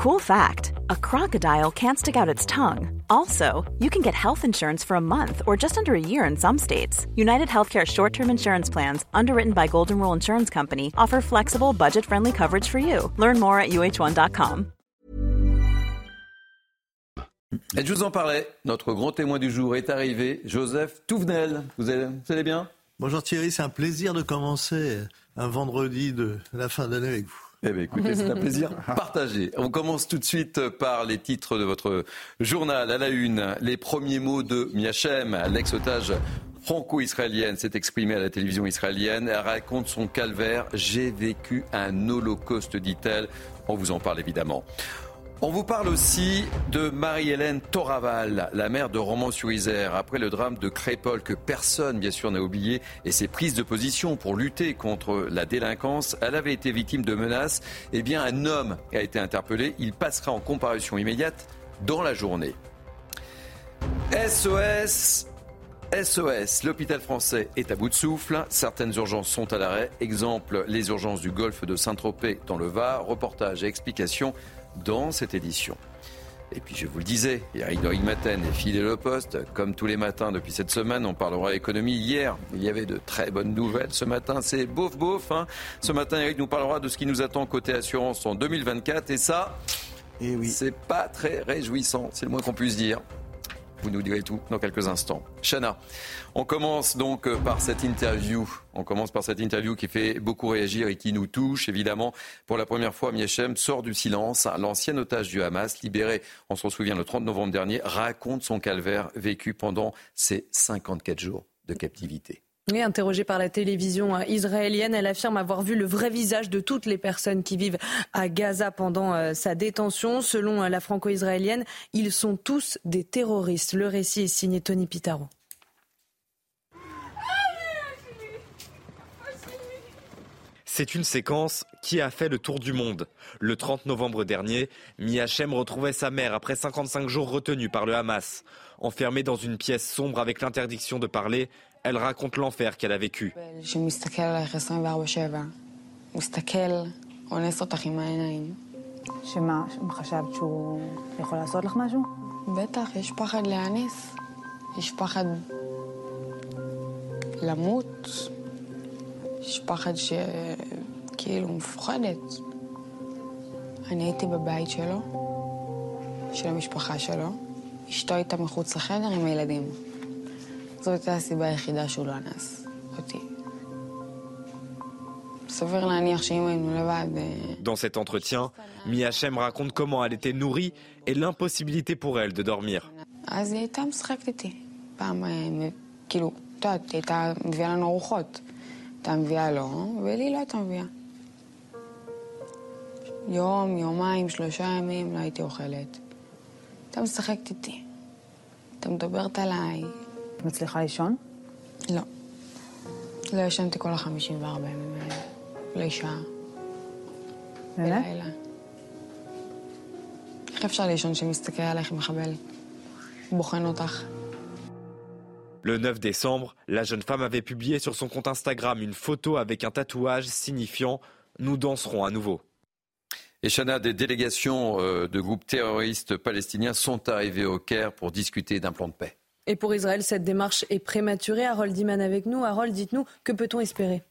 Cool fact a crocodile can't stick out its tongue. Also, you can get health insurance for a month or just under a year in some states. United Healthcare short term insurance plans, underwritten by Golden Rule Insurance Company, offer flexible, budget friendly coverage for you. Learn more at uh1.com. Et je vous en parlais, notre grand témoin du jour est arrivé, Joseph Touvenel. Vous allez, vous allez bien Bonjour Thierry, c'est un plaisir de commencer un vendredi de la fin d'année avec vous. Eh bien, écoutez, c'est un plaisir partagé. On commence tout de suite par les titres de votre journal. À la une, les premiers mots de Miachem, l'ex-otage franco-israélienne, s'est exprimée à la télévision israélienne. Elle raconte son calvaire. J'ai vécu un holocauste, dit-elle. On vous en parle évidemment. On vous parle aussi de Marie-Hélène Toraval, la mère de Romans-sur-Isère, après le drame de Crépol que personne, bien sûr, n'a oublié, et ses prises de position pour lutter contre la délinquance. Elle avait été victime de menaces. Eh bien, un homme a été interpellé. Il passera en comparution immédiate dans la journée. SOS SOS, l'hôpital français est à bout de souffle. Certaines urgences sont à l'arrêt. Exemple, les urgences du golfe de Saint-Tropez dans le Var. Reportage et explications dans cette édition. Et puis je vous le disais, Eric de Maten et fidèle au poste. Comme tous les matins depuis cette semaine, on parlera économie. Hier, il y avait de très bonnes nouvelles. Ce matin, c'est bof bof. Hein. Ce matin, Eric nous parlera de ce qui nous attend côté assurance en 2024. Et ça, et eh oui. c'est pas très réjouissant, c'est le moins qu'on puisse dire. Vous nous direz tout dans quelques instants. Chana, on commence donc par cette interview. On commence par cette interview qui fait beaucoup réagir et qui nous touche. Évidemment, pour la première fois, Miechem sort du silence. L'ancien otage du Hamas, libéré, on s'en souvient, le 30 novembre dernier, raconte son calvaire vécu pendant ces 54 jours de captivité. Interrogée par la télévision euh, israélienne, elle affirme avoir vu le vrai visage de toutes les personnes qui vivent à Gaza pendant euh, sa détention. Selon euh, la franco-israélienne, ils sont tous des terroristes. Le récit est signé Tony Pitaro. C'est une séquence qui a fait le tour du monde. Le 30 novembre dernier, Miachem retrouvait sa mère après 55 jours retenus par le Hamas. Enfermée dans une pièce sombre avec l'interdiction de parler, elle raconte l'enfer qu'elle a vécu. שמה, חשבת שהוא יכול לעשות לך משהו? בטח, יש פחד להיאנס. יש פחד למות. יש פחד שכאילו מפוחדת. אני הייתי בבית שלו, של המשפחה שלו. אשתו הייתה מחוץ לחדר עם הילדים. Dans cet entretien, Miachem raconte comment elle était nourrie et l'impossibilité pour elle de dormir. את מצליחה לישון? לא. לא ישנתי כל ה-54 ימים האלה. לא שעה. באמת? בלילה. איך אפשר לישון שמסתכל עלייך מחבל? בוחן אותך. Le 9 décembre, la jeune femme avait publié sur son compte Instagram une photo avec un tatouage signifiant Nous danserons à nouveau. Et Chana, des délégations euh, de groupes terroristes palestiniens sont arrivées au Caire pour discuter d'un plan de paix. Et pour Israël, cette démarche est prématurée. Harold Iman avec nous. Harold, dites-nous, que peut-on espérer?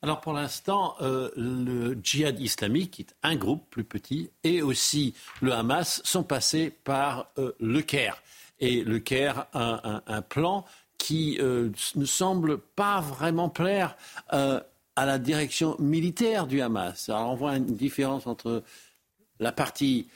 Alors pour l'instant, euh, le djihad islamique, qui est un groupe plus petit, et aussi le Hamas sont passés par euh, le Caire. Et le Caire a un, plan qui euh, ne semble pas vraiment plaire à la direction militaire du Hamas. Alors on voit une différence entre la partie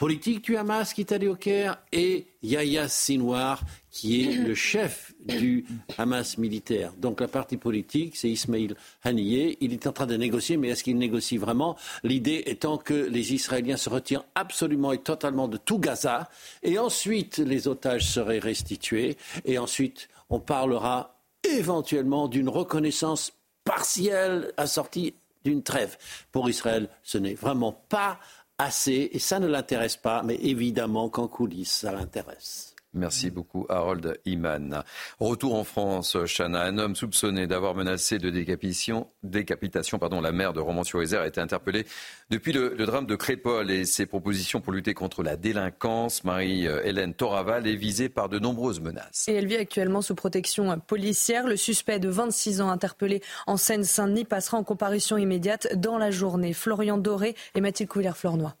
politique du Hamas qui est allé au Caire et Yahya Sinwar qui est le chef du Hamas militaire. Donc la partie politique, c'est Ismail Haniyeh. Il est en train de négocier, mais est-ce qu'il négocie vraiment? L'idée étant que les Israéliens se retirent absolument et totalement de tout Gaza, et ensuite les otages seraient restitués, et ensuite on parlera éventuellement d'une reconnaissance partielle assortie d'une trêve. Pour Israël, ce n'est vraiment pas assez, et ça ne l'intéresse pas, mais évidemment qu'en coulisses, ça l'intéresse. Merci beaucoup, Harold Iman. Retour en France, Chana. Un homme soupçonné d'avoir menacé de décapitation, pardon, la mère de Romans-sur-Isère a été interpellé depuis le, drame de Crépol et ses propositions pour lutter contre la délinquance. Marie-Hélène Toraval est visée par de nombreuses menaces. Et elle vit actuellement sous protection policière. Le suspect de 26 ans interpellé en Seine-Saint-Denis passera en comparution immédiate dans la journée. Florian Doré et Mathilde Couillère-Flornois.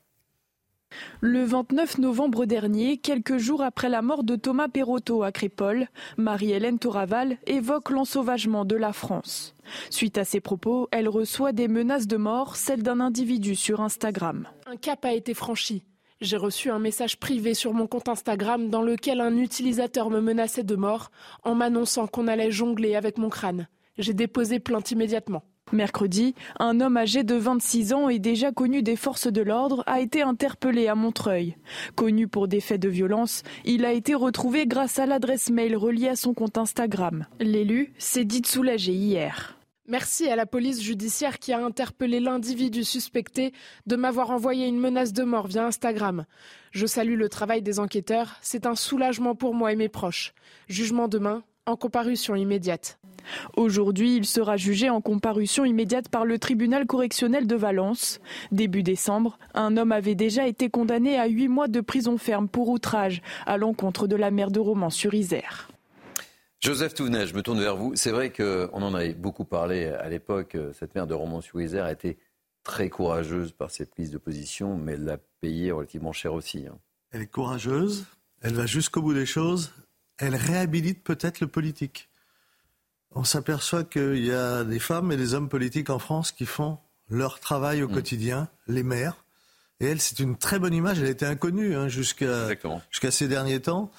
Le 29 novembre dernier, quelques jours après la mort de Thomas Perotto à Crépole, Marie-Hélène Toraval évoque l'ensauvagement de la France. Suite à ces propos, elle reçoit des menaces de mort, celles d'un individu sur Instagram. Un cap a été franchi. J'ai reçu un message privé sur mon compte Instagram dans lequel un utilisateur me menaçait de mort en m'annonçant qu'on allait jongler avec mon crâne. J'ai déposé plainte immédiatement. Mercredi, un homme âgé de 26 ans et déjà connu des forces de l'ordre a été interpellé à Montreuil. Connu pour des faits de violence, il a été retrouvé grâce à l'adresse mail reliée à son compte Instagram. L'élu s'est dit soulagé hier. Merci à la police judiciaire qui a interpellé l'individu suspecté de m'avoir envoyé une menace de mort via Instagram. Je salue le travail des enquêteurs, c'est un soulagement pour moi et mes proches. Jugement demain, en comparution immédiate. Aujourd'hui, il sera jugé en comparution immédiate par le tribunal correctionnel de Valence. Début décembre, un homme avait déjà été condamné à huit mois de prison ferme pour outrage à l'encontre de la mère de Romans-sur-Isère. Joseph Touvenet, je me tourne vers vous. C'est vrai qu'on en avait beaucoup parlé à l'époque. Cette mère de Romans-sur-Isère a été très courageuse par ses prises de position, mais elle l'a payé relativement cher aussi. Hein. Elle est courageuse, elle va jusqu'au bout des choses, elle réhabilite peut-être le politique on s'aperçoit qu'il y a des femmes et des hommes politiques en France qui font leur travail au mm. quotidien, les maires. Et elle, c'est une très bonne image. Elle était inconnue hein, jusqu'à ces derniers temps.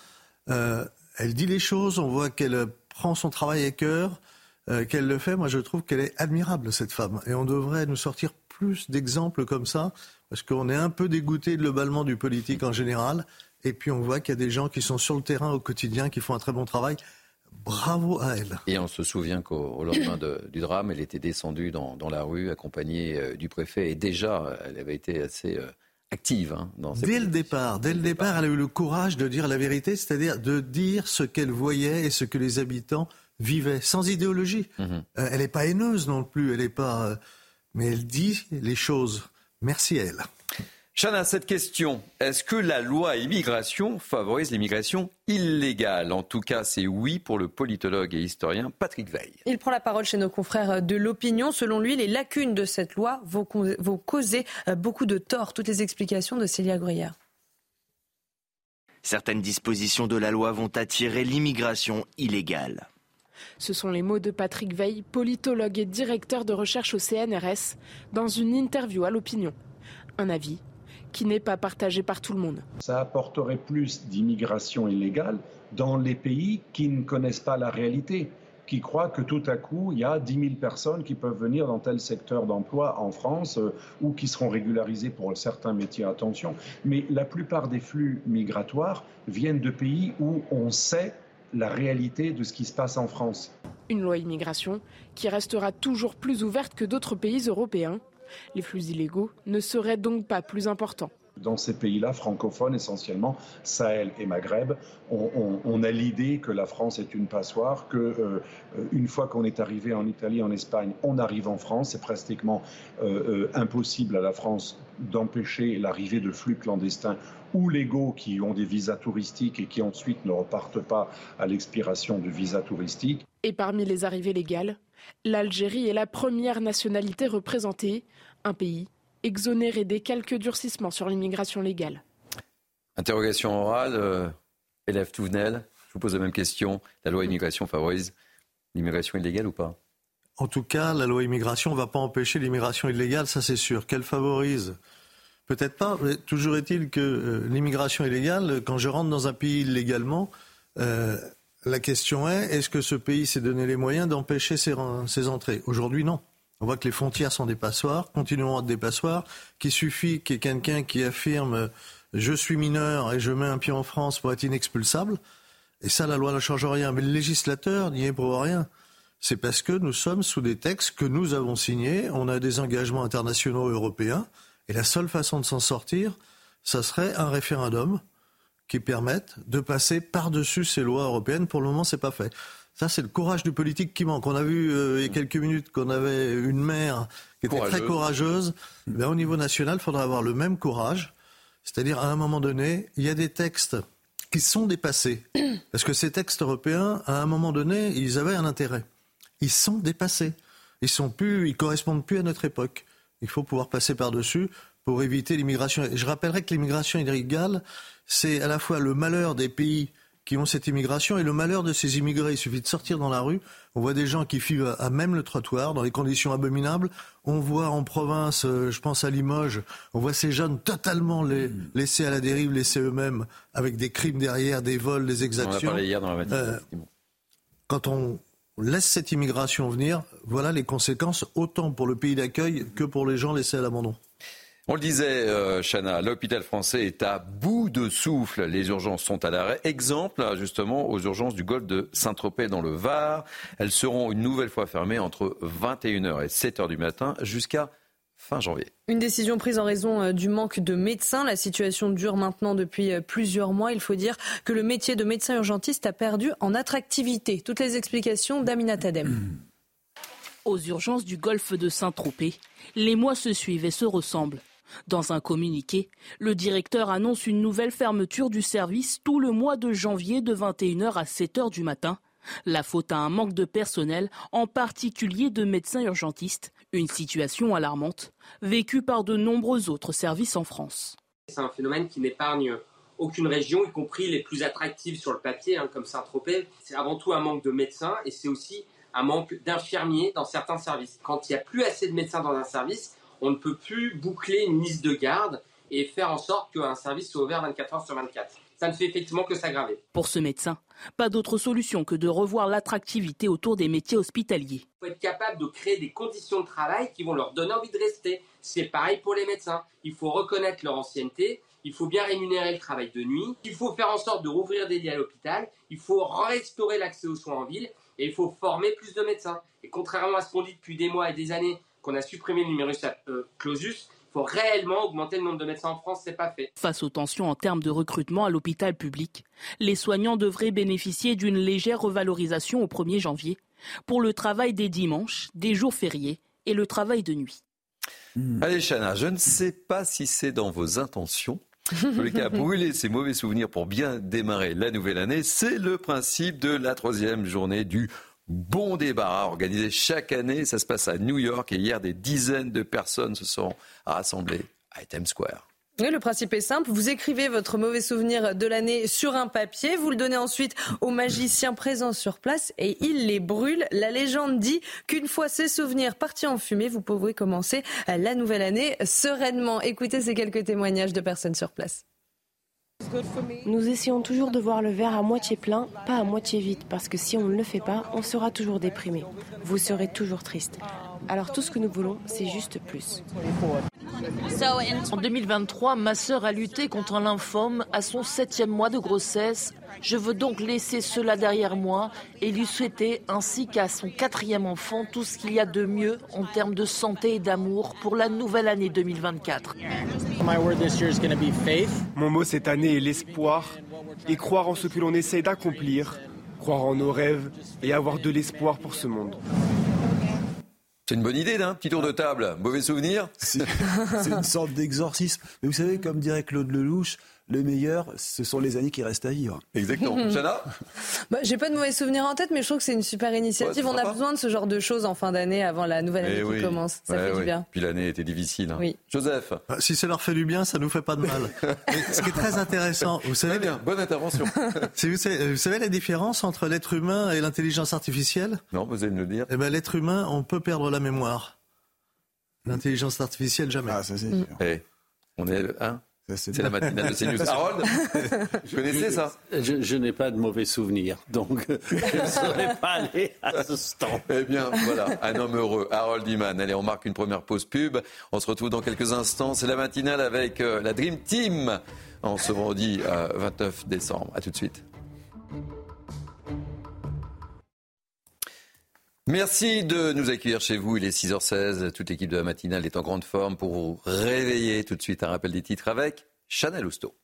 Euh, elle dit les choses, on voit qu'elle prend son travail à cœur, euh, qu'elle le fait. Moi, je trouve qu'elle est admirable, cette femme. Et on devrait nous sortir plus d'exemples comme ça, parce qu'on est un peu dégoûté de globalement du politique en général. Et puis on voit qu'il y a des gens qui sont sur le terrain au quotidien, qui font un très bon travail. Bravo à elle. Et on se souvient qu'au lendemain du drame, elle était descendue dans, la rue accompagnée euh, du préfet et déjà, elle avait été assez euh, active hein, dans Dès le départ, dès le départ, elle a eu le courage de dire la vérité, c'est-à-dire de dire ce qu'elle voyait et ce que les habitants vivaient, sans idéologie. Mhm. Euh, elle n'est pas haineuse non plus, elle n'est pas, mais elle dit les choses. Merci à elle. Chana, cette question, est-ce que la loi immigration favorise l'immigration illégale? En tout cas, c'est oui pour le politologue et historien Patrick Veil. Il prend la parole chez nos confrères de l'opinion. Selon lui, les lacunes de cette loi vont, causer euh, beaucoup de tort. Toutes les explications de Célia Gruyère. Certaines dispositions de la loi vont attirer l'immigration illégale. Ce sont les mots de Patrick Veil, politologue et directeur de recherche au CNRS, dans une interview à l'opinion. Un avis qui n'est pas partagé par tout le monde. Ça apporterait plus d'immigration illégale dans les pays qui ne connaissent pas la réalité qui croient que tout à coup, il y a 10 000 personnes qui peuvent venir dans tel secteur d'emploi en France euh, ou qui seront régularisées pour certains métiers, attention. Mais la plupart des flux migratoires viennent de pays où on sait la réalité de ce qui se passe en France. Une loi immigration qui restera toujours plus ouverte que d'autres pays européens les flux illégaux ne seraient donc pas plus importants dans ces pays-là, francophones essentiellement, Sahel et Maghreb, on, a l'idée que la France est une passoire, que euh, une fois qu'on est arrivé en Italie, en Espagne, on arrive en France. C'est pratiquement euh, euh, impossible à la France d'empêcher l'arrivée de flux clandestins ou légaux qui ont des visas touristiques et qui ensuite ne repartent pas à l'expiration du visa touristique. Et parmi les arrivées légales, l'Algérie est la première nationalité représentée, un pays exonéré des quelques durcissements sur l'immigration légale. Interrogation orale, euh, élève Touvenel, je vous pose la même question. La loi immigration favorise l'immigration illégale ou pas? En tout cas, la loi immigration ne va pas empêcher l'immigration illégale, ça c'est sûr. Qu'elle favorise? Peut-être pas, mais toujours est-il que euh, l'immigration illégale, quand je rentre dans un pays illégalement, euh, la question est, est-ce que ce pays s'est donné les moyens d'empêcher ces, entrées? Aujourd'hui, non. On voit que les frontières sont des passoires, continueront à être des passoires, qu'il suffit qu'il y ait quelqu'un qui affirme je suis mineur et je mets un pied en France pour être inexpulsable. Et ça, la loi ne change rien. Mais le législateur n'y est pour rien. C'est parce que nous sommes sous des textes que nous avons signés, on a des engagements internationaux européens, et la seule façon de s'en sortir, ça serait un référendum qui permettent de passer par-dessus ces lois européennes. Pour le moment, c'est pas fait. Ça, c'est le courage du politique qui manque. On a vu euh, il y a quelques minutes qu'on avait une maire qui était très courageuse. Mais au niveau national, il faudra avoir le même courage. C'est-à-dire, à un moment donné, il y a des textes qui sont dépassés. Parce que ces textes européens, à un moment donné, ils avaient un intérêt. Ils sont dépassés. Ils sont plus, ils correspondent plus à notre époque. Il faut pouvoir passer par-dessus pour éviter l'immigration. Je rappellerai que l'immigration illégale, c'est à la fois le malheur des pays qui ont cette immigration et le malheur de ces immigrés. Il suffit de sortir dans la rue, on voit des gens qui vivent à même le trottoir, dans des conditions abominables. On voit en province, euh, je pense à Limoges, on voit ces jeunes totalement les, laissés à la dérive, laissés eux-mêmes, avec des crimes derrière, des vols, des exactions. On a parlé hier dans la euh, quand on laisse cette immigration venir, voilà les conséquences, autant pour le pays d'accueil que pour les gens laissés à l'abandon. On le disait, euh, Chana, l'hôpital français est à bout de souffle. Les urgences sont à l'arrêt. Exemple, justement, aux urgences du golfe de Saint-Tropez dans le Var. Elles seront une nouvelle fois fermées entre 21h et 7h du matin jusqu'à fin janvier. Une décision prise en raison euh, du manque de médecins. La situation dure maintenant depuis euh, plusieurs mois. Il faut dire que le métier de médecin urgentiste a perdu en attractivité. Toutes les explications d'Amina Tadem. Aux urgences du golfe de Saint-Tropez, les mois se suivent et se ressemblent. Dans un communiqué, le directeur annonce une nouvelle fermeture du service tout le mois de janvier de 21h à 7h du matin. La faute à un manque de personnel, en particulier de médecins urgentistes, une situation alarmante, vécue par de nombreux autres services en France. C'est un phénomène qui n'épargne aucune région, y compris les plus attractives sur le papier, hein, comme Saint-Tropez. C'est avant tout un manque de médecins et c'est aussi un manque d'infirmiers dans certains services. Quand il n'y a plus assez de médecins dans un service, on ne peut plus boucler une liste de garde et faire en sorte qu'un service soit ouvert 24 heures sur 24. Ça ne fait effectivement que s'aggraver. Pour ce médecin, pas d'autre solution que de revoir l'attractivité autour des métiers hospitaliers. Il faut être capable de créer des conditions de travail qui vont leur donner envie de rester. C'est pareil pour les médecins. Il faut reconnaître leur ancienneté, il faut bien rémunérer le travail de nuit, il faut faire en sorte de rouvrir des lits à l'hôpital, il faut restaurer l'accès aux soins en ville et il faut former plus de médecins. Et contrairement à ce qu'on dit depuis des mois et des années qu'on a supprimé le numerus euh, clausus, il faut réellement augmenter le nombre de médecins en France, c'est pas fait. Face aux tensions en termes de recrutement à l'hôpital public, les soignants devraient bénéficier d'une légère revalorisation au 1er janvier pour le travail des dimanches, des jours fériés et le travail de nuit. Hmm. Allez, Chana, je ne sais pas si c'est dans vos intentions. En cas, brûler ces mauvais souvenirs pour bien démarrer la nouvelle année, c'est le principe de la troisième journée du bon débarras organisé chaque année. Ça se passe à New York et hier, des dizaines de personnes se sont rassemblées à Times Square. le principe est simple. Vous écrivez votre mauvais souvenir de l'année sur un papier. Vous le donnez ensuite aux magiciens présents sur place et ils les brûlent. La légende dit qu'une fois ces souvenirs partis en fumée, vous pouvez commencer la nouvelle année sereinement. Écoutez ces quelques témoignages de personnes sur place. Nous essayons toujours de voir le verre à moitié plein, pas à moitié vide, parce que si on ne le fait pas, on sera toujours déprimé. Vous serez toujours triste. Alors tout ce que nous voulons, c'est juste plus. En 2023, ma sœur a lutté contre un lymphome à son septième mois de grossesse. Je veux donc laisser cela derrière moi et lui souhaiter, ainsi qu'à son quatrième enfant, tout ce qu'il y a de mieux en termes de santé et d'amour pour la nouvelle année 2024. Mon mot cette année est l'espoir et croire en ce que l'on essaie d'accomplir, croire en nos rêves et avoir de l'espoir pour ce monde. C'est une bonne idée, d'un petit tour de table. Mauvais souvenir C'est une sorte d'exorcisme. Mais vous savez, comme dirait Claude Lelouch, le meilleur, ce sont les années qui restent à vivre. Exactement. Chana bah, J'ai pas de mauvais souvenirs en tête, mais je trouve que c'est une super initiative. On a besoin de ce genre de choses en fin d'année, avant la nouvelle année eh qui commence. Ça fait du bien. Puis l'année était difficile. Hein. Oui. Joseph bah, Si ça leur fait du bien, ça nous fait pas de mal. ce qui est très intéressant, vous savez... bien, bonne intervention. vous, savez, vous savez la différence entre l'être humain et l'intelligence artificielle? Non, vous allez me le dire. Eh ben, l'être humain, on peut perdre la mémoire. L'intelligence artificielle, jamais. Ah, ça c'est sûr. Eh, on est le 1 c'est la matinale de CNews. Harold, je connaissais ça Je, n'ai pas de mauvais souvenirs, donc je ne serais pas allé à ce stand. Eh bien, voilà, un homme heureux, Harold Iman. Allez, on marque une première pause pub. On se retrouve dans quelques instants. C'est la matinale avec euh, la Dream Team en ce vendredi 29 euh, décembre. A tout de suite. Merci de nous accueillir chez vous. Il est 6h16. Toute l'équipe de la matinale est en grande forme pour vous réveiller. Tout de suite, un rappel des titres avec Chanel Housteau.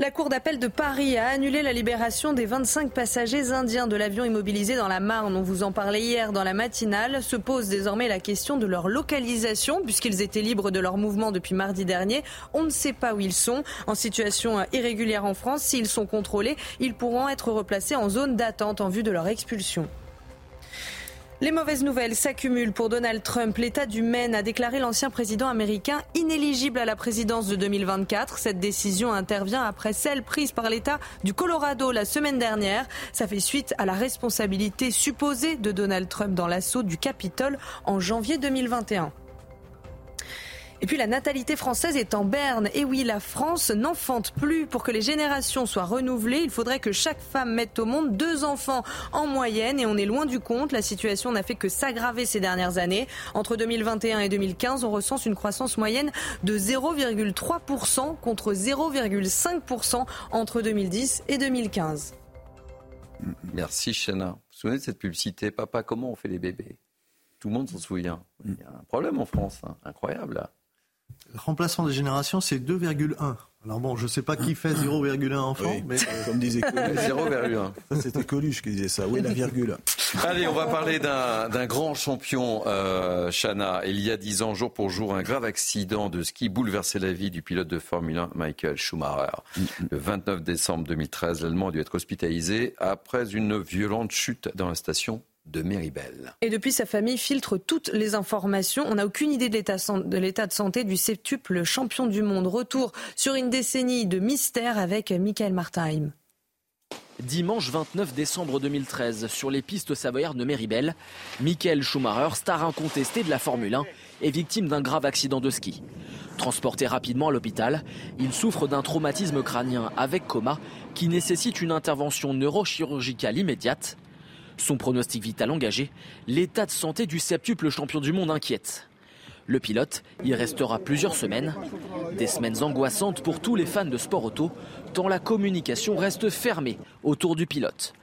La Cour d'appel de Paris a annulé la libération des 25 passagers indiens de l'avion immobilisé dans la Marne. On vous en parlait hier dans la matinale. Se pose désormais la question de leur localisation puisqu'ils étaient libres de leur mouvement depuis mardi dernier. On ne sait pas où ils sont. En situation irrégulière en France, s'ils sont contrôlés, ils pourront être replacés en zone d'attente en vue de leur expulsion. Les mauvaises nouvelles s'accumulent pour Donald Trump. L'État du Maine a déclaré l'ancien président américain inéligible à la présidence de 2024. Cette décision intervient après celle prise par l'État du Colorado la semaine dernière. Ça fait suite à la responsabilité supposée de Donald Trump dans l'assaut du Capitole en janvier 2021. Et puis la natalité française est en berne. Et oui, la France n'enfante plus. Pour que les générations soient renouvelées, il faudrait que chaque femme mette au monde deux enfants en moyenne. Et on est loin du compte. La situation n'a fait que s'aggraver ces dernières années. Entre 2021 et 2015, on recense une croissance moyenne de 0,3% contre 0,5% entre 2010 et 2015. Merci Chana. Vous vous souvenez de cette publicité Papa, comment on fait les bébés? Tout le monde s'en souvient. Il y a un problème en France, hein. incroyable là. Le remplacement des générations, c'est 2,1. Alors bon, je ne sais pas qui fait 0,1 enfant, mais comme disait Coluche. 0,1. C'était Coluche qui disait ça. Oui, la virgule. Allez, on va parler d'un grand champion, euh, Chana. Il y a 10 ans, jour pour jour, un grave accident de ski bouleversait la vie du pilote de Formule 1, Michael Schumacher. Le 29 décembre 2013, l'Allemand a dû être hospitalisé après une violente chute dans la station de Méribel. Et depuis, sa famille filtre toutes les informations. On n'a aucune idée de l'état de santé du septuple champion du monde. Retour sur une décennie de mystère avec Michael Martinheim. Dimanche 29 décembre 2013, sur les pistes savoyardes de Méribel, Michael Schumacher, star incontesté de la Formule 1, est victime d'un grave accident de ski. Transporté rapidement à l'hôpital, il souffre d'un traumatisme crânien avec coma qui nécessite une intervention neurochirurgicale immédiate. Son pronostic vital engagé, l'état de santé du septuple champion du monde inquiète. Le pilote y restera plusieurs semaines. Des semaines angoissantes pour tous les fans de sport auto, tant la communication reste fermée autour du pilote.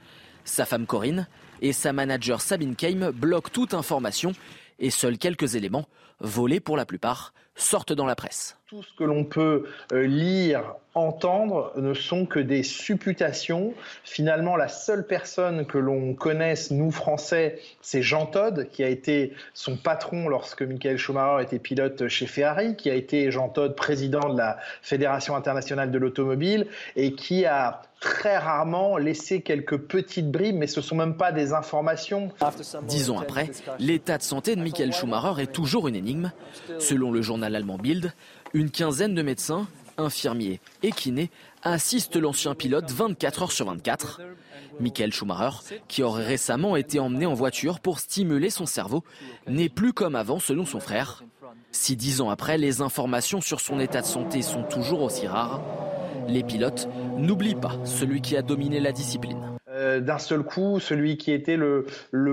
Sa femme Corinne et sa manager Sabine Keim bloquent toute information et seuls quelques éléments, volés pour la plupart, sortent dans la presse. Tout ce que l'on peut euh, lire, entendre ne sont que des supputations. Finalement, la seule personne que l'on connaisse, nous Français, c'est Jean Todt, qui a été son patron lorsque Michael Schumacher était pilote chez Ferrari, qui a été Jean Todt président de la Fédération internationale de l'automobile et qui a très rarement laissé quelques petites bribes, mais ce ne sont même pas des informations. Dix ans après, l'état de santé de Michael Schumacher est toujours une énigme. Selon le journal allemand Bild, une quinzaine de médecins, infirmiers et kinés assistent l'ancien pilote 24 heures sur 24. Michael Schumacher, qui aurait récemment été emmené en voiture pour stimuler son cerveau, n'est plus comme avant selon son frère. Si dix ans après, les informations sur son état de santé sont toujours aussi rares, les pilotes n'oublient pas celui qui a dominé la discipline. Euh, d'un seul coup, celui qui était le,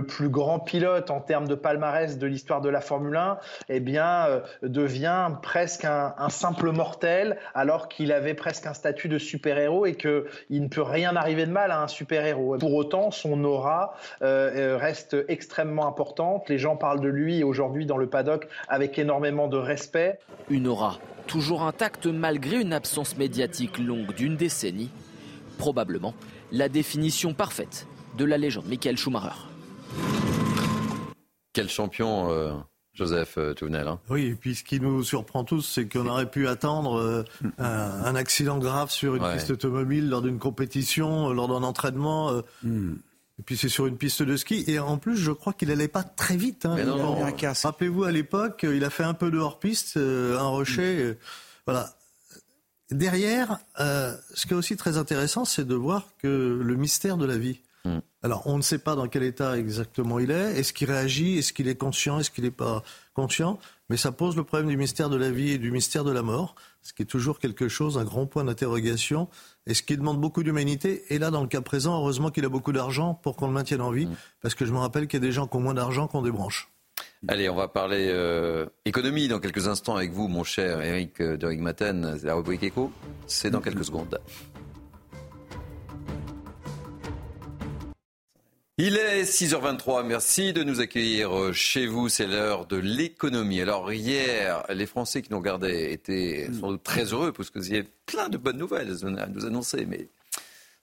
plus grand pilote en termes de palmarès de l'histoire de la Formule 1, eh bien, euh, devient presque un, simple mortel, alors qu'il avait presque un statut de super-héros et qu'il ne peut rien arriver de mal à un super-héros. Pour autant, son aura euh, reste extrêmement importante. Les gens parlent de lui aujourd'hui dans le paddock avec énormément de respect. Une aura toujours intacte malgré une absence médiatique longue d'une décennie. Probablement la définition parfaite de la légende Michael Schumacher. Quel champion, euh, Joseph euh, Tounel. Hein? Oui, et puis ce qui nous surprend tous, c'est qu'on aurait pu attendre euh, un, accident grave sur une piste automobile lors d'une compétition, lors d'un entraînement. Hmm. Et puis c'est sur une piste de ski. Et en plus, je crois qu'il n'allait pas très vite. Hein. Rappelez-vous, à l'époque, il a fait un peu de hors-piste, un rocher. voilà. Derrière, euh, ce qui est aussi très intéressant, c'est de voir que le mystère de la vie. Mm. Alors, on ne sait pas dans quel état exactement il est. Est-ce qu'il réagit? Est-ce qu'il est conscient? Est-ce qu'il n'est pas conscient? Mais ça pose le problème du mystère de la vie et du mystère de la mort, ce qui est toujours quelque chose, un grand point d'interrogation, et ce qui demande beaucoup d'humanité. Et là, dans le cas présent, heureusement qu'il a beaucoup d'argent pour qu'on le maintienne en vie, mm. parce que je me rappelle qu'il y a des gens qui ont moins d'argent qu'on des branches. Allez, on va parler euh, économie dans quelques instants avec vous, mon cher Eric euh, de Rigmaten. La rubrique éco, c'est dans quelques secondes. Il est 6h23, merci de nous accueillir euh, chez vous, c'est l'heure de l'économie. Alors hier, les Français qui nous regardaient étaient sans doute très heureux parce que vous plein de bonnes nouvelles à nous annoncer, mais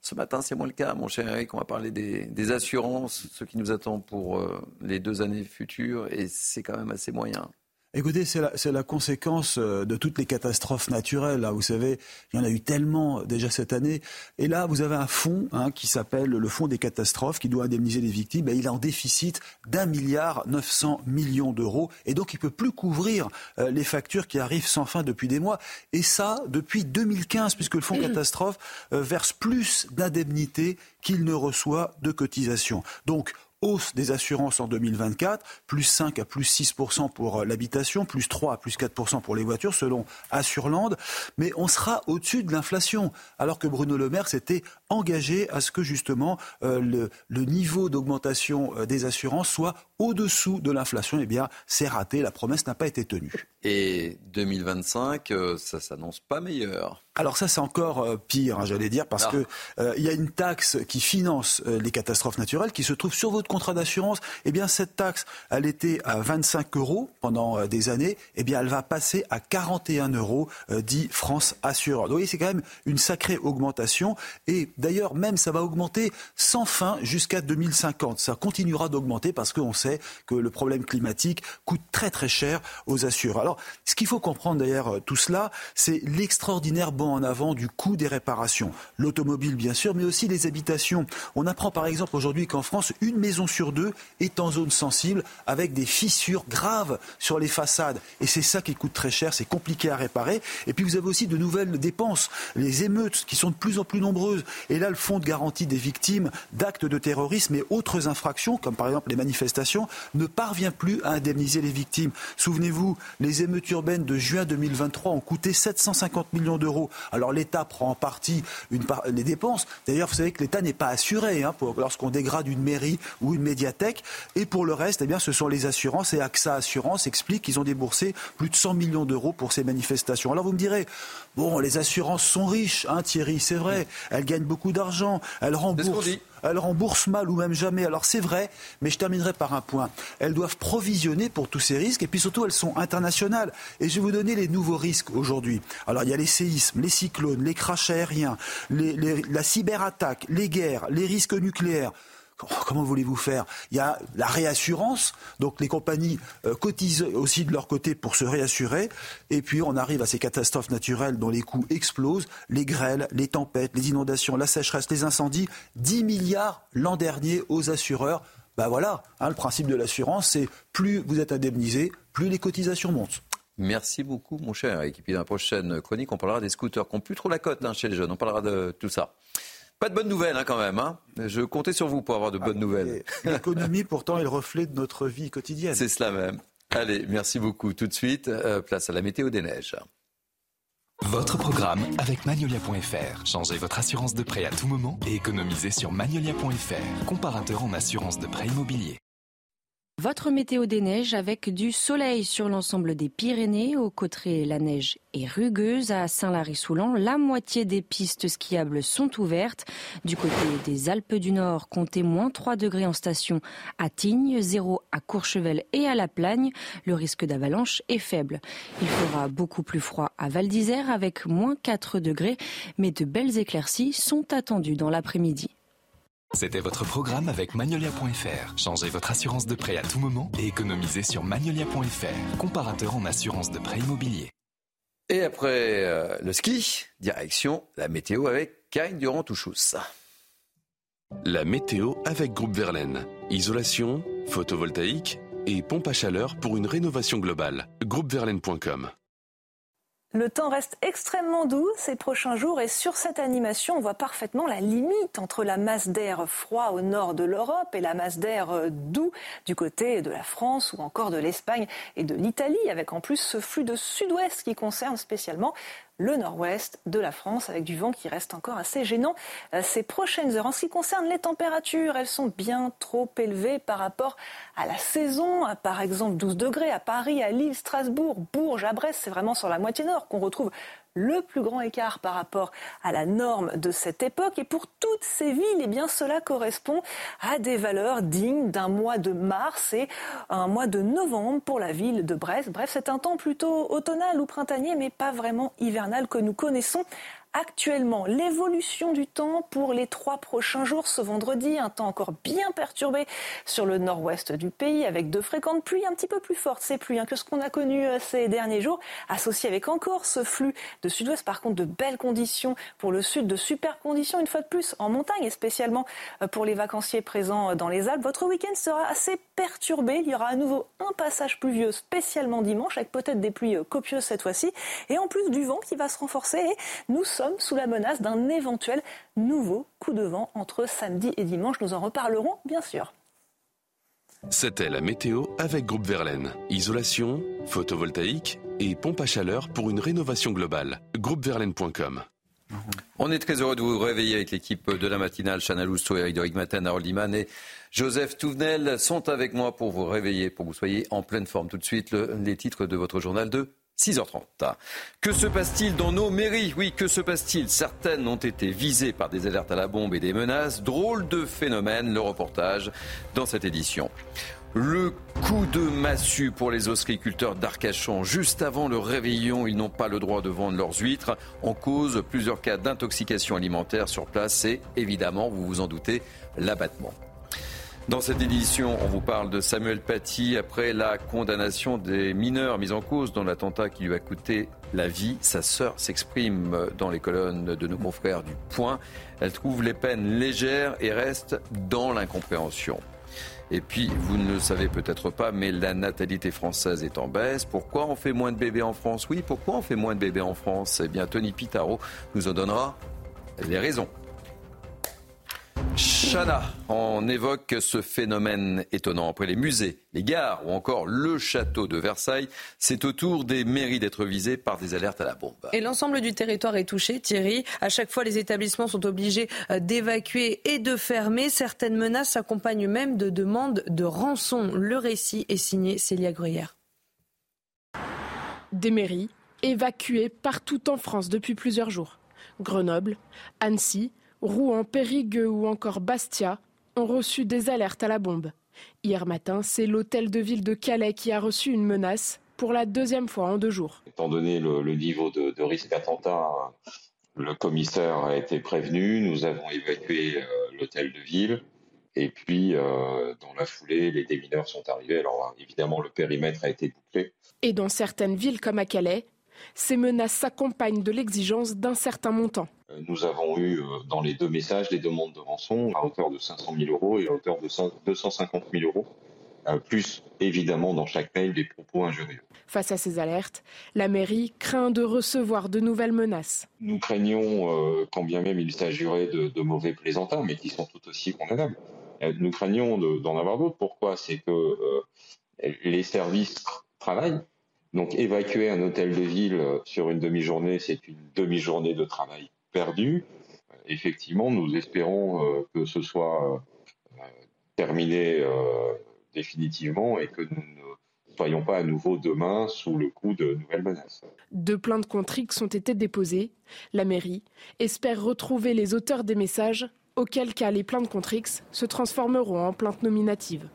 ce matin c'est moins le cas, mon cher Eric, on va parler des, assurances, ce qui nous attend pour euh, les deux années futures, et c'est quand même assez moyen. Écoutez, c'est la, la, conséquence euh, de toutes les catastrophes naturelles. Là, vous savez, il y en a eu tellement déjà cette année. Et là, vous avez un fonds hein, qui s'appelle le Fonds des catastrophes, qui doit indemniser les victimes. Et il est en déficit d'un milliard 900 millions d'euros. Et donc, il peut plus couvrir euh, les factures qui arrivent sans fin depuis des mois. Et ça, depuis 2015, puisque le Fonds catastrophe euh, verse plus d'indemnités qu'il ne reçoit de cotisations. Donc, hausse des assurances en 2024, plus 5 à plus 6% pour euh, l'habitation, plus 3 à plus 4% pour les voitures, selon Assurland. Mais on sera au-dessus de l'inflation, alors que Bruno Le Maire s'était engagé à ce que justement euh, le, le, niveau d'augmentation euh, des assurances soit au-dessous de l'inflation. Eh bien, c'est raté, la promesse n'a pas été tenue. Et 2025, ça s'annonce pas meilleur. Alors ça c'est encore euh, pire, hein, j'allais dire, parce qu'il ah. que euh, il y a une taxe qui finance euh, les catastrophes naturelles, qui se trouve sur votre contrat d'assurance. Eh bien cette taxe, elle était à 25 euros pendant des années. Eh bien elle va passer à 41 euros, dit France Assureur. Vous voyez, c'est quand même une sacrée augmentation. Et d'ailleurs même ça va augmenter sans fin jusqu'à 2050. Ça continuera d'augmenter parce qu'on sait que le problème climatique coûte très très cher aux assureurs. Alors ce qu'il faut comprendre d'ailleurs tout cela, c'est l'extraordinaire en avant du coût des réparations. L'automobile, bien sûr, mais aussi les habitations. On apprend par exemple aujourd'hui qu'en France, une maison sur deux est en zone sensible avec des fissures graves sur les façades. Et c'est ça qui coûte très cher, c'est compliqué à réparer. Et puis vous avez aussi de nouvelles dépenses, les émeutes qui sont de plus en plus nombreuses. Là, le fonds de garantie des victimes d'actes de terrorisme et autres infractions, comme par exemple les manifestations, ne parvient plus à indemniser les victimes. Souvenez-vous, les émeutes urbaines de juin 2023 ont coûté 750 millions d'euros alors l'État prend en partie une les dépenses. D'ailleurs, vous savez que l'État n'est pas assuré hein, lorsqu'on dégrade une mairie ou une médiathèque. Et pour le reste, eh bien, ce sont les assurances. Et AXA Assurance explique qu'ils ont déboursé plus de 100 millions d'euros pour ces manifestations. Alors vous me direz, bon, les assurances sont riches, hein, Thierry, c'est vrai. Elles gagnent beaucoup d'argent. Elles remboursent elles remboursent mal ou même jamais. Alors c'est vrai, mais je terminerai par un point. Elles doivent provisionner pour tous ces risques et puis surtout elles sont internationales. Et je vais vous donner les nouveaux risques aujourd'hui. Alors il y a les séismes, les cyclones, les crashs aériens, la cyberattaque, les guerres, les risques nucléaires. Comment voulez-vous faire? Il y a la réassurance, donc les compagnies euh, cotisent aussi de leur côté pour se réassurer, et puis on arrive à ces catastrophes naturelles dont les coûts explosent, les grêles, les tempêtes, les inondations, la sécheresse, les incendies, 10 milliards l'an dernier aux assureurs. Ben voilà, hein, le principe de l'assurance, c'est plus vous êtes indemnisé, plus les cotisations montent. Merci beaucoup, mon cher. Et puis dans la prochaine chronique, on parlera des scooters qui n'ont plus trop la cote hein, chez les jeunes. On parlera de tout ça. Pas de bonnes nouvelles hein, quand même. Hein. Je comptais sur vous pour avoir de bonnes ah, nouvelles. L'économie, pourtant, est le reflet de notre vie quotidienne. C'est cela même. Allez, merci beaucoup. Tout de suite, euh, place à la météo des neiges. Votre programme avec Magnolia.fr. Changez votre assurance de prêt à tout moment et économisez sur Magnolia.fr, comparateur en assurance de prêt immobilier. Votre météo des neiges avec du soleil sur l'ensemble des Pyrénées. Au Cotteret, la neige est rugueuse. À Saint-Lary-Soulan, la moitié des pistes skiables sont ouvertes. Du côté des Alpes du Nord, comptez moins 3 degrés en station à Tignes, 0 à Courchevel et à La Plagne. Le risque d'avalanche est faible. Il fera beaucoup plus froid à Val d'Isère avec moins 4 degrés, mais de belles éclaircies sont attendues dans l'après-midi. C'était votre programme avec Magnolia.fr. Changez votre assurance de prêt à tout moment et économisez sur Magnolia.fr, comparateur en assurance de prêt immobilier. Et après euh, le ski, direction la météo avec Karine Durand-Touchous. La météo avec Groupe Verlaine. Isolation, photovoltaïque et pompe à chaleur pour une rénovation globale. Groupeverlaine.com le temps reste extrêmement doux ces prochains jours et sur cette animation, on voit parfaitement la limite entre la masse d'air froid au nord de l'Europe et la masse d'air doux du côté de la France ou encore de l'Espagne et de l'Italie, avec en plus ce flux de sud-ouest qui concerne spécialement le nord-ouest de la France avec du vent qui reste encore assez gênant euh, ces prochaines heures. En ce qui concerne les températures, elles sont bien trop élevées par rapport à la saison. Par exemple, 12 degrés à Paris, à Lille, Strasbourg, Bourges, à Brest. C'est vraiment sur la moitié nord qu'on retrouve le plus grand écart par rapport à la norme de cette époque. Et pour toutes ces villes, eh bien, cela correspond à des valeurs dignes d'un mois de mars et un mois de novembre pour la ville de Brest. Bref, c'est un temps plutôt automnal ou printanier, mais pas vraiment hivernal que nous connaissons actuellement. L'évolution du temps pour les trois prochains jours, ce vendredi, un temps encore bien perturbé sur le nord-ouest du pays, avec de fréquentes pluies un petit peu plus fortes, ces pluies hein, que ce qu'on a connu euh, ces derniers jours, associé avec encore ce flux de sud-ouest. Par contre, de belles conditions pour le sud, de super conditions une fois de plus en montagne, et spécialement euh, pour les vacanciers présents euh, dans les Alpes. Votre week-end sera assez perturbé. Il y aura à nouveau un passage pluvieux spécialement dimanche, avec peut-être des pluies copieuses cette fois-ci, et en plus du vent qui va se renforcer. Nous sommes sous la menace d'un éventuel nouveau coup de vent entre samedi et dimanche. Nous en reparlerons bien sûr. C'était la météo avec Groupe Verlaine. Isolation, photovoltaïque et pompe à chaleur pour une rénovation globale. Groupeverlaine.com. On est très heureux de vous réveiller avec l'équipe de la matinale. Chana Lousteau, Eric Doric Matin, Harold Iman et Joseph Touvenel sont avec moi pour vous réveiller, pour que vous soyez en pleine forme. Tout de suite, les titres de votre journal de 6h30. Que se passe-t-il dans nos mairies? Oui, que se passe-t-il? Certaines ont été visées par des alertes à la bombe et des menaces. Drôle de phénomène, le reportage dans cette édition. Le coup de massue pour les ostréiculteurs d'Arcachon. Juste avant le réveillon, ils n'ont pas le droit de vendre leurs huîtres. En cause, plusieurs cas d'intoxication alimentaire sur place et évidemment, vous vous en doutez, l'abattement. Dans cette édition, on vous parle de Samuel Paty après la condamnation des mineurs mis en cause dans l'attentat qui lui a coûté la vie. Sa sœur s'exprime dans les colonnes de nos confrères du Point. Elle trouve les peines légères et reste dans l'incompréhension. Et puis, vous ne le savez peut-être pas, mais la natalité française est en baisse. Pourquoi on fait moins de bébés en France? Oui, pourquoi on fait moins de bébés en France? Eh bien, Tony Pitaro nous en donnera les raisons. Chana, on évoque ce phénomène étonnant. Après les musées, les gares ou encore le château de Versailles, c'est au tour des mairies d'être visées par des alertes à la bombe. Et l'ensemble du territoire est touché, Thierry. À chaque fois, les établissements sont obligés euh, d'évacuer et de fermer. Certaines menaces s'accompagnent même de demandes de rançon. Le récit est signé Célia Gruyère. Des mairies évacuées partout en France depuis plusieurs jours. Grenoble, Annecy, Rouen, Périgueux ou encore Bastia ont reçu des alertes à la bombe. Hier matin, c'est l'hôtel de ville de Calais qui a reçu une menace pour la deuxième fois en deux jours. Étant donné le, niveau de, risque d'attentat, le commissaire a été prévenu, nous avons évacué euh, l'hôtel de ville. Et puis, euh, dans la foulée, les démineurs sont arrivés. Alors, évidemment, le périmètre a été bouclé. Et dans certaines villes comme à Calais, ces menaces s'accompagnent de l'exigence d'un certain montant. Euh, nous avons eu euh, dans les deux messages des demandes de rançon à hauteur de 500 000 euros et à hauteur de 250 000 euros, euh, plus évidemment dans chaque mail des propos injurieux. Face à ces alertes, la mairie craint de recevoir de nouvelles menaces. Nous craignons, quand bien même il s'agirait de, mauvais plaisantins, mais qui sont tout aussi condamnables, nous craignons d'en avoir d'autres. Pourquoi? C'est que les services travaillent. Donc évacuer un hôtel de ville sur une demi-journée, c'est une demi-journée de travail perdu. Effectivement, nous espérons euh, que ce soit euh, terminé euh, définitivement et que nous ne soyons pas à nouveau demain sous le coup de nouvelles menaces. Deux plaintes contre X ont été déposées. La mairie espère retrouver les auteurs des messages, auquel cas les plaintes contre X se transformeront en plaintes nominatives.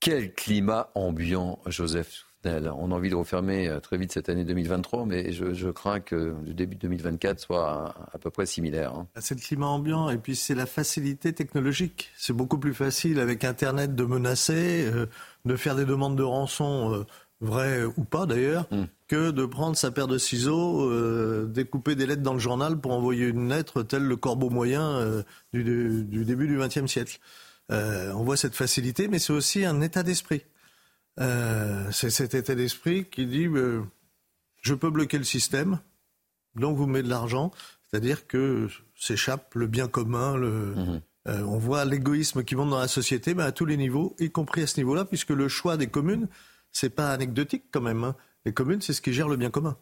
Quel climat ambiant, Joseph on a envie de refermer euh, très vite cette année 2023, mais je, crains que le début 2024 soit à, peu près similaire. Hein. C'est le climat ambiant et puis c'est la facilité technologique. C'est beaucoup plus facile avec Internet de menacer, euh, de faire des demandes de rançon, euh, vraies ou pas d'ailleurs, hmm. que de prendre sa paire de ciseaux, découper des lettres dans le journal pour envoyer une lettre tel le corbeau moyen du, du, début du XXe siècle. on voit cette facilité, mais c'est aussi un état d'esprit. Euh, c'est cet état d'esprit qui dit euh, je peux bloquer le système, donc vous mettez de l'argent, c'est-à-dire que s'échappe le bien commun, le, mhm. euh, on voit l'égoïsme qui monte dans la société, mais à tous les niveaux, y compris à ce niveau-là, puisque le choix des communes, c'est pas anecdotique quand même. Hein. Les communes, c'est ce qui gère le bien commun.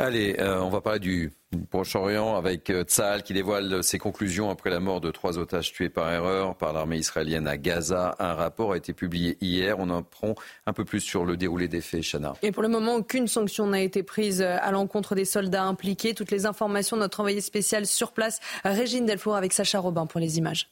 Allez, euh, on va parler du Proche-Orient avec euh, Tsahal qui dévoile ses conclusions après la mort de trois otages tués par erreur par l'armée israélienne à Gaza. Un rapport a été publié hier. On en prend un peu plus sur le déroulé des faits, Chana. Et pour le moment, aucune sanction n'a été prise à l'encontre des soldats impliqués. Toutes les informations de notre envoyé spécial sur place, Régine Delfour avec Sacha Robin pour les images.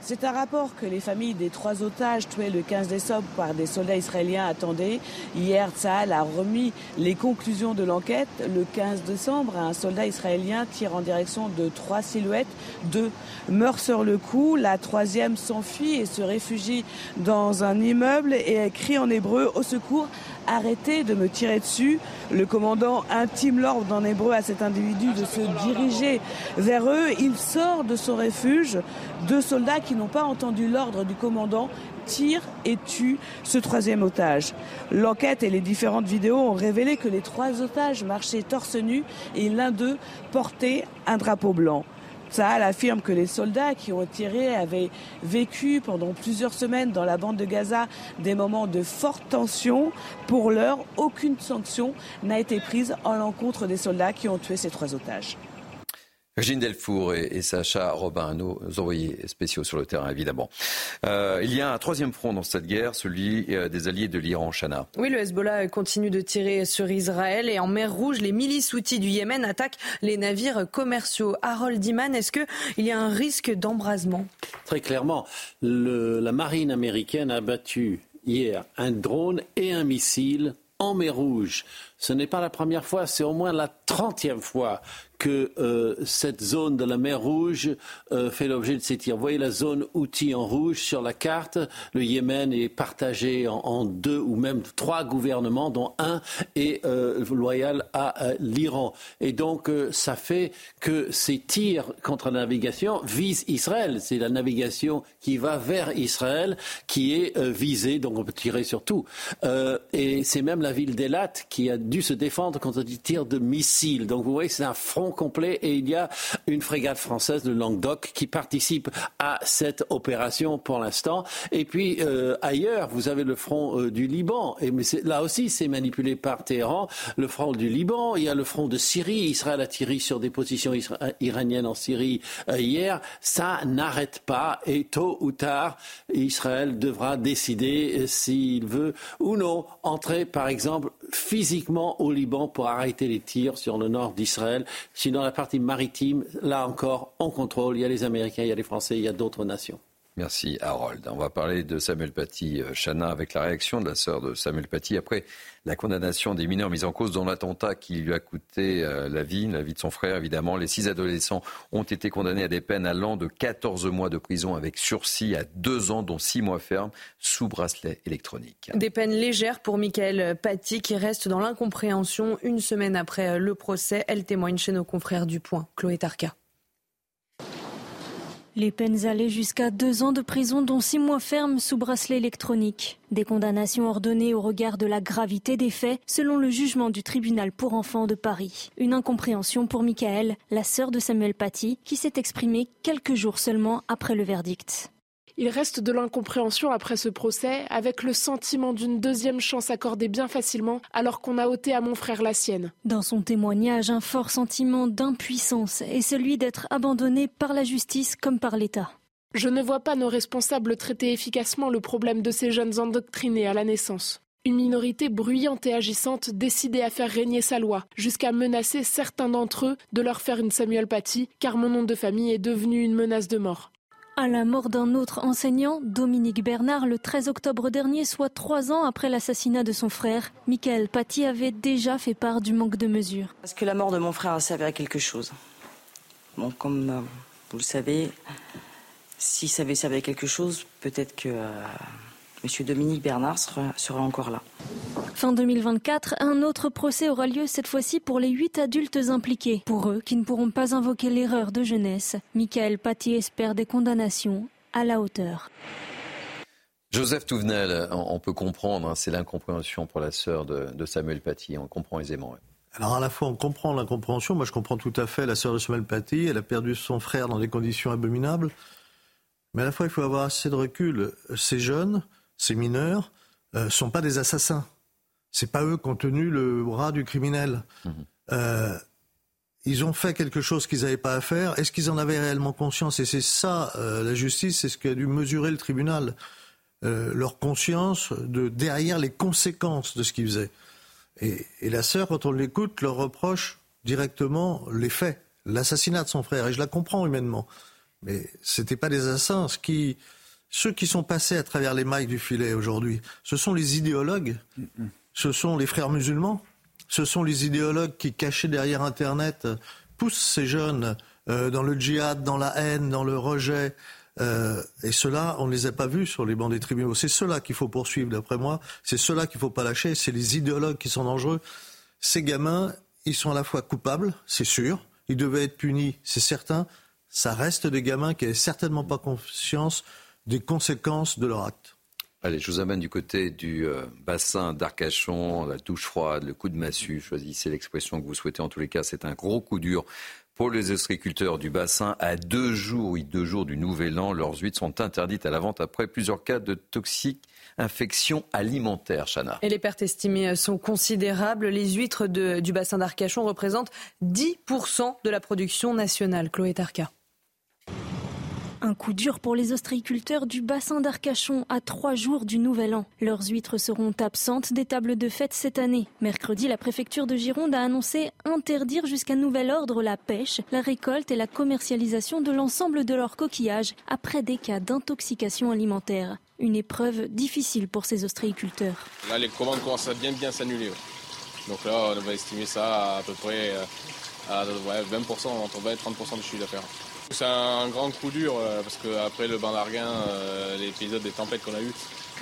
C'est un rapport que les familles des trois otages tués le 15 décembre par des soldats israéliens attendaient. Hier, Tsahal a remis les conclusions de l'enquête. Le 15 décembre, un soldat israélien tire en direction de trois silhouettes. Deux meurent sur le coup. La troisième s'enfuit et se réfugie dans un immeuble et crie en hébreu au secours arrêtez de me tirer dessus. Le commandant intime l'ordre en hébreu à cet individu de se diriger vers eux. Il sort de son refuge. Deux soldats qui n'ont pas entendu l'ordre du commandant tirent et tuent ce troisième otage. L'enquête et les différentes vidéos ont révélé que les trois otages marchaient torse nu et l'un d'eux portait un drapeau blanc. Tsahal affirme que les soldats qui ont tiré avaient vécu pendant plusieurs semaines dans la bande de Gaza des moments de forte tension. Pour l'heure, aucune sanction n'a été prise en l'encontre des soldats qui ont tué ces trois otages. Virginie Delfour et, Sacha Robin, nos envoyés spéciaux sur le terrain, évidemment. Euh, il y a un troisième front dans cette guerre, celui euh, des alliés de l'Iran, Chana. Oui, le Hezbollah continue de tirer sur Israël et en mer Rouge, les milices outils du Yémen attaquent les navires commerciaux. Harold Diman, est-ce qu'il y a un risque d'embrasement? Très clairement, la marine américaine a battu hier un drone et un missile en mer Rouge. Ce n'est pas la première fois, c'est au moins la trentième fois que euh, cette zone de la mer Rouge euh, fait l'objet de ces tirs. Vous voyez la zone outil en rouge sur la carte. Le Yémen est partagé en, deux ou même trois gouvernements, dont un est euh, loyal à l'Iran. Et donc, ça fait que ces tirs contre la navigation visent Israël. C'est la navigation qui va vers Israël qui est visée. Donc, on peut tirer sur tout. et c'est même la ville d'Elat qui a dû se défendre contre des tirs de missiles. Donc, vous voyez, c'est un front complet et il y a une frégate française de Languedoc qui participe à cette opération pour l'instant. Et puis euh, ailleurs, vous avez le front euh, du Liban. Et là aussi, c'est manipulé par Téhéran. Le front du Liban, il y a le front de Syrie. Israël a tiré sur des positions iraniennes en Syrie euh, hier. Ça n'arrête pas et tôt ou tard, Israël devra décider s'il veut ou non entrer, par exemple, physiquement au Liban pour arrêter les tirs sur le nord d'Israël. Sinon, la partie maritime, là encore, on contrôle. Il y a les Américains, il y a les Français, il y a d'autres nations. Merci Harold. On va parler de Samuel Paty, euh, Chana, avec la réaction de la sœur de Samuel Paty après la condamnation des mineurs mis en cause dans l'attentat qui lui a coûté euh, la vie, la vie de son frère évidemment. Les six adolescents ont été condamnés à des peines allant de 14 mois de prison avec sursis à deux ans, dont six mois fermes, sous bracelet électronique. Des peines légères pour Michael Paty qui reste dans l'incompréhension une semaine après le procès. Elle témoigne chez nos confrères du Point. Chloé Tarka. Les peines allaient jusqu'à deux ans de prison, dont six mois fermes sous bracelet électronique. Des condamnations ordonnées au regard de la gravité des faits, selon le jugement du tribunal pour enfants de Paris. Une incompréhension pour Michael, la sœur de Samuel Paty, qui s'est exprimée quelques jours seulement après le verdict. Il reste de l'incompréhension après ce procès, avec le sentiment d'une deuxième chance accordée bien facilement, alors qu'on a ôté à mon frère la sienne. Dans son témoignage, un fort sentiment d'impuissance est celui d'être abandonné par la justice comme par l'État. Je ne vois pas nos responsables traiter efficacement le problème de ces jeunes endoctrinés à la naissance. Une minorité bruyante et agissante décidée à faire régner sa loi, jusqu'à menacer certains d'entre eux de leur faire une Samuel Paty, car mon nom de famille est devenu une menace de mort. À la mort d'un autre enseignant, Dominique Bernard, le 13 octobre dernier, soit trois ans après l'assassinat de son frère, Michael Paty avait déjà fait part du manque de mesures. Parce que la mort de mon frère a servi à quelque chose? Bon, comme euh, vous le savez, si ça avait servi à quelque chose, peut-être que euh, Monsieur Dominique Bernard sera, encore là. Fin 2024, un autre procès aura lieu cette fois-ci pour les huit adultes impliqués. Pour eux, qui ne pourront pas invoquer l'erreur de jeunesse, Michael Paty espère des condamnations à la hauteur. Joseph Touvenel, on peut comprendre, hein, c'est l'incompréhension pour la sœur de, Samuel Paty, on comprend aisément. Alors à la fois on comprend l'incompréhension, moi je comprends tout à fait la sœur de Samuel Paty, elle a perdu son frère dans des conditions abominables, mais à la fois il faut avoir assez de recul. Ces jeunes, ces mineurs, ne euh, sont pas des assassins. C'est pas eux qui ont tenu le bras du criminel. Mhm. Euh, ils ont fait quelque chose qu'ils n'avaient pas à faire. Est-ce qu'ils en avaient réellement conscience? Et c'est ça, euh, la justice, c'est ce qu'a dû mesurer le tribunal. Euh, leur conscience de derrière les conséquences de ce qu'ils faisaient. Et, et, la sœur, quand on l'écoute, leur reproche directement les faits, l'assassinat de son frère. Et je la comprends humainement. Mais ce n'étaient pas des assassins. Ce qui, ceux qui sont passés à travers les mailles du filet aujourd'hui, ce sont les idéologues, ce sont les frères musulmans, ce sont les idéologues qui, cachés derrière Internet, poussent ces jeunes euh, dans le djihad, dans la haine, dans le rejet. Euh, et cela, on ne les a pas vus sur les bancs des tribunaux. C'est cela qu'il faut poursuivre, d'après moi. C'est cela qu'il ne faut pas lâcher. C'est les idéologues qui sont dangereux. Ces gamins, ils sont à la fois coupables, c'est sûr. Ils devaient être punis, c'est certain. Ça reste des gamins qui n'avaient certainement pas conscience des conséquences de leur acte. Allez, je vous amène du côté du euh, bassin d'Arcachon, la douche froide, le coup de massue. Choisissez l'expression que vous souhaitez. En tous les cas, c'est un gros coup dur pour les ostréiculteurs du bassin. À deux jours, oui, deux jours du Nouvel An, leurs huîtres sont interdites à la vente après plusieurs cas de toxiques infections alimentaires, Chana. Et les pertes estimées sont considérables. Les huîtres du bassin d'Arcachon représentent 10% de la production nationale. Chloé Tarka. Un coup dur pour les ostréiculteurs du bassin d'Arcachon à trois jours du Nouvel An. Leurs huîtres seront absentes des tables de fête cette année. Mercredi, la préfecture de Gironde a annoncé interdire jusqu'à nouvel ordre la pêche, la récolte et la commercialisation de l'ensemble de leurs coquillages après des cas d'intoxication alimentaire. Une épreuve difficile pour ces ostréiculteurs. Là, les commandes commencent à bien bien s'annuler. Donc là, on va estimer ça à, peu près euh, à 20%, entre 20 et 30% du chiffre d'affaires. C'est un grand coup dur euh, parce qu'après le bain d'Arguin, euh, l'épisode des tempêtes qu'on a eu,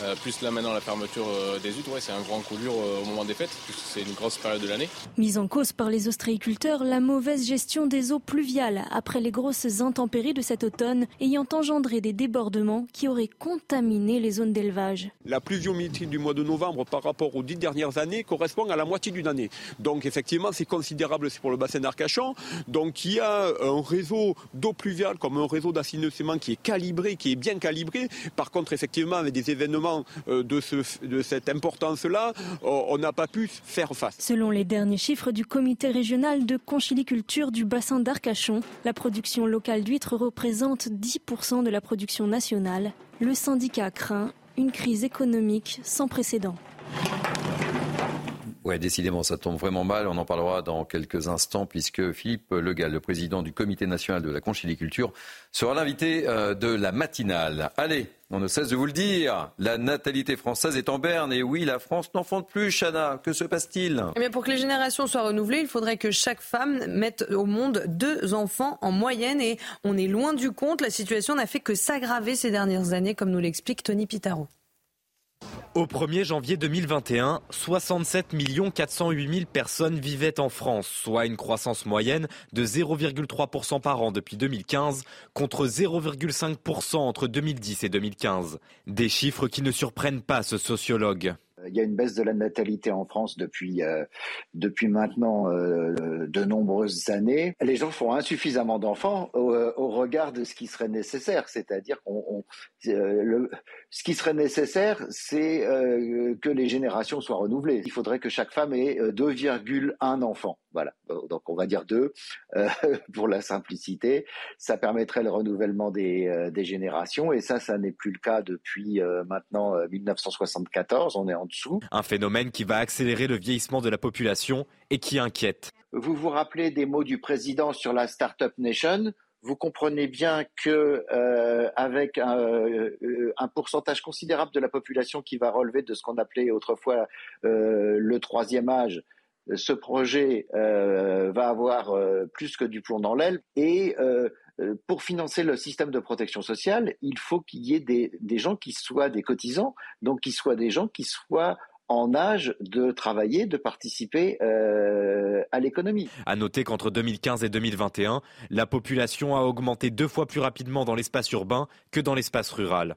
euh, plus là maintenant la fermeture euh, des huttes, ouais, c'est un grand coup dur euh, au moment des fêtes, c'est une grosse période de l'année. Mise en cause par les ostréiculteurs, la mauvaise gestion des eaux pluviales après les grosses intempéries de cet automne ayant engendré des débordements qui auraient contaminé les zones d'élevage. La pluviométrie du mois de novembre par rapport aux dix dernières années correspond à la moitié d'une année. Donc effectivement c'est considérable pour le bassin d'Arcachon. Donc il y a un réseau d'eau pluviale comme un réseau d'assainissement qui est calibré, qui est bien calibré. Par contre effectivement avec des événements euh, de, de cette importance-là, euh, on n'a pas pu faire face. Selon les derniers chiffres du comité régional de conchiliculture du bassin d'Arcachon, la production locale d'huîtres représente 10% de la production nationale. Le syndicat craint une crise économique sans précédent. Oui, décidément, ça tombe vraiment mal. On en parlera dans quelques instants puisque Philippe Legal, le président du Comité national de la conchiliculture, sera l'invité euh, de la matinale. Allez, on ne cesse de vous le dire, la natalité française est en berne. Et oui, la France n'enfante plus, Chana. Que se passe-t-il? Eh Pour que les générations soient renouvelées, il faudrait que chaque femme mette au monde deux enfants en moyenne. Et on est loin du compte. La situation n'a fait que s'aggraver ces dernières années, comme nous l'explique Tony Pitaro. Au 1er janvier 2021, 67 408 000 personnes vivaient en France, soit une croissance moyenne de 0,3% par an depuis 2015, contre 0,5% entre 2010 et 2015. Des chiffres qui ne surprennent pas ce sociologue. Il y a une baisse de la natalité en France depuis euh, depuis maintenant euh, de nombreuses années. Les gens font insuffisamment d'enfants au, euh, regard de ce qui serait nécessaire, c'est-à-dire qu'on ce qui serait nécessaire, c'est que les générations soient renouvelées. Il faudrait que chaque femme ait 2,1 enfants. Voilà, donc on va dire deux pour la simplicité. Ça permettrait le renouvellement des, des générations et ça, ça n'est plus le cas depuis maintenant 1974. On est en un phénomène qui va accélérer le vieillissement de la population et qui inquiète. Vous vous rappelez des mots du président sur la Startup Nation? Vous comprenez bien que euh, avec euh, un, pourcentage considérable de la population qui va relever de ce qu'on appelait autrefois euh, le troisième âge, ce projet va avoir plus que du plomb dans l'aile et pour financer le système de protection sociale, il faut qu'il y ait des, des, gens qui soient des cotisants, donc qui soient des gens qui soient en âge de travailler, de participer euh, à l'économie. À noter qu'entre 2015 et 2021, la population a augmenté deux fois plus rapidement dans l'espace urbain que dans l'espace rural.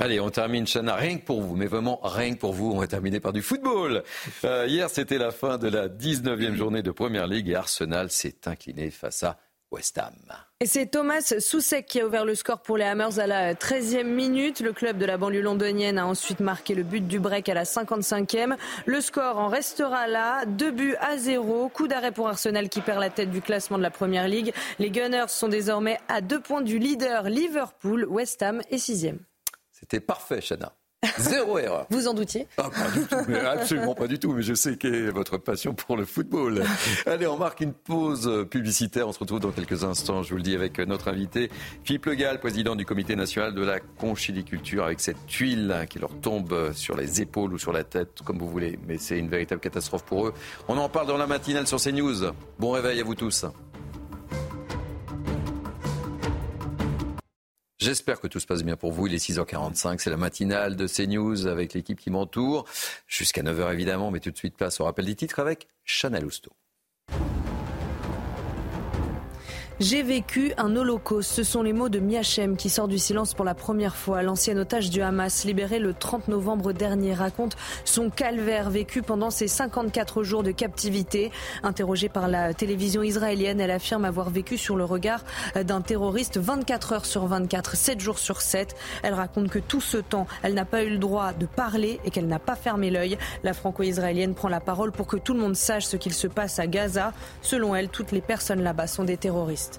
Allez, on termine, Chana, rien que pour vous, mais vraiment rien que pour vous. On va terminer par du football. Euh, hier, c'était la fin de la 19e journée de Première Ligue et Arsenal s'est incliné face à West Ham. Et c'est Thomas Soucek qui a ouvert le score pour les Hammers à la 13e minute. Le club de la banlieue londonienne a ensuite marqué le but du break à la 55e. Le score en restera là. Deux buts à zéro. Coup d'arrêt pour Arsenal qui perd la tête du classement de la Première Ligue. Les Gunners sont désormais à deux points du leader Liverpool. West Ham est sixième. C'était parfait, Chana. Zéro erreur. Vous en doutiez ah, Pas du tout, mais absolument pas du tout. Mais je sais quelle est votre passion pour le football. Allez, on marque une pause publicitaire. On se retrouve dans quelques instants, je vous le dis, avec notre invité Philippe Le président du comité national de la conchiliculture, avec cette tuile qui leur tombe sur les épaules ou sur la tête, comme vous voulez. Mais c'est une véritable catastrophe pour eux. On en parle dans la matinale sur CNews. Bon réveil à vous tous. J'espère que tout se passe bien pour vous. Il est 6h45, c'est la matinale de CNews avec l'équipe qui m'entoure. Jusqu'à 9h évidemment, mais tout de suite place au rappel des titres avec Chanel Housteau. J'ai vécu un holocauste. Ce sont les mots de Miachem qui sort du silence pour la première fois. L'ancien otage du Hamas, libéré le 30 novembre dernier, raconte son calvaire vécu pendant ses 54 jours de captivité. Interrogée par la télévision israélienne, elle affirme avoir vécu sur le regard d'un terroriste 24 heures sur 24, 7 jours sur 7. Elle raconte que tout ce temps, elle n'a pas eu le droit de parler et qu'elle n'a pas fermé l'œil. La franco-israélienne prend la parole pour que tout le monde sache ce qu'il se passe à Gaza. Selon elle, toutes les personnes là-bas sont des terroristes.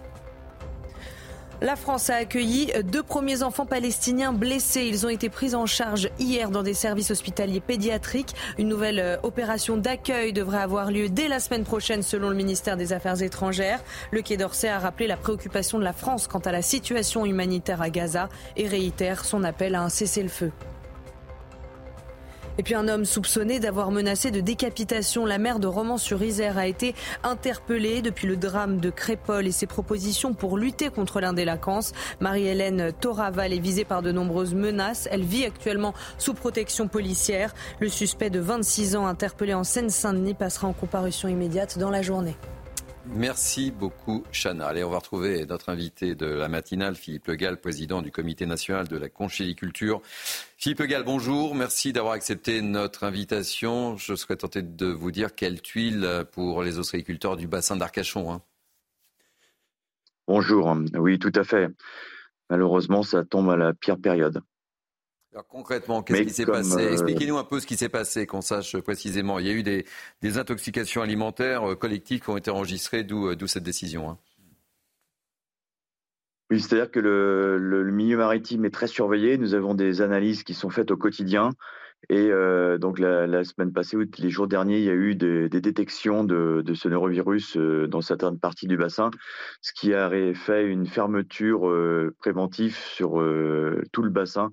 La France a accueilli deux premiers enfants palestiniens blessés. Ils ont été pris en charge hier dans des services hospitaliers pédiatriques. Une nouvelle euh, opération d'accueil devrait avoir lieu dès la semaine prochaine selon le ministère des Affaires étrangères. Le Quai d'Orsay a rappelé la préoccupation de la France quant à la situation humanitaire à Gaza et réitère son appel à un cessez-le-feu. Et puis un homme soupçonné d'avoir menacé de décapitation la mère de Romans-sur-Isère a été interpellé depuis le drame de Crépol et ses propositions pour lutter contre l'indélinquance. Marie-Hélène Toraval est visée par de nombreuses menaces. Elle vit actuellement sous protection policière. Le suspect de 26 ans interpellé en Seine-Saint-Denis passera en comparution immédiate dans la journée. Merci beaucoup, Chana. Allez, on va retrouver notre invité de la matinale, Philippe Le président du comité national de la conchyliculture. Philippe Le bonjour. Merci d'avoir accepté notre invitation. Je serais tenté de vous dire quelle tuile pour les ostréiculteurs du bassin d'Arcachon. Hein. Bonjour. Oui, tout à fait. Malheureusement, ça tombe à la pire période. Alors concrètement, qu'est-ce qui s'est passé? euh, Expliquez-nous un peu ce qui s'est passé, qu'on sache précisément. Il y a eu des, intoxications alimentaires euh, collectives qui ont été enregistrées, d'où euh, cette décision. Hein. Oui, c'est-à-dire que le, milieu maritime est très surveillé. Nous avons des analyses qui sont faites au quotidien. Et donc la, semaine passée, ou les jours derniers, il y a eu des, détections de, de, ce neurovirus dans certaines parties du bassin, ce qui a fait une fermeture préventive sur tout le bassin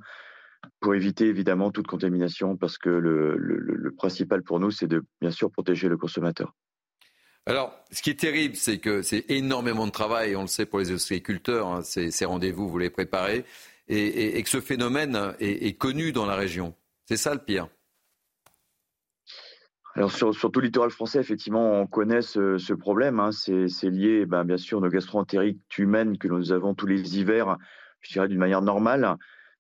pour éviter évidemment toute contamination, parce que le, principal pour nous, c'est de bien sûr protéger le consommateur. Alors, ce qui est terrible, c'est que c'est énormément de travail, on le sait pour les ostréiculteurs, hein, ces, rendez-vous, vous les préparez, et, que ce phénomène est, connu dans la région. C'est ça le pire. Alors sur, tout littoral français, effectivement, on connaît ce, problème. Hein. C'est lié, ben, bien sûr, nos gastroentérites humaines que nous avons tous les hivers, je dirais d'une manière normale.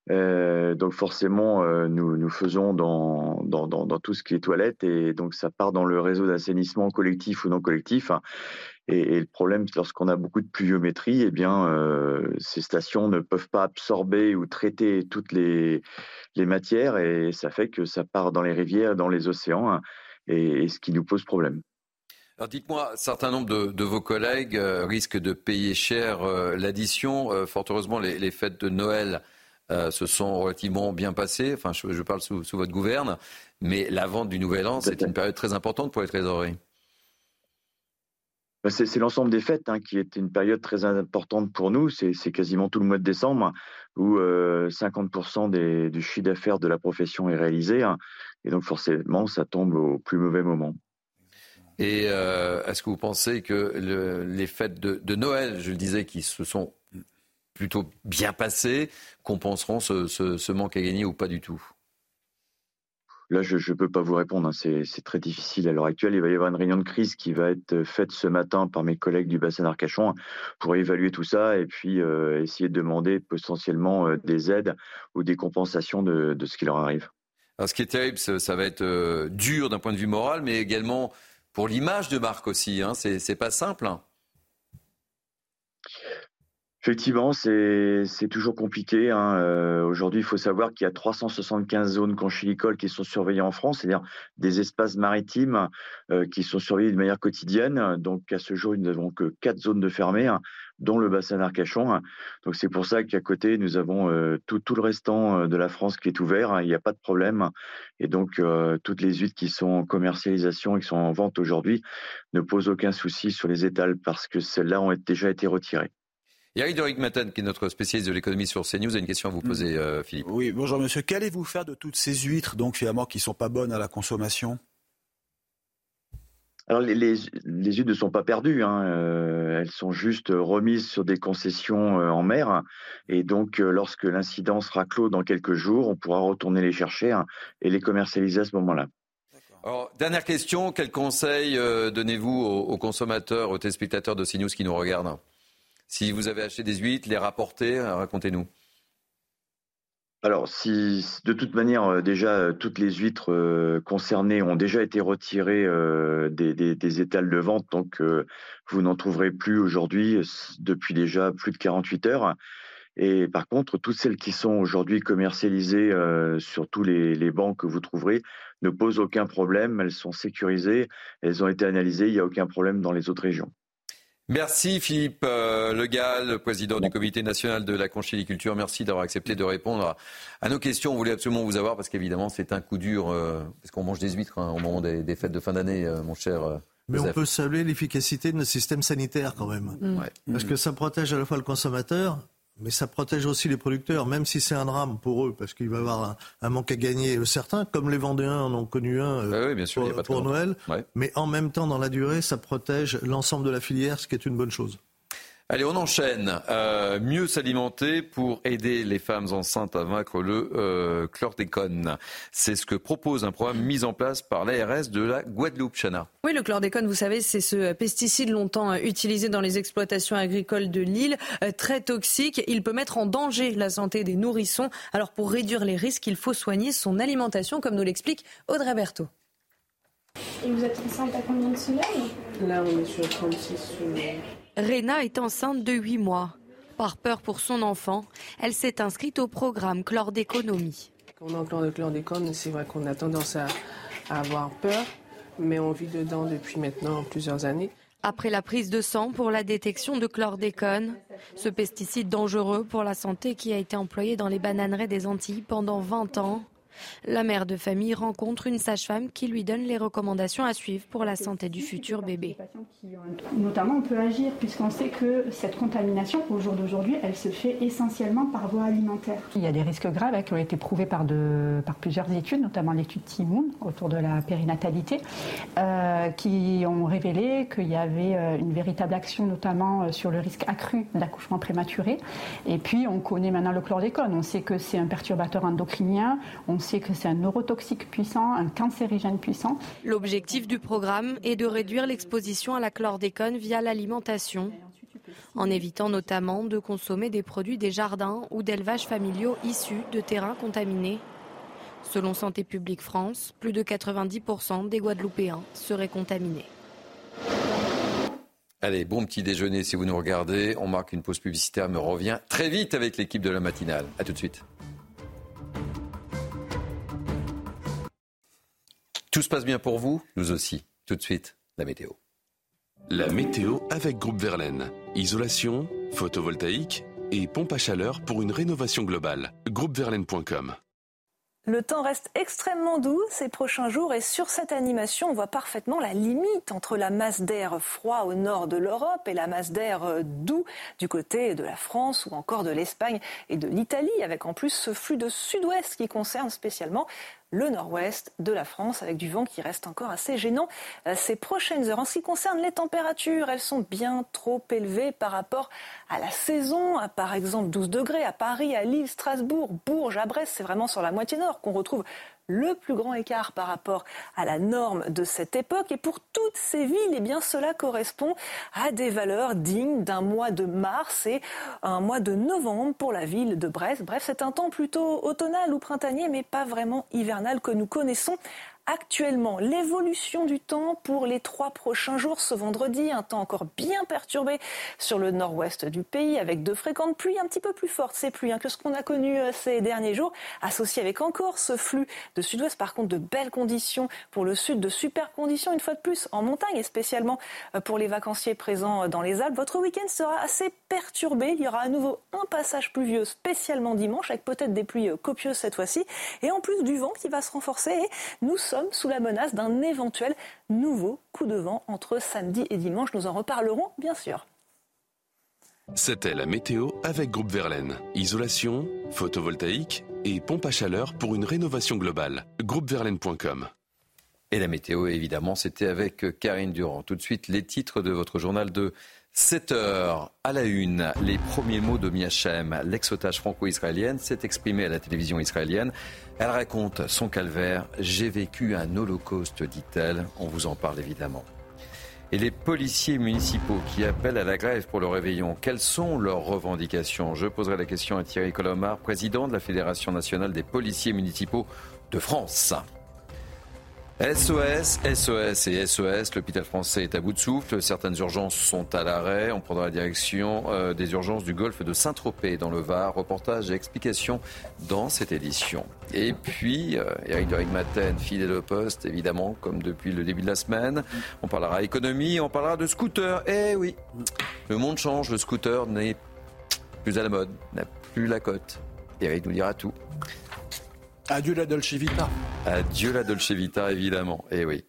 Euh, donc forcément, euh, nous, nous faisons dans, dans, dans, tout ce qui est toilette et donc ça part dans le réseau d'assainissement collectif ou non collectif. Et, le problème, lorsqu'on a beaucoup de pluviométrie, eh bien, euh, ces stations ne peuvent pas absorber ou traiter toutes les, les matières et ça fait que ça part dans les rivières, dans les océans, hein, et, ce qui nous pose problème. Alors dites-moi, un certain nombre de, vos collègues risquent de payer cher l'addition. fort heureusement, les, fêtes de Noël euh, se sont relativement bien passés. Enfin, je, parle sous, votre gouverne. Mais la vente du Nouvel An, c'est une période très importante pour les trésoreries. Bah, c'est l'ensemble des fêtes hein, qui est une période très importante pour nous. C'est quasiment tout le mois de décembre où 50% euh, du chiffre d'affaires de la profession est réalisé. Hein. et donc forcément, ça tombe au plus mauvais moment. Et euh, est-ce que vous pensez que les fêtes de, Noël, je le disais, qui se sont plutôt bien passé compenseront ce, manque à gagner ou pas du tout? Là, je ne peux pas vous répondre. Hein. C'est très difficile à l'heure actuelle. Il va y avoir une réunion de crise qui va être faite ce matin par mes collègues du bassin d'Arcachon pour évaluer tout ça et puis euh, essayer de demander potentiellement euh, des aides ou des compensations de, ce qui leur arrive. Alors, ce qui est terrible, ça, va être euh, dur d'un point de vue moral, mais également pour l'image de marque aussi. Hein. C'est pas simple. Hein. Effectivement, c'est toujours compliqué. Hein. Euh, aujourd'hui, il faut savoir qu'il y a 375 zones conchilicoles qui sont surveillées en France, c'est-à-dire des espaces maritimes euh, qui sont surveillés de manière quotidienne. Donc, à ce jour, nous n'avons que quatre zones de fermées, hein, dont le bassin d'Arcachon. Donc, c'est pour ça qu'à côté, nous avons euh, tout, tout, le restant de la France qui est ouvert. Hein. Il n'y a pas de problème. Et donc, toutes les huîtres qui sont en commercialisation et qui sont en vente aujourd'hui ne posent aucun souci sur les étals parce que celles-là ont déjà été retirées. Eric Doric Maten, qui est notre spécialiste de l'économie sur CNews, a une question à vous poser, euh, Philippe. Oui, bonjour monsieur. Qu'allez-vous faire de toutes ces huîtres, donc finalement, qui ne sont pas bonnes à la consommation? Alors les, les, huîtres ne sont pas perdues, hein. euh, elles sont juste remises sur des concessions euh, en mer. Et donc, lorsque l'incident sera clos dans quelques jours, on pourra retourner les chercher hein, et les commercialiser à ce moment-là. Alors, dernière question, quel conseil donnez-vous aux, aux, consommateurs, aux téléspectateurs de CNews qui nous regardent? Si vous avez acheté des huîtres, les rapporter, euh, racontez-nous. Alors, si de toute manière, euh, déjà, euh, toutes les huîtres concernées ont déjà été retirées des, étals de vente, donc vous n'en trouverez plus aujourd'hui depuis déjà plus de 48 heures. Et par contre, toutes celles qui sont aujourd'hui commercialisées sur tous les, les, bancs que vous trouverez ne posent aucun problème. Elles sont sécurisées, elles ont été analysées, il n'y a aucun problème dans les autres régions. Merci Philippe euh, Legal, président du comité national de la conchiliculture. Merci d'avoir accepté de répondre à, nos questions. On voulait absolument vous avoir parce qu'évidemment c'est un coup dur, euh, parce qu'on mange des huîtres hein, au moment des, fêtes de fin d'année, euh, mon cher. Mais on peut saluer l'efficacité de notre système sanitaire quand même. Parce que ça protège à la fois le consommateur, mais ça protège aussi les producteurs, même si c'est un drame pour eux, parce qu'il va y avoir un, manque à gagner euh, certains, comme les Vendéens en ont connu un euh, pour, Noël. Mais en même temps, dans la durée, ça protège l'ensemble de la filière, ce qui est une bonne chose. Allez, on enchaîne. Euh, mieux s'alimenter pour aider les femmes enceintes à vaincre le euh, chlordécone. C'est ce que propose un programme mis en place par l'ARS de la Guadeloupe, Chana. Oui, le chlordécone, vous savez, c'est ce pesticide longtemps euh, utilisé dans les exploitations agricoles de l'île, très toxique. Il peut mettre en danger la santé des nourrissons. Alors, pour réduire les risques, il faut soigner son alimentation, comme nous l'explique Audrey Berthaud. Et vous êtes enceinte à combien de semaines? Là, on est sur 36 semaines. Réna est enceinte de 8 mois. Par peur pour son enfant, elle s'est inscrite au programme Chlordéconomie. Quand on est en chlordécone, c'est vrai qu'on a tendance à, avoir peur, mais on vit dedans depuis maintenant plusieurs années. Après la prise de sang pour la détection de chlordécone, ce pesticide dangereux pour la santé qui a été employé dans les bananeraies des Antilles pendant 20 ans, la mère de famille rencontre une sage-femme qui lui donne les recommandations à suivre pour la santé du futur bébé. Notamment, on peut agir puisqu'on sait que cette contamination, au jour d'aujourd'hui, elle se fait essentiellement par voie alimentaire. Il y a des risques graves hein, qui ont été prouvés par, par plusieurs études, notamment l'étude Timoun autour de la périnatalité, euh, qui ont révélé qu'il y avait euh, une véritable action, notamment euh, sur le risque accru d'accouchement prématuré. Et puis, on connaît maintenant le chlordécone. On sait que c'est un perturbateur endocrinien. On que c'est un neurotoxique puissant, un cancérigène puissant. L'objectif du programme est de réduire l'exposition à la chlordécone via l'alimentation, en évitant notamment de consommer des produits des jardins ou d'élevages familiaux issus de terrains contaminés. Selon Santé publique France, plus de 90% des Guadeloupéens seraient contaminés. Allez, bon petit déjeuner si vous nous regardez. On marque une pause publicitaire, me revient très vite avec l'équipe de la matinale. A tout de suite. Tout se passe bien pour vous Nous aussi. Tout de suite, la météo. La météo avec Groupe Verlaine. Isolation, photovoltaïque et pompe à chaleur pour une rénovation globale. Groupeverlaine.com le temps reste extrêmement doux ces prochains jours et sur cette animation, on voit parfaitement la limite entre la masse d'air froid au nord de l'Europe et la masse d'air doux du côté de la France ou encore de l'Espagne et de l'Italie, avec en plus ce flux de sud-ouest qui concerne spécialement le nord-ouest de la France avec du vent qui reste encore assez gênant euh, ces prochaines heures. En ce qui concerne les températures, elles sont bien trop élevées par rapport à la saison. Par exemple, 12 degrés à Paris, à Lille, Strasbourg, Bourges, à Brest, c'est vraiment sur la moitié nord qu'on retrouve le plus grand écart par rapport à la norme de cette époque. Et pour toutes ces villes, eh bien, cela correspond à des valeurs dignes d'un mois de mars et un mois de novembre pour la ville de Brest. Bref, c'est un temps plutôt automnal ou printanier, mais pas vraiment hivernal que nous connaissons actuellement. L'évolution du temps pour les trois prochains jours ce vendredi, un temps encore bien perturbé sur le nord-ouest du pays avec de fréquentes pluies un petit peu plus fortes, ces pluies hein, que ce qu'on a connu euh, ces derniers jours, associé avec encore ce flux de sud-ouest. Par contre, de belles conditions pour le sud, de super conditions une fois de plus en montagne et spécialement euh, pour les vacanciers présents dans les Alpes. Votre week-end sera assez perturbé. Il y aura à nouveau un passage pluvieux spécialement dimanche avec peut-être des pluies copieuses cette fois-ci et en plus du vent qui va se renforcer nous sommes sous la menace d'un éventuel nouveau coup de vent entre samedi et dimanche. Nous en reparlerons bien sûr. C'était la météo avec Groupe Verlaine. Isolation, photovoltaïque et pompe à chaleur pour une rénovation globale. Groupeverlaine.com. Et la météo, évidemment, c'était avec Karine Durand. Tout de suite, les titres de votre journal de 7 heures à la une, les premiers mots de Miachem, l'ex-otage franco-israélienne, s'est exprimée à la télévision israélienne. Elle raconte son calvaire. J'ai vécu un holocauste, dit-elle. On vous en parle évidemment. Et les policiers municipaux qui appellent à la grève pour le réveillon, quelles sont leurs revendications? Je poserai la question à Thierry Colomar, président de la Fédération nationale des policiers municipaux de France. SOS, SOS et SOS, l'hôpital français est à bout de souffle. Certaines urgences sont à l'arrêt. On prendra la direction euh, des urgences du golfe de Saint-Tropez dans le Var. Reportage et explications dans cette édition. Et puis, euh, Eric de Rigmaten, fidèle au poste, évidemment, comme depuis le début de la semaine. On parlera économie, on parlera de scooter. Eh oui, le monde change, le scooter n'est plus à la mode, n'a plus la cote. Eric nous dira tout. Adieu la Dolce Vita. Adieu la Dolce Vita, évidemment. Eh oui.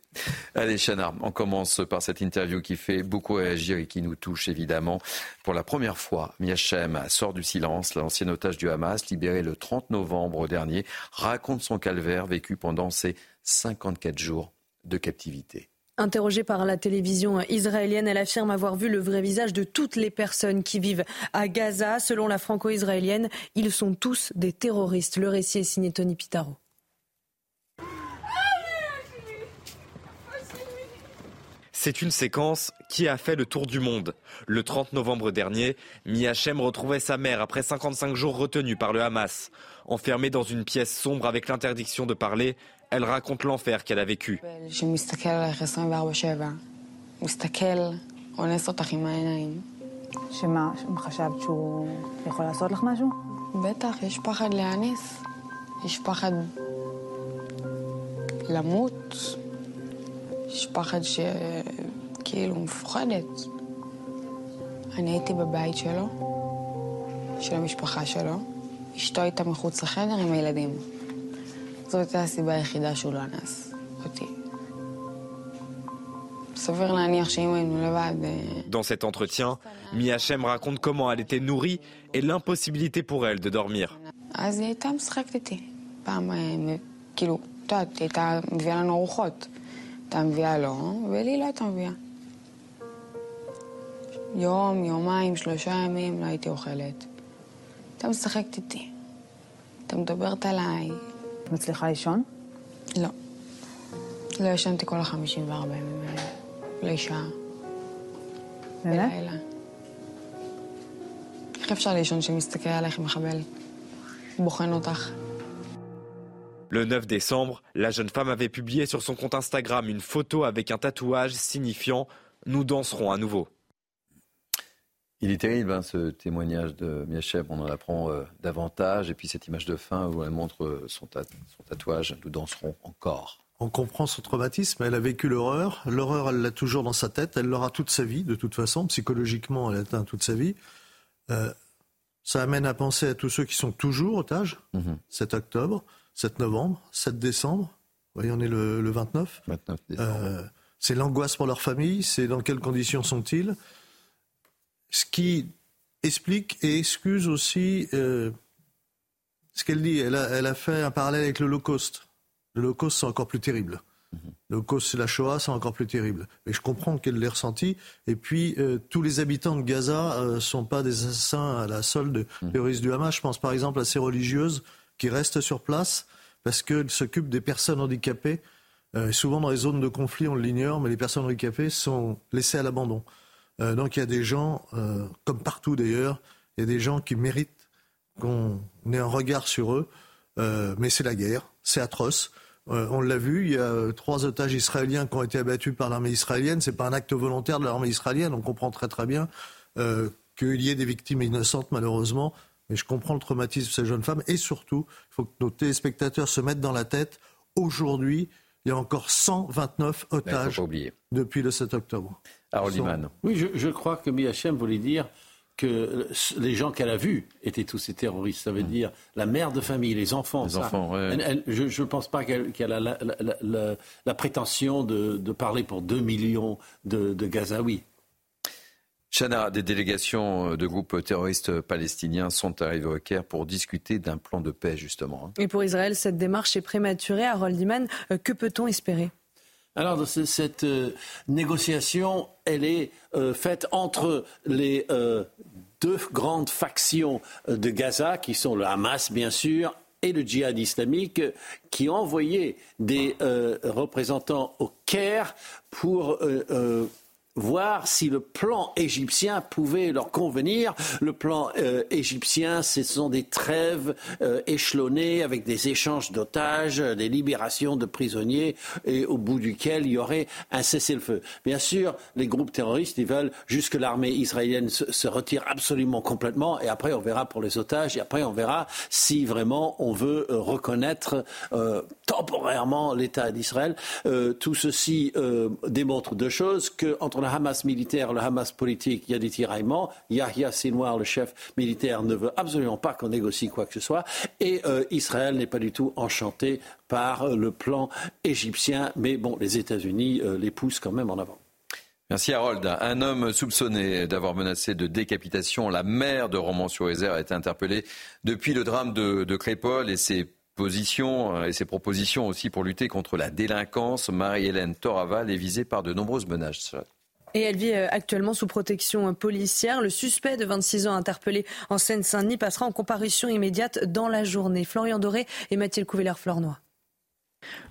Allez, Chana, on commence par cette interview qui fait beaucoup réagir et qui nous touche, évidemment. Pour la première fois, Miachem sort du silence. L'ancien otage du Hamas, libéré le 30 novembre dernier, raconte son calvaire vécu pendant ses 54 jours de captivité. Interrogée par la télévision israélienne, elle affirme avoir vu le vrai visage de toutes les personnes qui vivent à Gaza. Selon la franco-israélienne, ils sont tous des terroristes. Le récit est signé Tony Pitaro. C'est une séquence qui a fait le tour du monde. Le 30 novembre dernier, Miachem retrouvait sa mère après 55 jours retenus par le Hamas. Enfermée dans une pièce sombre avec l'interdiction de parler, elle raconte l'enfer qu'elle a vécu. שמה, חשבת שהוא יכול לעשות לך משהו? בטח, יש פחד להיאנס. יש פחד למות. יש פחד שכאילו מפוחדת. אני הייתי בבית שלו, של המשפחה שלו. אשתו הייתה מחוץ לחדר עם הילדים. זו הייתה הסיבה היחידה שהוא לא אנס אותי. סביר להניח שאם היינו לבד... Dans cet entretien, Miachem raconte comment elle était nourrie et l'impossibilité pour elle de dormir. אז היא הייתה משחקת איתי. פעם, כאילו, את יודעת, היא הייתה מביאה לנו ארוחות. הייתה מביאה לו, ולי לא הייתה מביאה. יום, יומיים, שלושה ימים לא הייתי אוכלת. הייתה משחקת איתי. הייתה מדברת עליי. את מצליחה לישון? לא. לא ישנתי כל ה-54 ימים האלה. בלי שעה. באמת? בלילה. איך אפשר לישון שמסתכל עלייך מחבל? בוחן אותך. Le 9 décembre, la jeune femme avait publié sur son compte Instagram une photo avec un tatouage signifiant Nous danserons à nouveau. il est terrible hein, ce témoignage de Miachem, on en apprend euh, davantage. Et puis cette image de fin où elle montre euh, son, tat- son tatouage, nous danserons encore. On comprend son traumatisme. Elle a vécu l'horreur. L'horreur, elle l'a toujours dans sa tête. Elle l'aura toute sa vie, de toute façon. Psychologiquement, elle atteint toute sa vie. Euh, ça amène à penser à tous ceux qui sont toujours otages. 7 octobre, 7 novembre, 7 décembre. Vous voyez, on est le, le 29. 29 Euh, c'est l'angoisse pour leur famille. C'est dans quelles conditions sont-ils? Ce qui explique et excuse aussi euh, ce qu'elle dit. Elle a, elle a fait un parallèle avec l'Holocauste. L'Holocauste, c'est encore plus terrible. L'Holocauste, c'est la Shoah, c'est encore plus terrible. Mais je comprends qu'elle l'ait ressenti. Et puis, euh, tous les habitants de Gaza ne sont pas des assassins à la solde terroristes du Hamas. Je pense par exemple à ces religieuses qui restent sur place parce qu'elles s'occupent des personnes handicapées. Euh, souvent dans les zones de conflit, on l'ignore, mais les personnes handicapées sont laissées à l'abandon. Euh, donc il y a des gens, euh, comme partout d'ailleurs, il y a des gens qui méritent qu'on ait un regard sur eux. Euh, mais c'est la guerre, c'est atroce. On l'a vu, il y a trois otages israéliens qui ont été abattus par l'armée israélienne. C'est pas un acte volontaire de l'armée israélienne. On comprend très très bien qu'il y ait des victimes innocentes, malheureusement. Mais je comprends le traumatisme de ces jeunes femmes. Et surtout, il faut que nos téléspectateurs se mettent dans la tête. Aujourd'hui, il y a encore 129 otages depuis le 7 octobre. Oui, je, je, crois que Miachem voulait dire que les gens qu'elle a vus étaient tous ces terroristes. Ça veut mm. dire la mère de famille, les enfants. Les enfants je ne pense pas qu'elle a la, prétention de, parler pour 2 millions de, de Gazaouis. Chana, des délégations de groupes terroristes palestiniens sont arrivées au Caire pour discuter d'un plan de paix, justement. Hein. Et pour Israël, cette démarche est prématurée. Harold Iman, euh, que peut-on espérer? Alors, cette euh, négociation, elle est euh, faite entre les euh, deux grandes factions de Gaza, qui sont le Hamas, bien sûr, et le djihad islamique, qui ont envoyé des représentants au Caire pour voir si le plan égyptien pouvait leur convenir. Le plan euh, égyptien, ce sont des trêves euh, échelonnées avec des échanges d'otages, des libérations de prisonniers et au bout duquel il y aurait un cessez-le-feu. Bien sûr, les groupes terroristes, ils veulent juste que l'armée israélienne se, retire absolument complètement et après on verra pour les otages et après on verra si vraiment on veut euh, reconnaître temporairement l'État d'Israël. tout ceci démontre deux choses que entre le Hamas militaire, le Hamas politique, il y a des tiraillements. Yahya Sinwar, le chef militaire, ne veut absolument pas qu'on négocie quoi que ce soit. Et euh, Israël n'est pas du tout enchanté par le plan égyptien. Mais bon, les États-Unis euh, les poussent quand même en avant. Merci Harold. Un homme soupçonné d'avoir menacé de décapitation la mère de Romans-sur-Isère a été interpellé depuis le drame de, de Crépol et ses positions euh, et ses propositions aussi pour lutter contre la délinquance. Marie-Hélène Toraval est visée par de nombreuses menaces. Et elle vit euh, actuellement sous protection policière. Le suspect de 26 ans interpellé en Seine-Saint-Denis passera en comparution immédiate dans la journée. Florian Doré et Mathilde Couvillère-Flornois.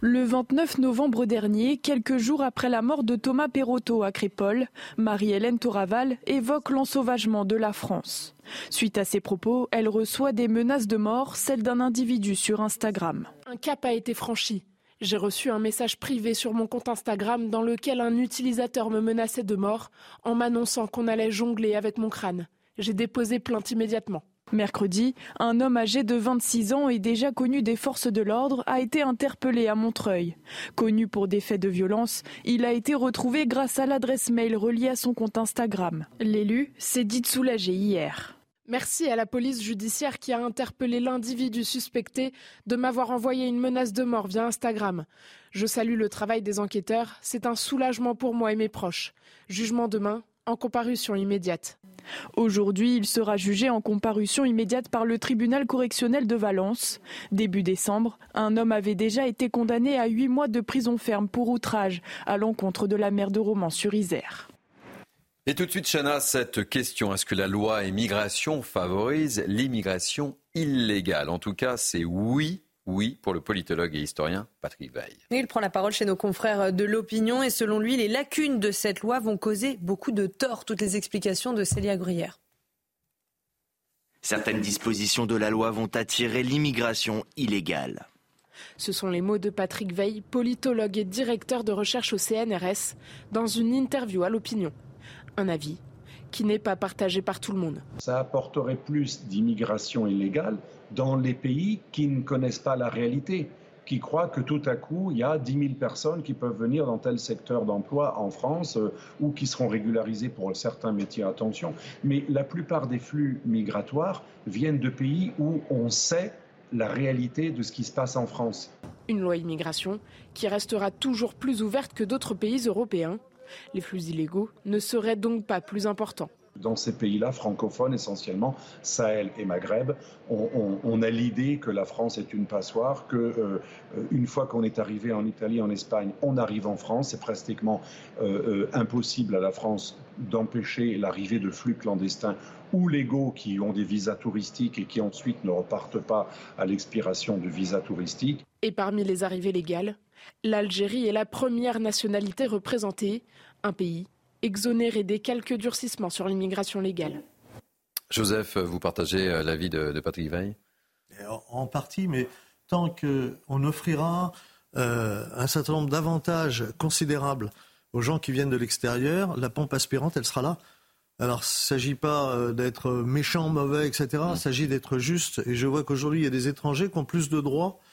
Le 29 novembre dernier, quelques jours après la mort de Thomas Perotto à Crépole, Marie-Hélène Toraval évoque l'ensauvagement de la France. Suite à ces propos, elle reçoit des menaces de mort, celles d'un individu sur Instagram. Un cap a été franchi. J'ai reçu un message privé sur mon compte Instagram dans lequel un utilisateur me menaçait de mort en m'annonçant qu'on allait jongler avec mon crâne. J'ai déposé plainte immédiatement. Mercredi, un homme âgé de 26 ans et déjà connu des forces de l'ordre a été interpellé à Montreuil. Connu pour des faits de violence, il a été retrouvé grâce à l'adresse mail reliée à son compte Instagram. L'élu s'est dit soulagé hier. Merci à la police judiciaire qui a interpellé l'individu suspecté de m'avoir envoyé une menace de mort via Instagram. Je salue le travail des enquêteurs. C'est un soulagement pour moi et mes proches. Jugement demain, en comparution immédiate. Aujourd'hui, il sera jugé en comparution immédiate par le tribunal correctionnel de Valence. Début décembre, un homme avait déjà été condamné à huit mois de prison ferme pour outrage à l'encontre de la mère de Romans-sur-Isère. Et tout de suite, Chana, cette question, est-ce que la loi immigration favorise l'immigration illégale? En tout cas, c'est oui oui pour le politologue et historien Patrick Veil. Il prend la parole chez nos confrères de l'opinion et selon lui, les lacunes de cette loi vont causer beaucoup de tort. Toutes les explications de Célia Gruyère. Certaines dispositions de la loi vont attirer l'immigration illégale. Ce sont les mots de Patrick Veil, politologue et directeur de recherche au CNRS, dans une interview à l'opinion un avis qui n'est pas partagé par tout le monde. Ça apporterait plus d'immigration illégale dans les pays qui ne connaissent pas la réalité, qui croient que tout à coup, il y a 10 000 personnes qui peuvent venir dans tel secteur d'emploi en France euh, ou qui seront régularisées pour certains métiers, attention. Mais la plupart des flux migratoires viennent de pays où on sait la réalité de ce qui se passe en France. Une loi immigration qui restera toujours plus ouverte que d'autres pays européens les flux illégaux ne seraient donc pas plus importants dans ces pays-là, francophones essentiellement, Sahel et Maghreb, on, a l'idée que la France est une passoire, que euh, une fois qu'on est arrivé en Italie, en Espagne, on arrive en France. C'est pratiquement euh, euh, impossible à la France d'empêcher l'arrivée de flux clandestins ou légaux qui ont des visas touristiques et qui ensuite ne repartent pas à l'expiration du visa touristique. Et parmi les arrivées légales, L'Algérie est la première nationalité représentée, un pays exonéré des quelques durcissements sur l'immigration légale. Joseph, vous partagez euh, l'avis de, de Patrick Veil? En partie, mais tant qu'on offrira euh, un certain nombre d'avantages considérables aux gens qui viennent de l'extérieur, la pompe aspirante, elle sera là. Alors, il ne s'agit pas euh, d'être méchant, mauvais, etc. Il s'agit d'être juste. Et je vois qu'aujourd'hui, il y a des étrangers qui ont plus de droits euh,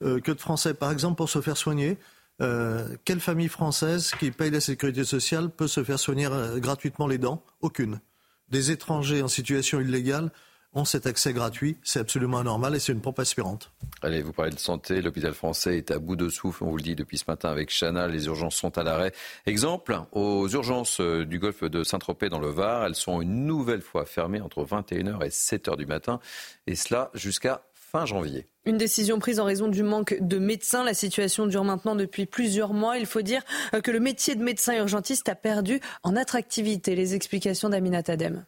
que de Français. Par exemple, pour se faire soigner, quelle famille française qui paye la sécurité sociale peut se faire soigner gratuitement les dents? Aucune. Des étrangers en situation illégale ont cet accès gratuit. C'est absolument anormal et c'est une pompe aspirante. Allez, vous parlez de santé. L'hôpital français est à bout de souffle. On vous le dit depuis ce matin avec Chana. Les urgences sont à l'arrêt. Exemple, aux urgences euh, du golfe de Saint-Tropez dans le Var, elles sont une nouvelle fois fermées entre 21h et 7h du matin. Et cela jusqu'à fin janvier. Une décision prise en raison du manque de médecins. La situation dure maintenant depuis plusieurs mois. Il faut dire euh, que le métier de médecin urgentiste a perdu en attractivité. Les explications d'Aminat Adem.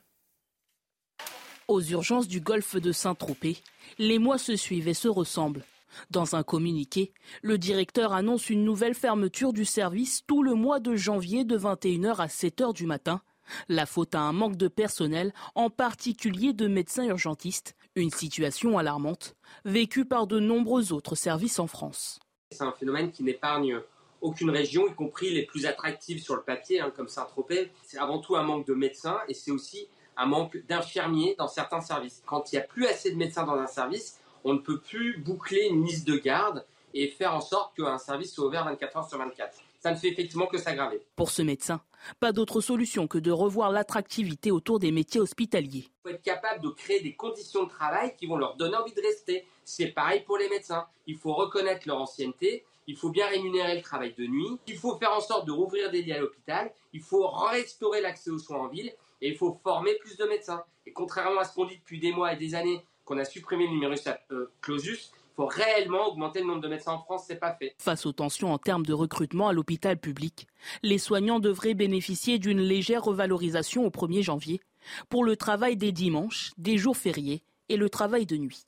Aux urgences du golfe de Saint-Tropez, les mois se suivent et se ressemblent. Dans un communiqué, le directeur annonce une nouvelle fermeture du service tout le mois de janvier de 21h à 7h du matin. La faute à un manque de personnel, en particulier de médecins urgentistes, une situation alarmante, vécue par de nombreux autres services en France. C'est un phénomène qui n'épargne aucune région, y compris les plus attractives sur le papier, hein, comme Saint-Tropez. C'est avant tout un manque de médecins et c'est aussi un manque d'infirmiers dans certains services. Quand il n'y a plus assez de médecins dans un service, on ne peut plus boucler une liste de garde et faire en sorte qu'un service soit ouvert 24 heures sur 24. Ça ne fait effectivement que s'aggraver. Pour ce médecin, pas d'autre solution que de revoir l'attractivité autour des métiers hospitaliers. Il faut être capable de créer des conditions de travail qui vont leur donner envie de rester. C'est pareil pour les médecins. Il faut reconnaître leur ancienneté, il faut bien rémunérer le travail de nuit, il faut faire en sorte de rouvrir des lits à l'hôpital, il faut restaurer l'accès aux soins en ville et il faut former plus de médecins. Et contrairement à ce qu'on dit depuis des mois et des années, qu'on a supprimé le numerus euh, clausus, faut réellement augmenter le nombre de médecins en France, c'est pas fait. Face aux tensions en termes de recrutement à l'hôpital public, les soignants devraient bénéficier d'une légère revalorisation au 1er janvier pour le travail des dimanches, des jours fériés et le travail de nuit.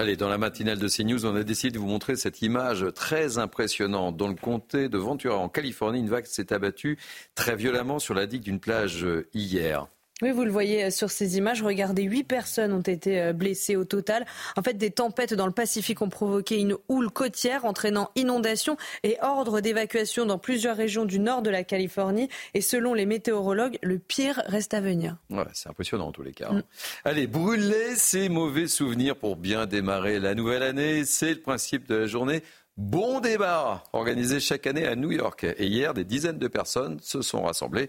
Allez, dans la matinale de CNews, on a décidé de vous montrer cette image très impressionnante. Dans le comté de Ventura, en Californie, une vague s'est abattue très violemment sur la digue d'une plage hier. Oui, vous le voyez euh, sur ces images. Regardez, huit personnes ont été euh, blessées au total. En fait, des tempêtes dans le Pacifique ont provoqué une houle côtière entraînant inondations et ordre d'évacuation dans plusieurs régions du nord de la Californie. Et selon les météorologues, le pire reste à venir. Ouais, c'est impressionnant en tous les cas. Hein. Mm. Allez, brûler ces mauvais souvenirs pour bien démarrer la nouvelle année. C'est le principe de la journée. Bon débat organisé chaque année à New York. Et hier, des dizaines de personnes se sont rassemblées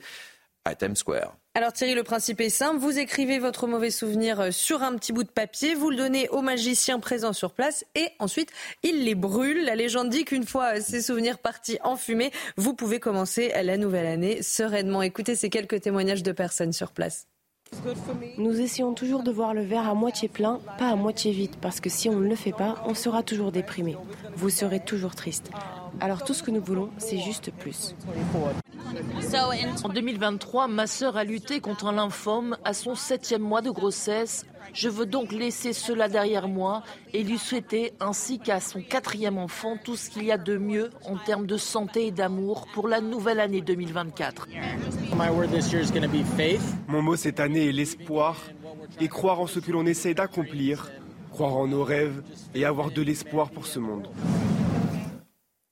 à Times Square. Alors Thierry, le principe est simple. Vous écrivez votre mauvais souvenir euh, sur un petit bout de papier, vous le donnez au magicien présent sur place et ensuite il les brûle. La légende dit qu'une fois euh, ces souvenirs partis en fumée, vous pouvez commencer la nouvelle année sereinement. Écoutez ces quelques témoignages de personnes sur place. Nous essayons toujours de voir le verre à moitié plein, pas à moitié vide, parce que si on ne le fait pas, on sera toujours déprimé. Vous serez toujours triste. Alors tout ce que nous voulons, c'est juste plus. En 2023, ma sœur a lutté contre un lymphome à son septième mois de grossesse. Je veux donc laisser cela derrière moi et lui souhaiter, ainsi qu'à son quatrième enfant, tout ce qu'il y a de mieux en termes de santé et d'amour pour la nouvelle année 2024. Mon mot cette année est l'espoir et croire en ce que l'on essaie d'accomplir, croire en nos rêves et avoir de l'espoir pour ce monde.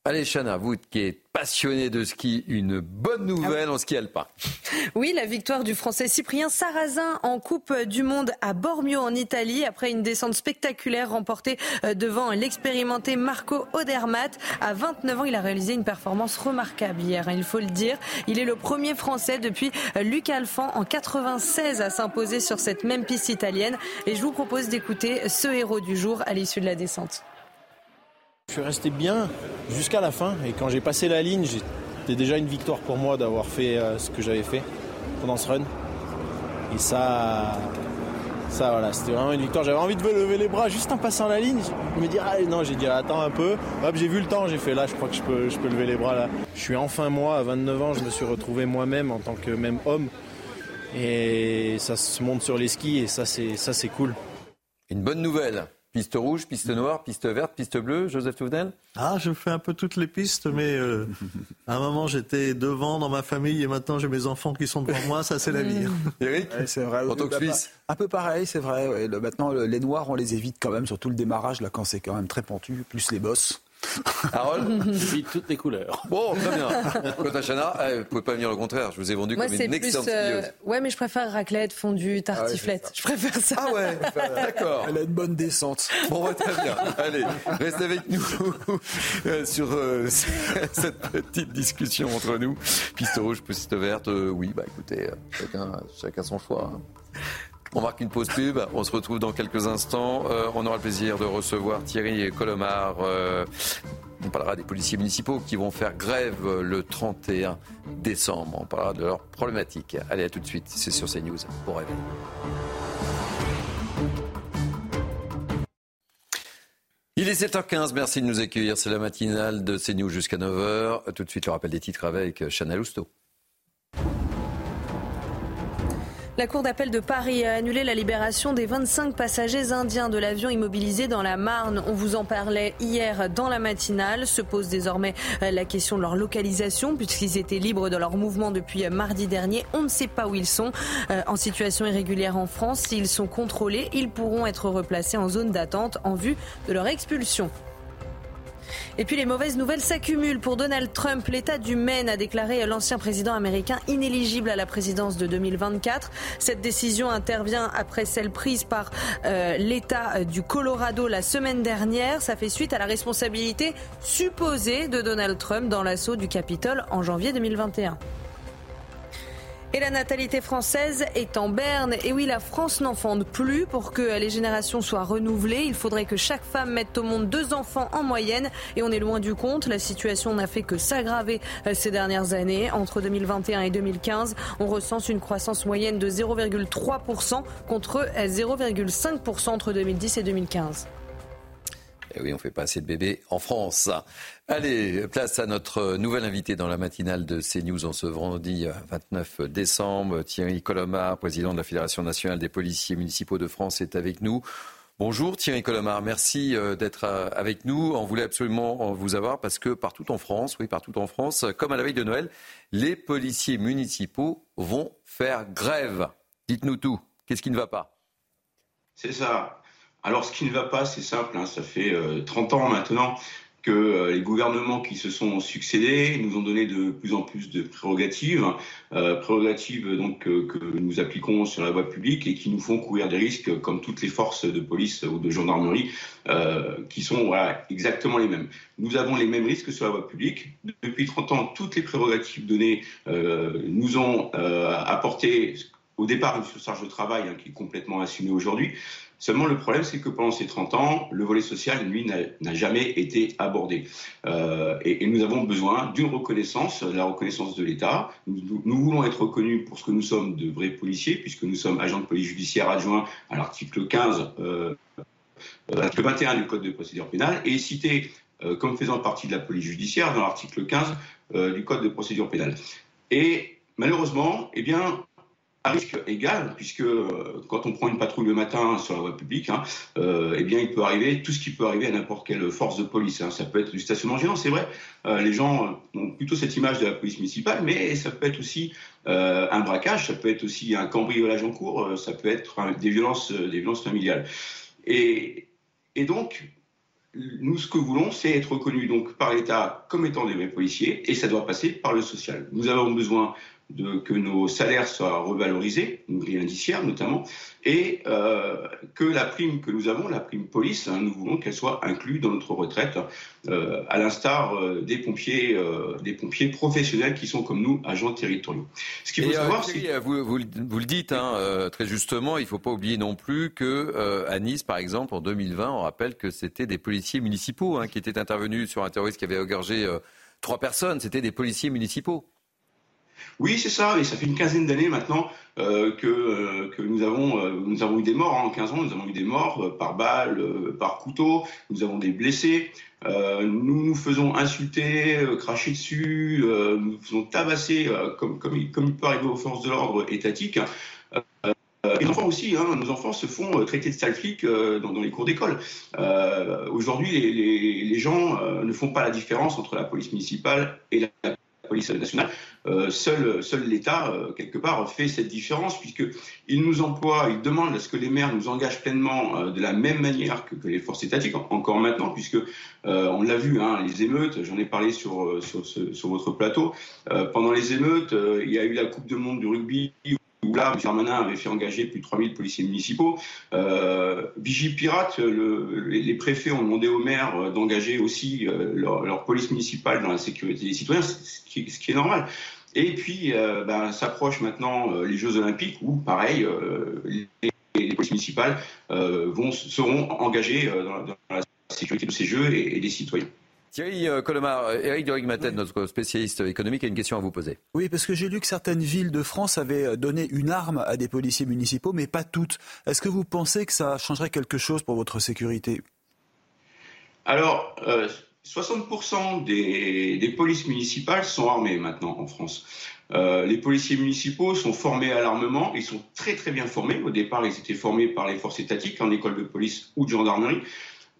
Allez, Chana, vous qui êtes passionné de ski, une bonne nouvelle en ski alpin. Oui, la victoire du Français Cyprien Sarrazin en Coupe du Monde à Bormio en Italie après une descente spectaculaire remportée euh, devant l'expérimenté Marco Odermatt. À 29 ans, il a réalisé une performance remarquable hier, hein, il faut le dire. Il est le premier Français depuis euh, Luc Alphand en 96 à s'imposer sur cette même piste italienne. Et je vous propose d'écouter ce héros du jour à l'issue de la descente. Je suis resté bien jusqu'à la fin et quand j'ai passé la ligne, c'était déjà une victoire pour moi d'avoir fait euh, ce que j'avais fait pendant ce run. Et ça, ça voilà, c'était vraiment une victoire. J'avais envie de lever les bras juste en passant la ligne. Je me dis, ah non, j'ai dit, attends un peu. Hop, j'ai vu le temps, j'ai fait là, je crois que je peux, je peux lever les bras là. Je suis enfin moi, à 29 ans, je me suis retrouvé moi-même en tant que même homme. Et ça se monte sur les skis et ça, c'est, ça, c'est cool. Une bonne nouvelle. Piste rouge, piste noire, piste verte, piste bleue, Joseph Touvenel Ah, je fais un peu toutes les pistes, mais euh, à un moment j'étais devant dans ma famille et maintenant j'ai mes enfants qui sont devant moi, ça c'est la vie. Eric C'est vrai. En tant que Suisse Un peu pareil, c'est vrai. maintenant, les noirs, on les évite quand même, surtout le démarrage, là, quand c'est quand même très pentu, plus les bosses. Harold Je toutes les couleurs. Bon, très bien. Quant à Chana, eh, vous ne pouvez pas venir le contraire. Je vous ai vendu Moi, comme c'est une plus. excellente euh, skieuse. Ouais, mais je préfère raclette, fondue, tartiflette. je préfère ça. Ah ouais, d'accord. Elle a une bonne descente. Bon, bah, très bien. Allez, restez avec nous euh, sur euh, cette petite discussion entre nous. Piste rouge, piste verte, euh, oui, bah écoutez, euh, chacun, chacun son choix. hein. On marque une pause pub, on se retrouve dans quelques instants. Euh, on aura le plaisir de recevoir Thierry Colomar. euh, on parlera des policiers municipaux qui vont faire grève le 31 décembre. On parlera de leurs problématiques. Allez, à tout de suite, c'est sur CNews. Bon réveil. Il est 7h15, merci de nous accueillir. C'est la matinale de CNews jusqu'à 9h. Tout de suite, le rappel des titres avec Chanel Housteau. La Cour d'appel de Paris a annulé la libération des 25 passagers indiens de l'avion immobilisé dans la Marne. On vous en parlait hier dans la matinale. Se pose désormais euh, la question de leur localisation puisqu'ils étaient libres de leur mouvement depuis euh, mardi dernier. On ne sait pas où ils sont. Euh, en situation irrégulière en France, s'ils sont contrôlés, ils pourront être replacés en zone d'attente en vue de leur expulsion. Et puis les mauvaises nouvelles s'accumulent pour Donald Trump. L'État du Maine a déclaré l'ancien président américain inéligible à la présidence de 2024. Cette décision intervient après celle prise par euh, l'État du Colorado la semaine dernière. Ça fait suite à la responsabilité supposée de Donald Trump dans l'assaut du Capitole en janvier 2021. Et la natalité française est en berne. Et oui, la France n'enfante plus. Pour que les générations soient renouvelées, il faudrait que chaque femme mette au monde deux enfants en moyenne. Et on est loin du compte. La situation n'a fait que s'aggraver euh, ces dernières années. Entre 2021 et 2015, on recense une croissance moyenne de 0,3% contre 0,5% entre 2010 et 2015. Eh oui, on fait pas assez de bébés en France. Allez, place à notre nouvel invité dans la matinale de CNews en ce vendredi 29 décembre. Thierry Colomar, président de la Fédération nationale des policiers municipaux de France, est avec nous. Bonjour Thierry Colomar, merci euh, d'être euh, avec nous. On voulait absolument vous avoir parce que partout en France, oui, partout en France, comme à la veille de Noël, les policiers municipaux vont faire grève. Dites-nous tout. Qu'est-ce qui ne va pas? C'est ça. Alors, ce qui ne va pas, c'est simple. hein, ça fait euh, 30 ans maintenant euh, les gouvernements qui se sont succédés nous ont donné de plus en plus de prérogatives, euh, prérogatives donc euh, que nous appliquons sur la voie publique et qui nous font courir des risques, comme toutes les forces de police ou de gendarmerie, qui sont exactement les mêmes. Nous avons les mêmes risques sur la voie publique. Depuis 30 ans, toutes les prérogatives données nous ont apporté au départ une surcharge de travail hein, qui est complètement assumée aujourd'hui. Seulement, le problème, c'est que pendant ces 30 ans, le volet social, lui, n'a- jamais été abordé. Euh, et, nous avons besoin d'une reconnaissance, de la reconnaissance de l'État. Nous, voulons être reconnus pour ce que nous sommes de vrais policiers, puisque nous sommes agents de police judiciaire adjoints à l'article 15, euh, euh, l'article 21 du Code de procédure pénale, et cité euh, comme faisant partie de la police judiciaire dans l'article 15 euh, du Code de procédure pénale. Et malheureusement, eh bien, à risque égal, puisque euh, quand on prend une patrouille le matin sur la voie publique, hein, euh, eh bien, il peut arriver tout ce qui peut arriver à n'importe quelle force de police. hein. Ça peut être du stationnement gênant, c'est vrai. Euh, les gens ont plutôt cette image de la police municipale, mais ça peut être aussi un braquage, ça peut être aussi un cambriolage en cours, ça peut être des violences, des violences familiales. Et, et donc, nous, ce que voulons, c'est être reconnus donc par l'État comme étant des vrais policiers, et ça doit passer par le social. Nous avons besoin de que nos salaires soient revalorisés, une grille indiciaire notamment, et euh, que la prime que nous avons, la prime police, hein, nous voulons qu'elle soit inclue dans notre retraite, euh, à l'instar euh, des pompiers, des pompiers professionnels qui sont comme nous agents territoriaux. Ce qu'il faut Et, savoir, c'est vous, vous le- vous le dites hein, très justement, il ne faut pas oublier non plus que à Nice, par exemple, en 2020, on rappelle que c'était des policiers municipaux hein, qui étaient intervenus sur un terroriste qui avait égorgé euh, trois personnes. C'était des policiers municipaux. Oui, c'est ça, et ça fait une quinzaine d'années maintenant euh, que, euh, que nous, avons, euh, nous avons eu des morts. hein. En 15 ans, nous avons eu des morts par balle, par couteau, nous avons des blessés. Nous nous faisons insulter, cracher dessus, nous nous faisons tabasser, comme, il, peut arriver aux forces de l'ordre étatiques. Et les enfants aussi, hein, nos enfants se font traiter de sales flics dans, les cours d'école. Aujourd'hui, les, gens ne font pas la différence entre la police municipale et la police nationale. Euh, seul, seul l'État, euh, quelque part, fait cette différence, puisqu'il nous emploie, il demande à ce que les maires nous engagent pleinement euh, de la même manière que, les forces étatiques, encore maintenant, puisque on l'a vu, hein, les émeutes, j'en ai parlé sur, sur, sur votre plateau, pendant les émeutes, il y a eu la Coupe du Monde du rugby où là, M. Avait fait engager plus de 3000 policiers municipaux. Euh, Vigipirate, les préfets ont demandé aux maires d'engager aussi leur, police municipale dans la sécurité des citoyens, ce qui est normal. Et puis, euh, ben, s'approchent maintenant euh, les Jeux Olympiques où, pareil, euh, les, les, polices municipales seront engagées dans, la sécurité de ces Jeux et, des citoyens. Thierry Colomar, Eric Durig-Maten, notre spécialiste économique, a une question à vous poser. Oui, parce que j'ai lu que certaines villes de France avaient donné une arme à des policiers municipaux, mais pas toutes. Est-ce que vous pensez que ça changerait quelque chose pour votre sécurité? Alors, 60% des, polices municipales sont armées maintenant en France. Euh, les policiers municipaux sont formés à l'armement, ils sont très très bien formés. Au départ, ils étaient formés par les forces étatiques en école de police ou de gendarmerie.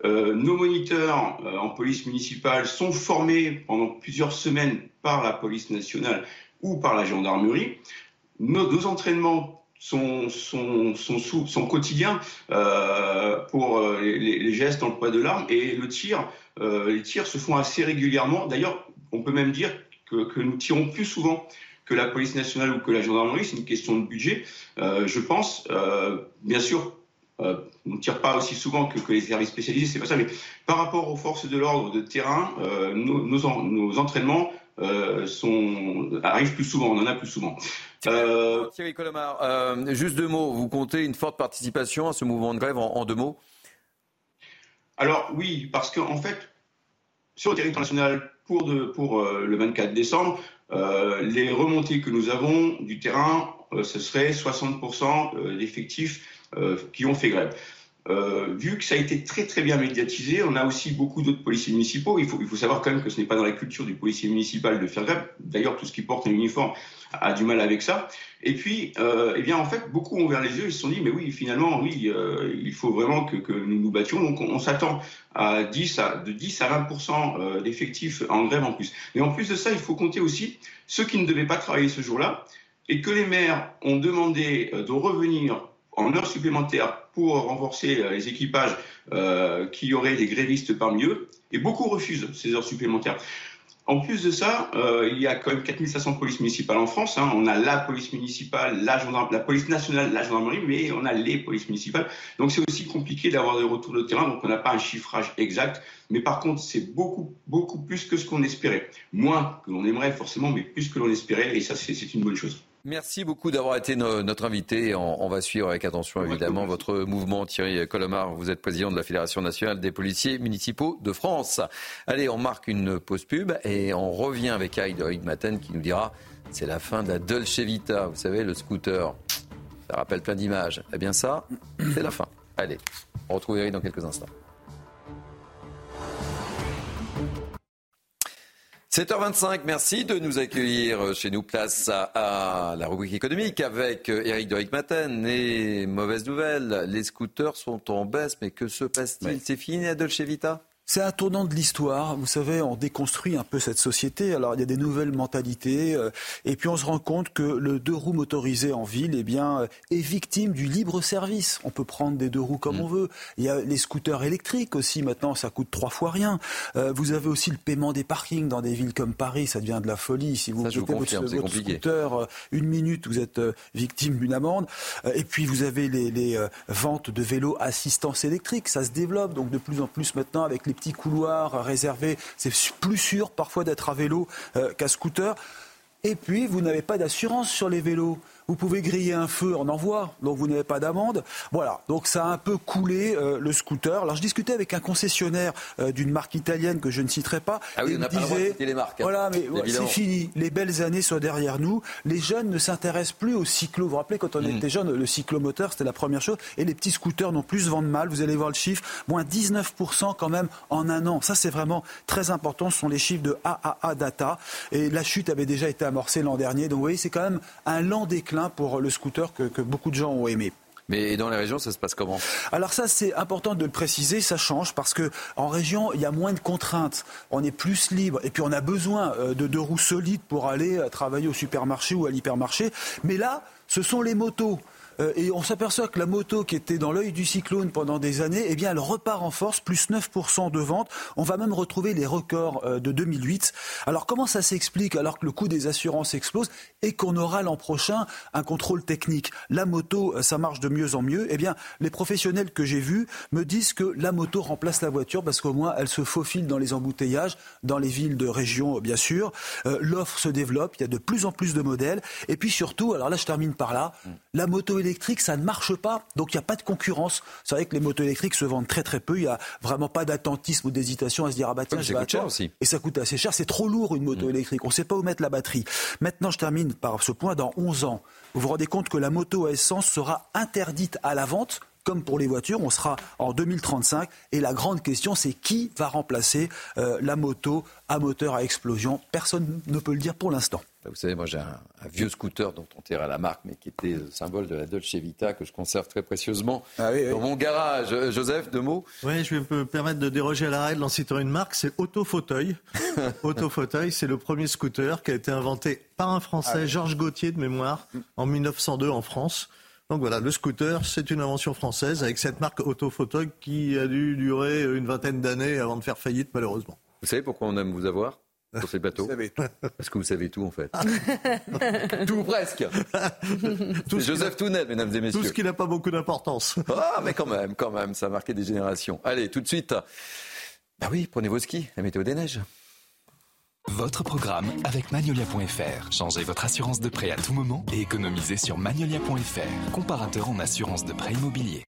Euh, nos moniteurs euh, en police municipale sont formés pendant plusieurs semaines par la police nationale ou par la gendarmerie. Nos, entraînements sont, sont, quotidiens pour les, gestes dans le poids de l'arme et le tir euh, les tirs se font assez régulièrement. D'ailleurs, on peut même dire que, nous tirons plus souvent que la police nationale ou que la gendarmerie. C'est une question de budget, euh, je pense. Euh, bien sûr, on ne tire pas aussi souvent que, les services spécialisés, c'est pas ça. Mais par rapport aux forces de l'ordre de terrain, nos, entraînements sont, arrivent plus souvent, on en a plus souvent. Thierry Colomar, juste deux mots. Vous comptez une forte participation à ce mouvement de grève en deux mots? Alors oui, parce qu'en fait, sur le territoire national, pour, pour euh, le 24 décembre, euh, les remontées que nous avons du terrain, euh, ce serait 60% d'effectifs qui ont fait grève. Euh, vu que ça a été très très bien médiatisé, on a aussi beaucoup d'autres policiers municipaux. Il faut, savoir quand même que ce n'est pas dans la culture du policier municipal de faire grève. D'ailleurs, tout ce qui porte un uniforme a, du mal avec ça. Et puis, euh, eh bien, en fait, beaucoup ont ouvert les yeux. Ils se sont dit, mais oui, finalement, oui, euh, il faut vraiment que, nous nous battions. Donc, on, s'attend à 10 à, de 10 à 20% euh, d'effectifs en grève en plus. Mais en plus de ça, il faut compter aussi ceux qui ne devaient pas travailler ce jour-là et que les maires ont demandé de revenir en heures supplémentaires pour renforcer euh, les équipages euh, qui auraient des grévistes parmi eux, et beaucoup refusent ces heures supplémentaires. En plus de ça, euh, il y a quand même 4500 polices municipales en France. Hein. On a la police municipale, la, la police nationale, la gendarmerie, mais on a les polices municipales. Donc c'est aussi compliqué d'avoir des retours de terrain, donc on n'a pas un chiffrage exact. Mais par contre, c'est beaucoup, beaucoup plus que ce qu'on espérait. Moins que l'on aimerait forcément, mais plus que l'on espérait, et ça c'est une bonne chose. Merci beaucoup d'avoir été notre invité. On, va suivre avec attention évidemment votre mouvement. Thierry Colomar, vous êtes président de la Fédération nationale des policiers municipaux de France. Allez, on marque une pause pub et on revient avec Aïd Maten qui nous dira c'est la fin de la Dolce Vita. Vous savez, le scooter, ça rappelle plein d'images. Eh bien ça, c'est la fin. Allez, on retrouve Eric dans quelques instants. 7h25, merci de nous accueillir chez nous. Place à, la rubrique économique avec Eric Doric Maten. Et mauvaise nouvelle, les scooters sont en baisse, mais que se passe-t-il? C'est fini Dolce Vita c'est un tournant de l'histoire. Vous savez, on déconstruit un peu cette société. Alors, il y a des nouvelles mentalités. Euh, et puis, on se rend compte que le deux roues motorisé en ville eh bien, euh, est victime du libre service. On peut prendre des deux roues comme mm. on veut. Il y a les scooters électriques aussi. Maintenant, ça coûte trois fois rien. Euh, vous avez aussi le paiement des parkings dans des villes comme Paris. Ça devient de la folie. Si vous mettez votre, scooter une minute, vous êtes victime d'une amende. et puis, vous avez les, les ventes de vélos assistance électrique. Ça se développe. Donc, de plus en plus maintenant, avec les petits couloirs réservés. C'est plus sûr parfois d'être à vélo euh, qu'à scooter. Et puis, vous n'avez pas d'assurance sur les vélos. Vous pouvez griller un feu en envoi, donc vous n'avez pas d'amende. Voilà, donc ça a un peu coulé euh, le scooter. Alors je discutais avec un concessionnaire euh, d'une marque italienne que je ne citerai pas. Ah oui, on n'a pas le les marques. Hein. voilà, mais c'est fini. Les belles années sont derrière nous. Les jeunes ne s'intéressent plus au cyclo. Vous vous rappelez, quand on hmm. était jeune, le cyclomoteur, c'était la première chose. Et les petits scooters non plus se vendent mal. Vous allez voir le chiffre. Moins 19% quand même en un an. Ça, c'est vraiment très important. Ce sont les chiffres de AAA Data. Et la chute avait déjà été amorcée l'an dernier. Donc vous voyez, c'est quand même un lent déclin pour le scooter que, beaucoup de gens ont aimé. Mais dans les régions, ça se passe comment? Alors ça, c'est important de le préciser, ça change parce que en région, il y a moins de contraintes, on est plus libre et puis on a besoin euh, de deux roues solides pour aller euh, travailler au supermarché ou à l'hypermarché. Mais là, ce sont les motos. Euh, et on s'aperçoit que la moto qui était dans l'œil du cyclone pendant des années, eh bien, elle repart en force, plus 9% de vente. On va même retrouver les records euh, de 2008. Alors comment ça s'explique alors que le coût des assurances explose et qu'on aura l'an prochain un contrôle technique? La moto, euh, ça marche de mieux en mieux. Eh bien, les professionnels que j'ai vus me disent que la moto remplace la voiture parce qu'au moins elle se faufile dans les embouteillages, dans les villes de région, bien sûr. L'offre se développe, il y a de plus en plus de modèles. Et puis surtout, alors là je termine par là, la moto électrique, ça ne marche pas, donc il n'y a pas de concurrence. C'est vrai que les motos électriques se vendent très très peu, il n'y a vraiment pas d'attentisme ou d'hésitation à se dire ah bah tiens, je vais cher aussi. Et ça coûte assez cher, c'est trop lourd une moto mm. électrique, on ne sait pas où mettre la batterie. Maintenant, je termine par ce point, dans 11 ans, vous vous rendez compte que la moto à essence sera interdite à la vente comme pour les voitures, on sera en 2035. Et la grande question, c'est qui va remplacer euh, la moto à moteur à explosion? Personne ne peut le dire pour l'instant. Vous savez, moi j'ai un, vieux scooter dont on tire à la marque, mais qui était le symbole de la Dolce Vita, que je conserve très précieusement ah dans mon garage. Euh, Joseph, deux mots? Oui, je vais me permettre de déroger à la règle en citant une marque, c'est Autofauteuil. Autofauteuil, c'est le premier scooter qui a été inventé par un Français, ah Georges Gauthier de mémoire, en 1902 en France. Donc voilà, le scooter, c'est une invention française avec cette marque Autofauteuil qui a dû durer une vingtaine d'années avant de faire faillite malheureusement. Vous savez pourquoi on aime vous avoir? Sur ces bateaux Parce que vous savez tout en fait. tout presque. tout Joseph Tounel, mesdames et messieurs. Tout ce qui n'a pas beaucoup d'importance. ah, mais quand même, quand même, ça a marqué des générations. Allez, tout de suite. Bah oui, prenez vos skis, la météo des neiges. Votre programme avec Magnolia.fr. Changez votre assurance de prêt à tout moment et économisez sur Magnolia.fr, comparateur en assurance de prêt immobilier.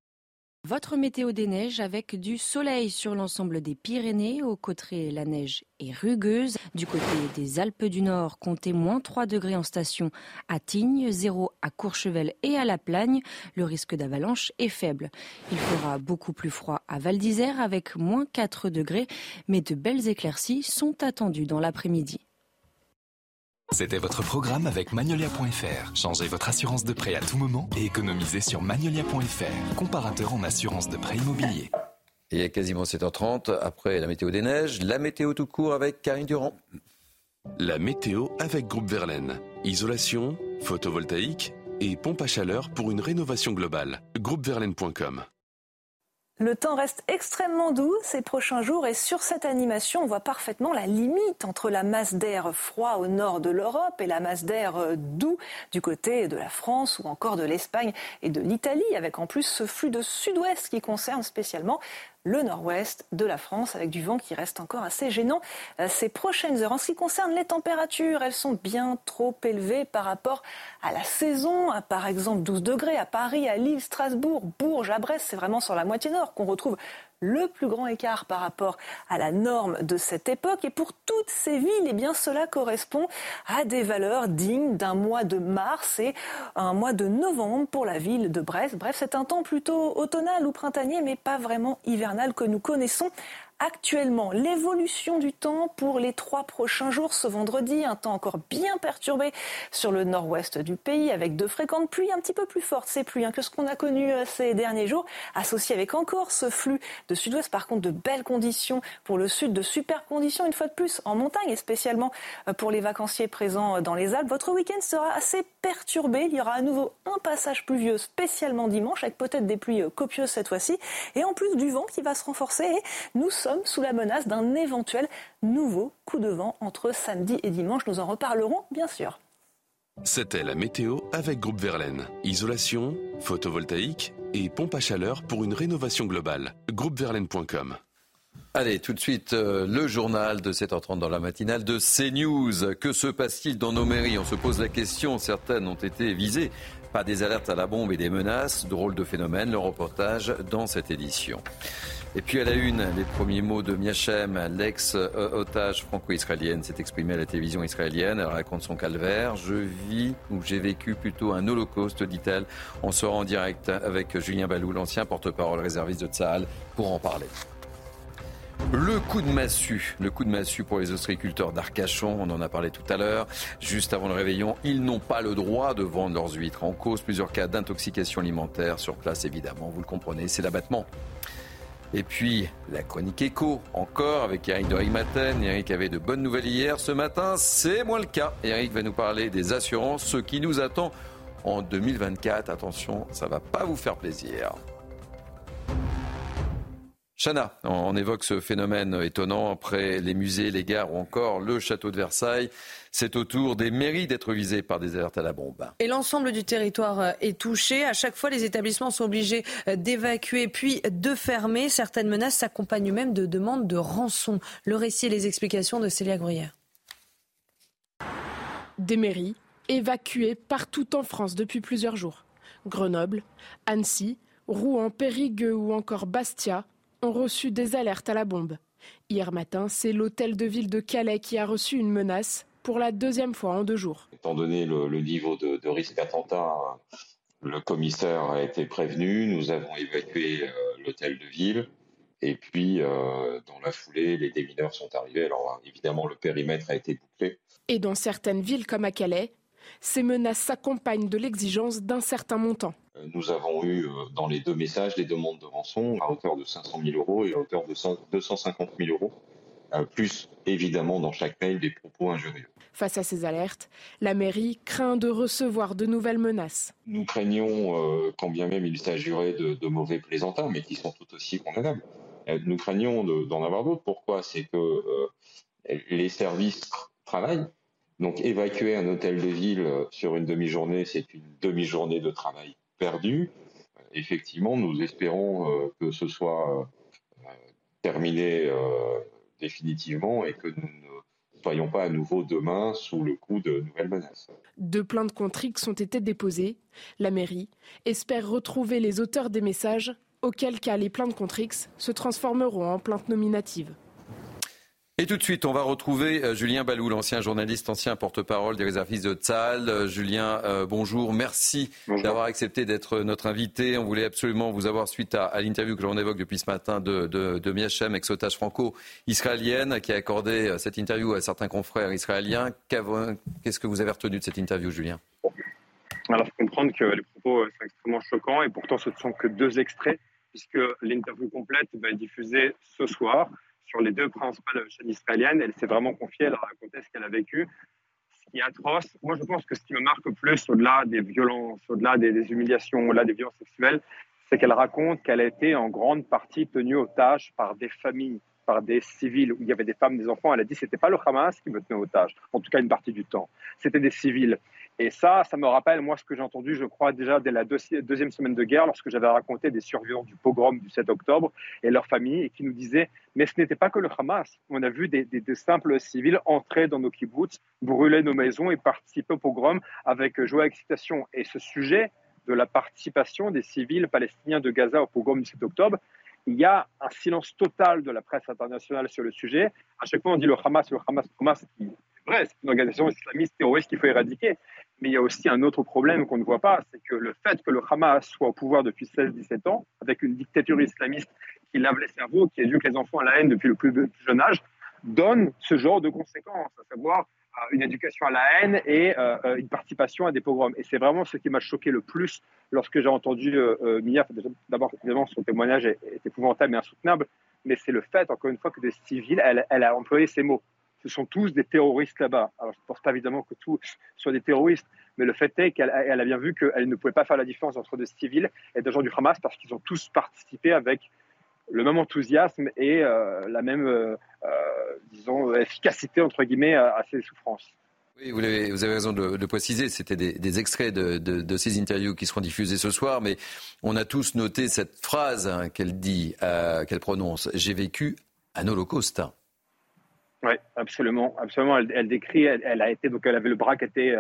Votre météo des neiges avec du soleil sur l'ensemble des Pyrénées. Au côté, la neige est rugueuse. Du côté des Alpes du Nord, comptez moins 3 degrés en station à Tignes, 0 à Courchevel et à La Plagne. Le risque d'avalanche est faible. Il fera beaucoup plus froid à Val d'Isère avec moins 4 degrés, mais de belles éclaircies sont attendues dans l'après-midi. C'était votre programme avec Magnolia.fr. Changez votre assurance de prêt à tout moment et économisez sur Magnolia.fr, comparateur en assurance de prêt immobilier. Et il est quasiment 7h30, après la météo des neiges, la météo tout court avec Karine Durand. La météo avec Groupe Verlaine. Isolation, photovoltaïque et pompe à chaleur pour une rénovation globale. Groupeverlaine.com le temps reste extrêmement doux ces prochains jours et sur cette animation, on voit parfaitement la limite entre la masse d'air froid au nord de l'Europe et la masse d'air doux du côté de la France ou encore de l'Espagne et de l'Italie, avec en plus ce flux de sud-ouest qui concerne spécialement le nord-ouest de la France avec du vent qui reste encore assez gênant euh, ces prochaines heures. En ce qui concerne les températures, elles sont bien trop élevées par rapport à la saison. Par exemple, 12 degrés à Paris, à Lille, Strasbourg, Bourges, à Brest, c'est vraiment sur la moitié nord qu'on retrouve le plus grand écart par rapport à la norme de cette époque. Et pour toutes ces villes, eh bien, cela correspond à des valeurs dignes d'un mois de mars et un mois de novembre pour la ville de Brest. Bref, c'est un temps plutôt automnal ou printanier, mais pas vraiment hivernal que nous connaissons actuellement. L'évolution du temps pour les trois prochains jours, ce vendredi, un temps encore bien perturbé sur le nord-ouest du pays, avec de fréquentes pluies un petit peu plus fortes, ces pluies hein, que ce qu'on a connu euh, ces derniers jours, associé avec encore ce flux de sud-ouest, par contre de belles conditions pour le sud, de super conditions une fois de plus en montagne, et spécialement euh, pour les vacanciers présents euh, dans les Alpes. Votre week-end sera assez perturbé, il y aura à nouveau un passage pluvieux spécialement dimanche, avec peut-être des pluies copieuses cette fois-ci, et en plus du vent qui va se renforcer, nous sommes sous la menace d'un éventuel nouveau coup de vent entre samedi et dimanche. Nous en reparlerons bien sûr. C'était la météo avec Groupe Verlaine. Isolation, photovoltaïque et pompe à chaleur pour une rénovation globale. Groupeverlaine.com Allez, tout de suite, euh, le journal de 7h30 dans la matinale de CNews. Que se passe-t-il dans nos mairies? On se pose la question. Certaines ont été visées par des alertes à la bombe et des menaces. Drôle de phénomène. Le reportage dans cette édition. Et puis à la une, les premiers mots de Miachem, l'ex-otage franco-israélienne, s'est exprimée à la télévision israélienne. Elle raconte son calvaire. Je vis ou j'ai vécu plutôt un holocauste, dit-elle. On sera en direct avec Julien Balou, l'ancien porte-parole réserviste de Tsahal, pour en parler. Le coup de massue, le coup de massue pour les ostréiculteurs d'Arcachon, on en a parlé tout à l'heure. Juste avant le réveillon, ils n'ont pas le droit de vendre leurs huîtres. En cause, plusieurs cas d'intoxication alimentaire sur place, évidemment, vous le comprenez, c'est l'abattement. Et puis, la chronique écho, encore avec Eric de Rigmaten. Eric avait de bonnes nouvelles hier. Ce matin, c'est moins le cas. Eric va nous parler des assurances, ce qui nous attend en 2024. Attention, ça va pas vous faire plaisir. Chana, on évoque ce phénomène étonnant après les musées, les gares ou encore le château de Versailles. C'est au tour des mairies d'être visées par des alertes à la bombe. Et l'ensemble du territoire euh, est touché. À chaque fois, les établissements sont obligés euh, d'évacuer puis de fermer. Certaines menaces s'accompagnent même de demandes de rançon. Le récit et les explications de Célia Gruyère. Des mairies évacuées partout en France depuis plusieurs jours. Grenoble, Annecy, Rouen, Périgueux ou encore Bastia ont reçu des alertes à la bombe. Hier matin, c'est l'hôtel de ville de Calais qui a reçu une menace pour la deuxième fois en deux jours. Étant donné le, niveau de, risque attentat, le commissaire a été prévenu, nous avons évacué euh, l'hôtel de ville. Et puis, euh, dans la foulée, les démineurs sont arrivés. Alors, évidemment, le périmètre a été bouclé. Et dans certaines villes comme à Calais, ces menaces s'accompagnent de l'exigence d'un certain montant. Euh, nous avons eu dans les deux messages des demandes de rançon à hauteur de 500 000 euros et à hauteur de 250 000 euros, plus évidemment dans chaque mail des propos injurieux. Face à ces alertes, la mairie craint de recevoir de nouvelles menaces. Nous craignons, quand bien même il s'agirait de, mauvais plaisantins, mais qui sont tout aussi condamnables, nous craignons d'en avoir d'autres. Pourquoi? C'est que les services travaillent. Donc évacuer un hôtel de ville sur une demi-journée, c'est une demi-journée de travail perdu. Effectivement, nous espérons euh, que ce soit euh, terminé euh, définitivement et que nous ne soyons pas à nouveau demain sous le coup de nouvelles menaces. Deux plaintes contre X ont été déposées. La mairie espère retrouver les auteurs des messages, auquel cas les plaintes contre X se transformeront en plaintes nominatives. Et tout de suite, on va retrouver euh, Julien Balou, l'ancien journaliste, ancien porte-parole des réservistes de Tzal. Euh, Julien, euh, bonjour. Merci d'avoir accepté d'être notre invité. On voulait absolument vous avoir suite à, l'interview que l'on évoque depuis ce matin de, de, de Miachem, ex-otage franco-israélienne, qui a accordé cette interview à certains confrères israéliens. Qu'est-ce que vous avez retenu de cette interview, Julien? Alors, il faut comprendre que les propos sont extrêmement choquants et pourtant ce ne sont que deux extraits, puisque l'interview complète va être diffusée ce soir sur les deux principales chaînes israéliennes. Elle s'est vraiment confiée, elle a raconté ce qu'elle a vécu, ce qui est atroce. Moi, je pense que ce qui me marque le plus, au-delà des violences, au-delà des, humiliations, au-delà des violences sexuelles, c'est qu'elle raconte qu'elle a été en grande partie tenue otage par des familles, par des civils, où il y avait des femmes, des enfants. Elle a dit n'était pas le Hamas qui me tenait otage, en tout cas une partie du temps. C'était des civils. Et ça, ça me rappelle, moi, ce que j'ai entendu, je crois, déjà dès la deuxième semaine de guerre, lorsque j'avais raconté des survivants du pogrom du 7 octobre et leurs familles, et qui nous disaient, mais ce n'était pas que le Hamas. On a vu des, simples civils entrer dans nos kibbutz, brûler nos maisons et participer au pogrom avec joie et excitation. Et ce sujet de la participation des civils palestiniens de Gaza au pogrom du 7 octobre, il y a un silence total de la presse internationale sur le sujet. À chaque fois, on dit le Hamas, le Hamas, le Hamas. Vrai, c'est une organisation islamiste terroriste qu'il faut éradiquer. Mais il y a aussi un autre problème qu'on ne voit pas, c'est que le fait que le Hamas soit au pouvoir depuis 16-17 ans, avec une dictature islamiste qui lave les cerveaux, qui éduque les enfants à la haine depuis le plus, jeune âge, donne ce genre de conséquences, à savoir euh, une éducation à la haine et euh, euh, une participation à des pogroms. Et c'est vraiment ce qui m'a choqué le plus lorsque j'ai entendu Mia. D'abord, évidemment, son témoignage est, épouvantable et insoutenable, mais c'est le fait, encore une fois, que des civils, elle a employé ces mots ce sont tous des terroristes là-bas. Alors, je ne pense pas évidemment que tous soient des terroristes, mais le fait est qu'elle a bien vu qu'elle ne pouvait pas faire la différence entre des civils et des gens du Hamas parce qu'ils ont tous participé avec le même enthousiasme et euh, la même, euh, euh, disons, efficacité, entre guillemets, à, ces souffrances. Oui, vous avez, raison de, préciser, c'était des, extraits de, ces interviews qui seront diffusés ce soir, mais on a tous noté cette phrase hein, qu'elle dit, qu'elle prononce, j'ai vécu un holocauste. Oui, absolument, absolument. Elle, décrit, elle, a été donc elle avait le bras qui était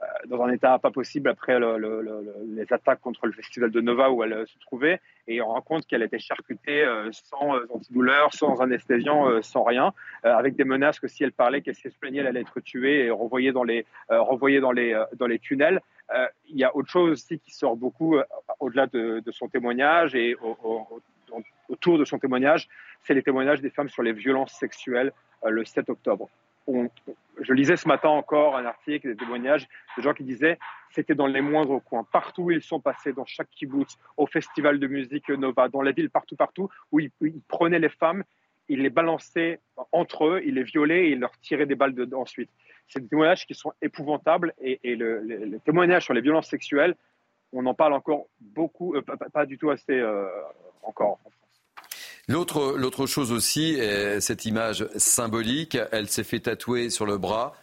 euh, dans un état pas possible après les attaques contre le festival de Nova où elle euh, se trouvait, et on raconte qu'elle était charcutée euh, sans antidouleur, sans anesthésiant, sans rien, avec des menaces que si elle parlait, qu'elle se plaignait, elle allait être tuée et renvoyée dans les tunnels. il y a autre chose aussi qui sort beaucoup au-delà de, son témoignage et au autour de son témoignage, c'est les témoignages des femmes sur les violences sexuelles le 7 octobre. je lisais ce matin encore un article, des témoignages de gens qui disaient c'était dans les moindres coins, partout où ils sont passés, dans chaque kibbutz, au festival de musique Nova, dans la ville, partout, partout, où ils, prenaient les femmes, ils les balançaient entre eux, ils les violaient et ils leur tiraient des balles ensuite. C'est des témoignages qui sont épouvantables et, le, les témoignages sur les violences sexuelles, on en parle encore beaucoup, euh, pas, du tout assez euh, encore en France. L'autre, l'autre chose aussi, cette image symbolique, elle s'est fait tatouer sur le bras.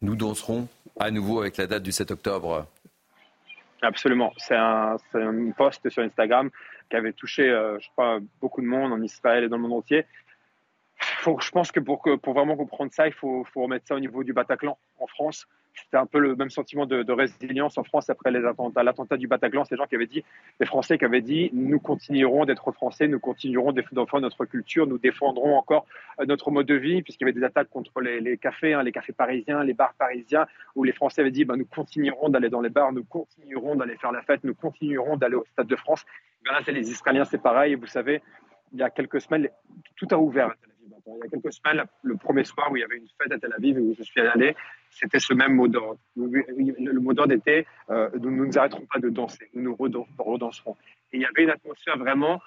Nous danserons à nouveau avec la date du 7 octobre. Absolument. C'est un, un post sur Instagram qui avait touché, euh, je crois, beaucoup de monde en Israël et dans le monde entier. je pense que pour, que pour vraiment comprendre ça, il faut, faut remettre ça au niveau du Bataclan en France. C'était un peu le même sentiment de, résilience en France après les attentats. L'attentat du Bataclan, c'est les gens qui avaient dit, les Français qui avaient dit, nous continuerons d'être Français, nous continuerons de défendre notre culture, nous défendrons encore euh, notre mode de vie, puisqu'il y avait des attaques contre les, cafés, hein, les cafés parisiens, les bars parisiens, où les Français avaient dit, ben, nous continuerons d'aller dans les bars, nous continuerons d'aller faire la fête, nous continuerons d'aller au Stade de France. Ben là, c'est les Israéliens, c'est pareil. vous savez, il y a quelques semaines, tout a ouvert il y a quelques semaines, le premier soir où il y avait une fête à Tel Aviv où je suis allé, c'était ce même mot d'ordre. Le mot d'ordre était euh, nous ne nous arrêterons pas de danser, nous nous redanserons. Et il y avait une atmosphère vraiment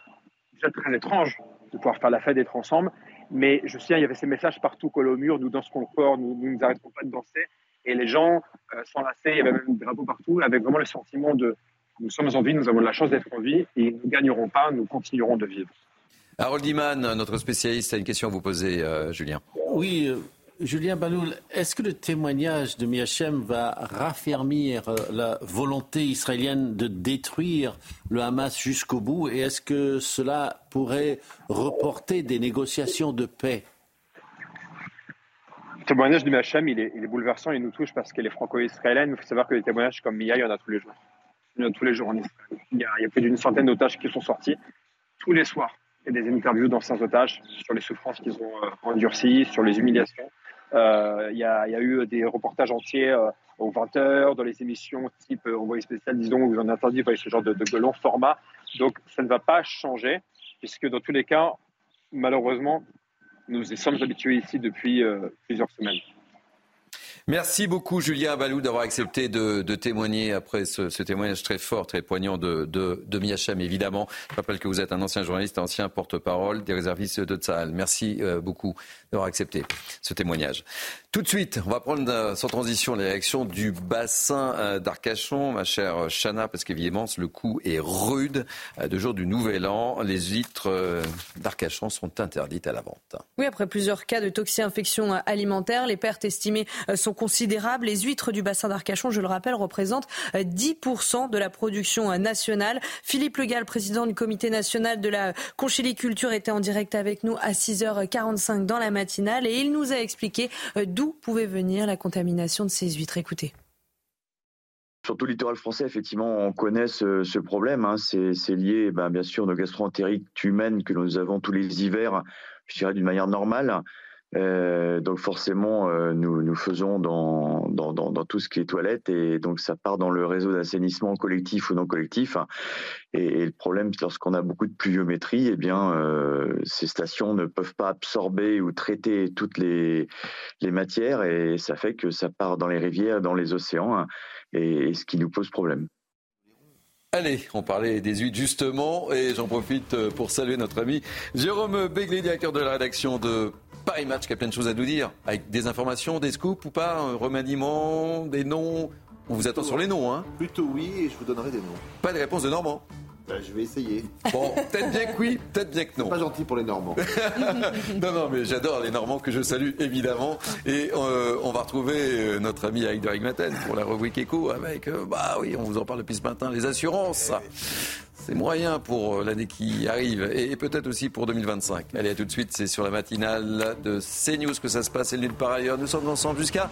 déjà très étrange de pouvoir faire la fête, d'être ensemble. Mais je sais, il y avait ces messages partout collés au mur nous danserons encore, nous ne nous, arrêterons pas de danser. Et les gens euh, il y avait même des drapeaux partout, avec vraiment le sentiment de nous sommes en vie, nous avons la chance d'être en vie et nous ne gagnerons pas, nous continuerons de vivre. Harold Iman, notre spécialiste, a une question à vous poser, euh, Julien. Oui, euh, Julien Baloul, est-ce que le témoignage de Miachem va raffermir euh, la volonté israélienne de détruire le Hamas jusqu'au bout et est-ce que cela pourrait reporter des négociations de paix? Le témoignage de Miachem, il est, bouleversant, il nous touche parce qu'elle est franco-israélienne. Il faut savoir que les témoignages comme Mia, il y en a tous les jours. Il y en a tous les jours en Israël. Il y a, il y a plus d'une centaine d'otages qui sont sortis tous les soirs des interviews d'anciens otages sur les souffrances qu'ils ont euh, endurcies, sur les humiliations. Euh, il y, a, eu des reportages entiers euh, aux 20 heures, dans les émissions type Envoyé spécial, disons, où vous en entendu ce genre de, long format. Donc ça ne va pas changer, puisque dans tous les cas, malheureusement, nous y sommes habitués ici depuis plusieurs semaines. Merci beaucoup Julien Balou d'avoir accepté de, témoigner après ce, témoignage très fort, très poignant de, de, de évidemment. Je rappelle que vous êtes un ancien journaliste, ancien porte-parole des réservistes de Tsahal. Merci euh, beaucoup d'avoir accepté ce témoignage. Tout de suite, on va prendre euh, sans transition les réactions du bassin euh, d'Arcachon, ma chère Chana, parce qu'évidemment le coup est rude. Euh, de jour du Nouvel An, les huîtres d'Arcachon sont interdites à la vente. Oui, après plusieurs cas de toxi-infection alimentaire, les pertes estimées sont considérables. Les huîtres du bassin d'Arcachon, je le rappelle, représentent 10% de la production nationale. Philippe Legal, président du comité national de la conchiliculture, était en direct avec nous à 6h45 dans la matinale et il nous a expliqué d'où pouvait venir la contamination de ces huîtres. Écoutez. Surtout le littoral français, effectivement, on connaît ce, problème. Hein. C'est lié, ben, bien sûr, nos gastro-entérites humaines que nous avons tous les hivers, je dirais d'une manière normale. Euh, donc forcément, euh, nous, nous faisons dans, tout ce qui est toilette et donc ça part dans le réseau d'assainissement collectif ou non collectif. Et, le problème, c'est lorsqu'on a beaucoup de pluviométrie, eh bien, euh, ces stations ne peuvent pas absorber ou traiter toutes les, les matières et ça fait que ça part dans les rivières, dans les océans, hein, et, ce qui nous pose problème. Allez, on parlait des huîtres justement, et j'en profite pour saluer notre ami Jérôme Begley, directeur de la rédaction de Paris Match qui a plein de choses à nous dire, avec des informations, des scoops ou pas, un remaniement, des noms. On vous attend sur les noms, hein Plutôt oui, et je vous donnerai des noms. Pas de réponse de Normand bah, je vais essayer. Bon, peut-être bien que oui, peut-être bien que non. Pas gentil pour les Normands. non, non, mais j'adore les Normands que je salue évidemment. Et euh, on va retrouver euh, notre ami Aïd Maten pour la rubrique écho avec, euh, bah oui, on vous en parle depuis ce matin, les assurances. C'est moyen pour l'année qui arrive et peut-être aussi pour 2025. Allez, à tout de suite, c'est sur la matinale de CNews que ça se passe et nulle part ailleurs. Nous sommes ensemble jusqu'à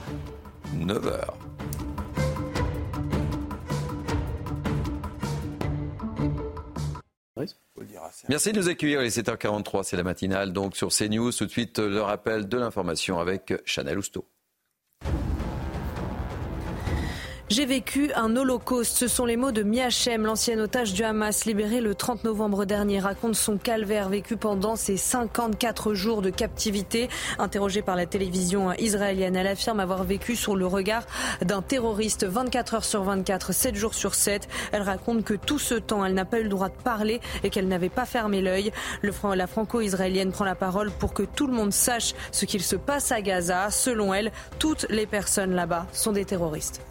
9h. Merci de nous accueillir. Il est 7h43, c'est la matinale. Donc sur CNews, tout de suite le rappel de l'information avec Chanel Housteau. J'ai vécu un holocauste. Ce sont les mots de Miachem, l'ancien otage du Hamas, libéré le 30 novembre dernier, raconte son calvaire vécu pendant ses 54 jours de captivité. Interrogée par la télévision israélienne, elle affirme avoir vécu sur le regard d'un terroriste 24 heures sur 24, 7 jours sur 7. Elle raconte que tout ce temps, elle n'a pas eu le droit de parler et qu'elle n'avait pas fermé l'œil. La franco-israélienne prend la parole pour que tout le monde sache ce qu'il se passe à Gaza. Selon elle, toutes les personnes là-bas sont des terroristes.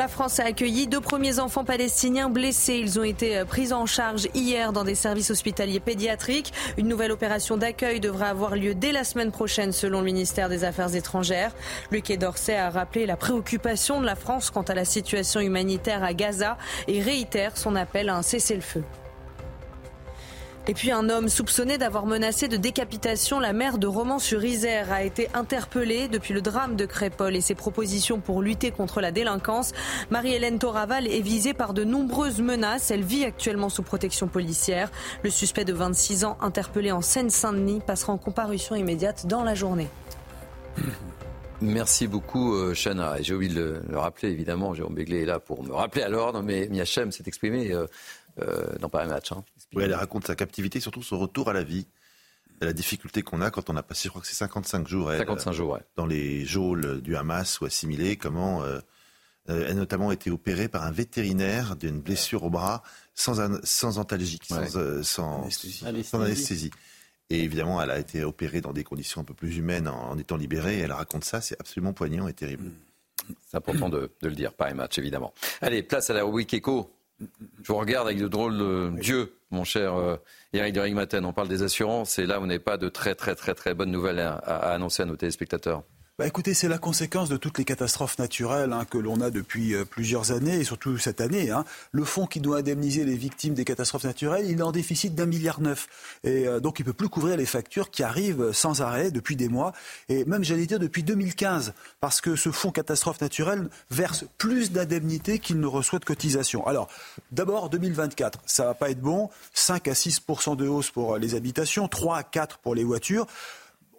La France a accueilli deux premiers enfants palestiniens blessés. Ils ont été euh, pris en charge hier dans des services hospitaliers pédiatriques. Une nouvelle opération d'accueil devrait avoir lieu dès la semaine prochaine selon le ministère des Affaires étrangères. Le Quai d'Orsay a rappelé la préoccupation de la France quant à la situation humanitaire à Gaza et réitère son appel à un cessez-le-feu. Et puis un homme soupçonné d'avoir menacé de décapitation la mère de Romans-sur-Isère a été interpellé depuis le drame de Crépol et ses propositions pour lutter contre la délinquance. Marie-Hélène Toraval est visée par de nombreuses menaces. Elle vit actuellement sous protection policière. Le suspect de 26 ans interpellé en Seine-Saint-Denis passera en comparution immédiate dans la journée. Merci beaucoup, euh, Chana. J'ai oublié de le, rappeler, évidemment. Jérôme Béglé est là pour me rappeler à l'ordre, mais Miachem s'est exprimé euh, euh, dans Paris Match. Hein. Oui, elle raconte sa captivité, surtout son retour à la vie. Et la difficulté qu'on a quand on a passé, je crois que c'est 55 jours, 55 jours dans les geôles du Hamas ou assimilés, comment euh, euh, elle a notamment été opérée par un vétérinaire d'une blessure au bras sans, sans antalgique, sans, sans, anesthésie. Et évidemment, elle a été opérée dans des conditions un peu plus humaines en, étant libérée. elle raconte ça, c'est absolument poignant et terrible. C'est important de, de, le dire, Paris Match, évidemment. Allez, place à la rubrique écho. Je vous regarde avec de drôles de Dieu, mon cher euh, Eric de Rigmaten. On parle des assurances et là, vous n'avez pas de très très très très bonnes nouvelles à annoncer à nos téléspectateurs. Bah écoutez, c'est la conséquence de toutes les catastrophes naturelles hein, que l'on a depuis euh, plusieurs années, et surtout cette année. Hein. Le fonds qui doit indemniser les victimes des catastrophes naturelles, il est en déficit d'un milliard neuf. Et euh, donc il ne peut plus couvrir les factures qui arrivent sans arrêt depuis des mois, et même j'allais dire depuis 2015, parce que ce fonds catastrophes naturelles verse plus d'indemnités qu'il ne reçoit de cotisations. Alors, d'abord, 2024, ça va pas être bon. 5 à 6% de hausse pour les habitations, 3 à 4 pour les voitures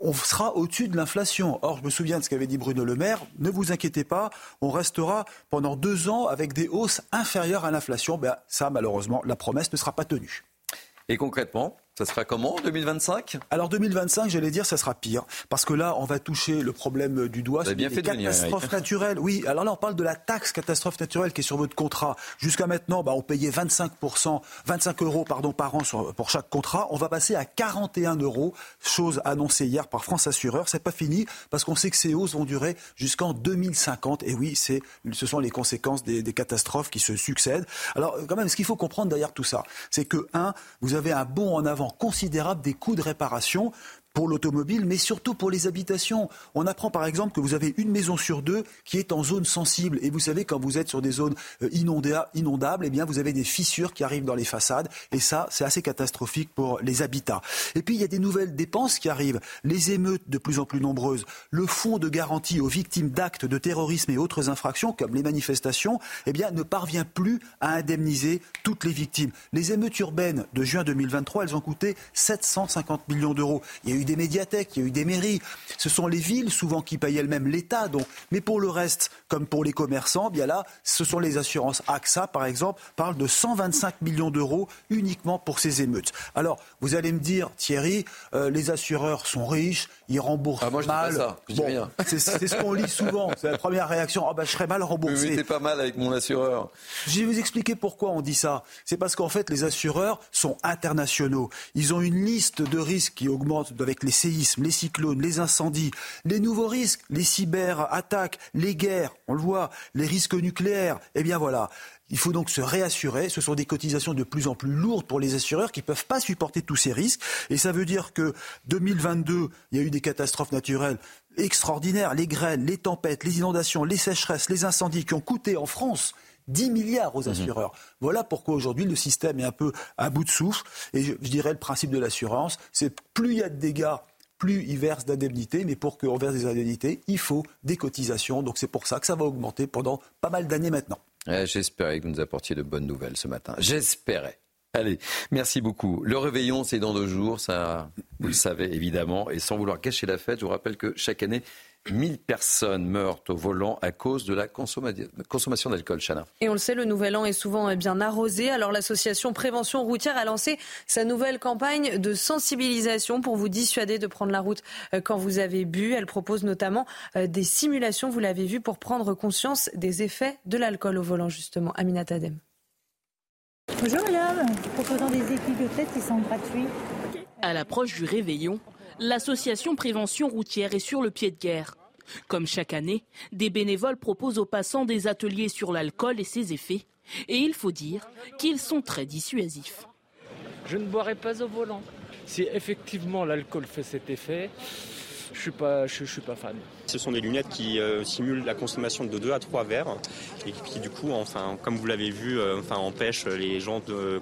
on sera au-dessus de l'inflation. Or, je me souviens de ce qu'avait dit Bruno Le Maire. Ne vous inquiétez pas, on restera pendant deux ans avec des hausses inférieures à l'inflation. Ben, ça, malheureusement, la promesse ne sera pas tenue. Et concrètement ça sera comment en 2025 Alors 2025, j'allais dire, ça sera pire. Parce que là, on va toucher le problème du doigt. C'est bien fait catastrophes naturelles. Oui, alors là, on parle de la taxe catastrophe naturelle qui est sur votre contrat. Jusqu'à maintenant, bah, on payait 25%, 25 euros pardon, par an pour chaque contrat. On va passer à 41 euros, chose annoncée hier par France Assureur. C'est pas fini parce qu'on sait que ces hausses vont durer jusqu'en 2050. Et oui, c'est, ce sont les conséquences des, des catastrophes qui se succèdent. Alors, quand même, ce qu'il faut comprendre derrière tout ça, c'est que, un, vous avez un bond en avant considérable des coûts de réparation pour l'automobile, mais surtout pour les habitations. On apprend par exemple que vous avez une maison sur deux qui est en zone sensible. Et vous savez, quand vous êtes sur des zones euh, inondables, eh bien, vous avez des fissures qui arrivent dans les façades. Et ça, c'est assez catastrophique pour les habitats. Et puis, il y a des nouvelles dépenses qui arrivent. Les émeutes de plus en plus nombreuses. Le fonds de garantie aux victimes d'actes de terrorisme et autres infractions, comme les manifestations, eh bien, ne parvient plus à indemniser toutes les victimes. Les émeutes urbaines de juin 2023, elles ont coûté 750 millions d'euros. Il y a eu des médiathèques, il y a eu des mairies. Ce sont les villes souvent qui payent elles-mêmes l'État. Donc, mais pour le reste, comme pour les commerçants, bien là, ce sont les assurances. AXA, par exemple, parle de 125 millions d'euros uniquement pour ces émeutes. Alors, vous allez me dire, Thierry, euh, les assureurs sont riches, ils remboursent ah, moi, je mal. Dis pas ça. Je dis rien. C'est ce qu'on lit souvent. C'est la première réaction. Oh, ben, je serais mal remboursé. Mais pas mal avec mon assureur. Je vais vous expliquer pourquoi on dit ça. C'est parce qu'en fait, les assureurs sont internationaux. Ils ont une liste de risques qui augmente avec les séismes, les cyclones, les incendies, les nouveaux risques, les cyberattaques, les guerres, on le voit, les risques nucléaires. Eh bien voilà, il faut donc se réassurer. Ce sont des cotisations de plus en plus lourdes pour les assureurs qui ne peuvent pas supporter tous ces risques. Et ça veut dire que 2022, il y a eu des catastrophes naturelles extraordinaires, les grêles, les tempêtes, les inondations, les sécheresses, les incendies qui ont coûté en France 10 milliards aux mhm. assureurs. Voilà pourquoi aujourd'hui le système est un peu à bout de souffle. Et je, dirais le principe de l'assurance, c'est plus il y a de dégâts, plus ils versent d'indemnités, mais pour qu'on verse des indemnités, il faut des cotisations. Donc c'est pour ça que ça va augmenter pendant pas mal d'années maintenant. J'espérais que vous nous apportiez de bonnes nouvelles ce matin. J'espérais. Allez, merci beaucoup. Le réveillon, c'est dans deux jours, ça, vous le savez évidemment. Et sans vouloir cacher la fête, je vous rappelle que chaque année, 1000 personnes meurent au volant à cause de la consommation d'alcool, Chana. Et on le sait, le nouvel an est souvent bien arrosé. Alors l'association Prévention routière a lancé sa nouvelle campagne de sensibilisation pour vous dissuader de prendre la route euh, quand vous avez bu. Elle propose notamment euh, des simulations, vous l'avez vu, pour prendre conscience des effets de l'alcool au volant, justement. Aminat Adem. Bonjour madame, proposant des équipes de tête qui sont gratuits. À l'approche du réveillon, l'association Prévention routière est sur le pied de guerre. Comme chaque année, des bénévoles proposent aux passants des ateliers sur l'alcool et ses effets. Et il faut dire qu'ils sont très dissuasifs. Je ne boirai pas au volant. Si effectivement l'alcool fait cet effet, je ne suis, pas, je, suis pas fan. Ce sont des lunettes qui euh, simulent la consommation de 2 à 3 verres et qui du coup, enfin, comme vous l'avez vu, euh, enfin, empêchent les gens de,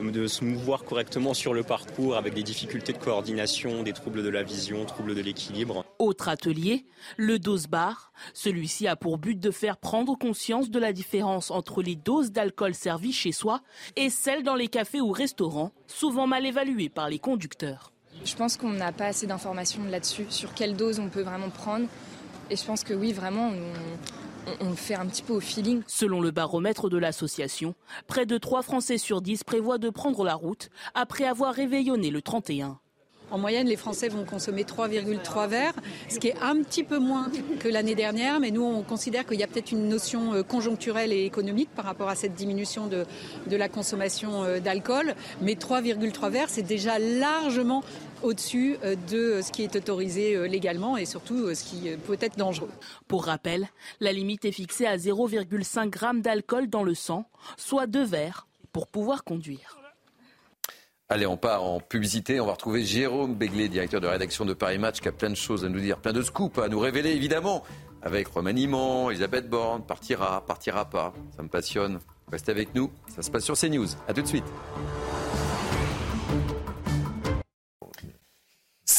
de se mouvoir correctement sur le parcours avec des difficultés de coordination, des troubles de la vision, troubles de l'équilibre. Autre atelier, le dose bar. Celui-ci a pour but de faire prendre conscience de la différence entre les doses d'alcool servies chez soi et celles dans les cafés ou restaurants, souvent mal évaluées par les conducteurs. Je pense qu'on n'a pas assez d'informations là-dessus, sur quelle dose on peut vraiment prendre. Et je pense que oui, vraiment, on, le fait un petit peu au feeling. Selon le baromètre de l'association, près de 3 Français sur 10 prévoient de prendre la route après avoir réveillonné le 31. En moyenne, les Français vont consommer 3,3 verres, ce qui est un petit peu moins que l'année dernière, mais nous, on considère qu'il y a peut-être une notion euh, conjoncturelle et économique par rapport à cette diminution de, de la consommation euh, d'alcool. Mais 3,3 verres, c'est déjà largement au-dessus euh, de ce qui est autorisé légalement et surtout ce qui peut être dangereux. Pour rappel, la limite est fixée à 0,5 g d'alcool dans le sang, soit deux verres, pour pouvoir conduire. Allez, on part en publicité. On va retrouver Jérôme Béglé, directeur de rédaction de Paris Match, qui a plein de choses à nous dire, plein de scoops à nous révéler, évidemment, avec remaniement, Elisabeth Borne, partira, partira pas. Ça me passionne. Restez avec nous. Ça se passe sur CNews. À tout de suite.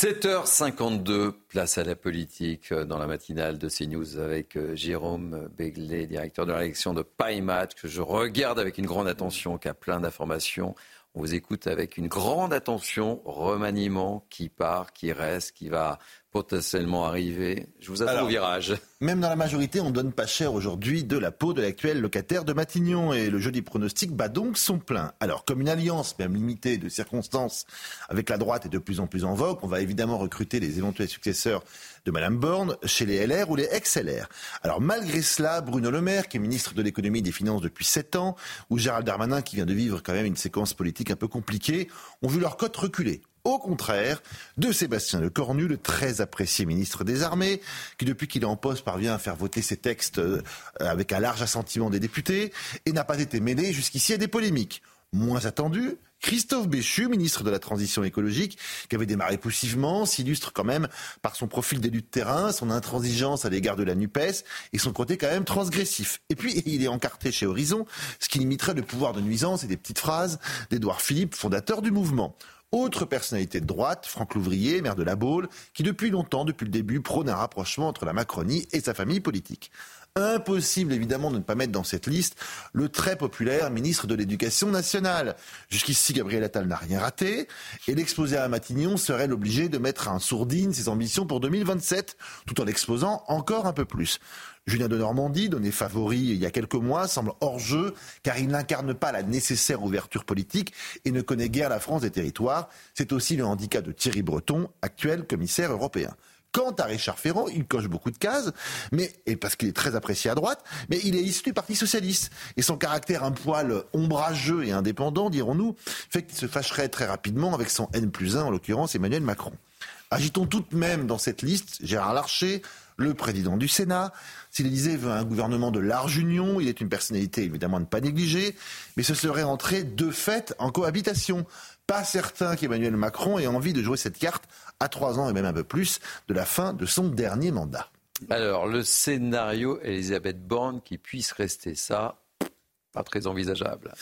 7h52, place à la politique dans la matinale de CNews avec euh, Jérôme Béglé, directeur de la rédaction de Paris Match, que je regarde avec une grande attention, qui a plein d'informations. On vous écoute avec une grande attention. Remaniement, qui part, qui reste, qui va potentiellement arriver. Je vous attends au virage. Même dans la majorité, on donne pas cher aujourd'hui de la peau de l'actuel locataire de Matignon. Et le jeudi pronostic bat donc son plein. Alors, comme une alliance, même limitée de circonstances, avec la droite est de plus en plus en vogue, on va évidemment recruter les éventuels successeurs de Mme Borne chez les LR ou les ex-LR. Alors, malgré cela, Bruno Le Maire, qui est ministre de l'économie et des finances depuis 7 ans, ou Gérald Darmanin, qui vient de vivre quand même une séquence politique un peu compliquée, ont vu leur cote reculer. Au contraire de Sébastien Lecornu, le très apprécié ministre des Armées, qui depuis qu'il est en poste parvient à faire voter ses textes euh, avec un large assentiment des députés et n'a pas été mêlé jusqu'ici à des polémiques. Moins attendu, Christophe Béchu, ministre de la Transition écologique, qui avait démarré poussivement, s'illustre quand même par son profil d'élu de terrain, son intransigeance à l'égard de la NUPES et son côté quand même transgressif. Et puis, il est encarté chez Horizon, ce qui limiterait le pouvoir de nuisance et des petites phrases d'Édouard Philippe, fondateur du mouvement. Autre personnalité de droite, Franck Louvrier, maire de La Baule, qui depuis longtemps, depuis le début, prône un rapprochement entre la Macronie et sa famille politique. Impossible évidemment de ne pas mettre dans cette liste le très populaire ministre de l'Éducation nationale. Jusqu'ici, Gabriel Attal n'a rien raté et l'exposé à Matignon serait l'obligé de mettre en sourdine ses ambitions pour 2027 tout en l'exposant encore un peu plus. Julien de Normandie, donné favori il y a quelques mois, semble hors jeu car il n'incarne pas la nécessaire ouverture politique et ne connaît guère la France des territoires. C'est aussi le handicap de Thierry Breton, actuel commissaire européen. Quant à Richard Ferrand, il coche beaucoup de cases, mais parce qu'il est très apprécié à droite, mais il est issu du Parti socialiste et son caractère un poil ombrageux et indépendant, dirons-nous, fait qu'il se fâcherait très rapidement avec son N plus 1, en l'occurrence Emmanuel Macron. Agitons tout de même dans cette liste Gérard Larcher, le président du Sénat. Si l'Élysée veut un gouvernement de large union, il est une personnalité évidemment à ne pas négliger, mais ce serait entrer de fait en cohabitation. Pas certain qu'Emmanuel Macron ait envie de jouer cette carte à trois ans et même un peu plus de la fin de son dernier mandat. Alors, le scénario Elisabeth Borne qui puisse rester ça, pas très envisageable.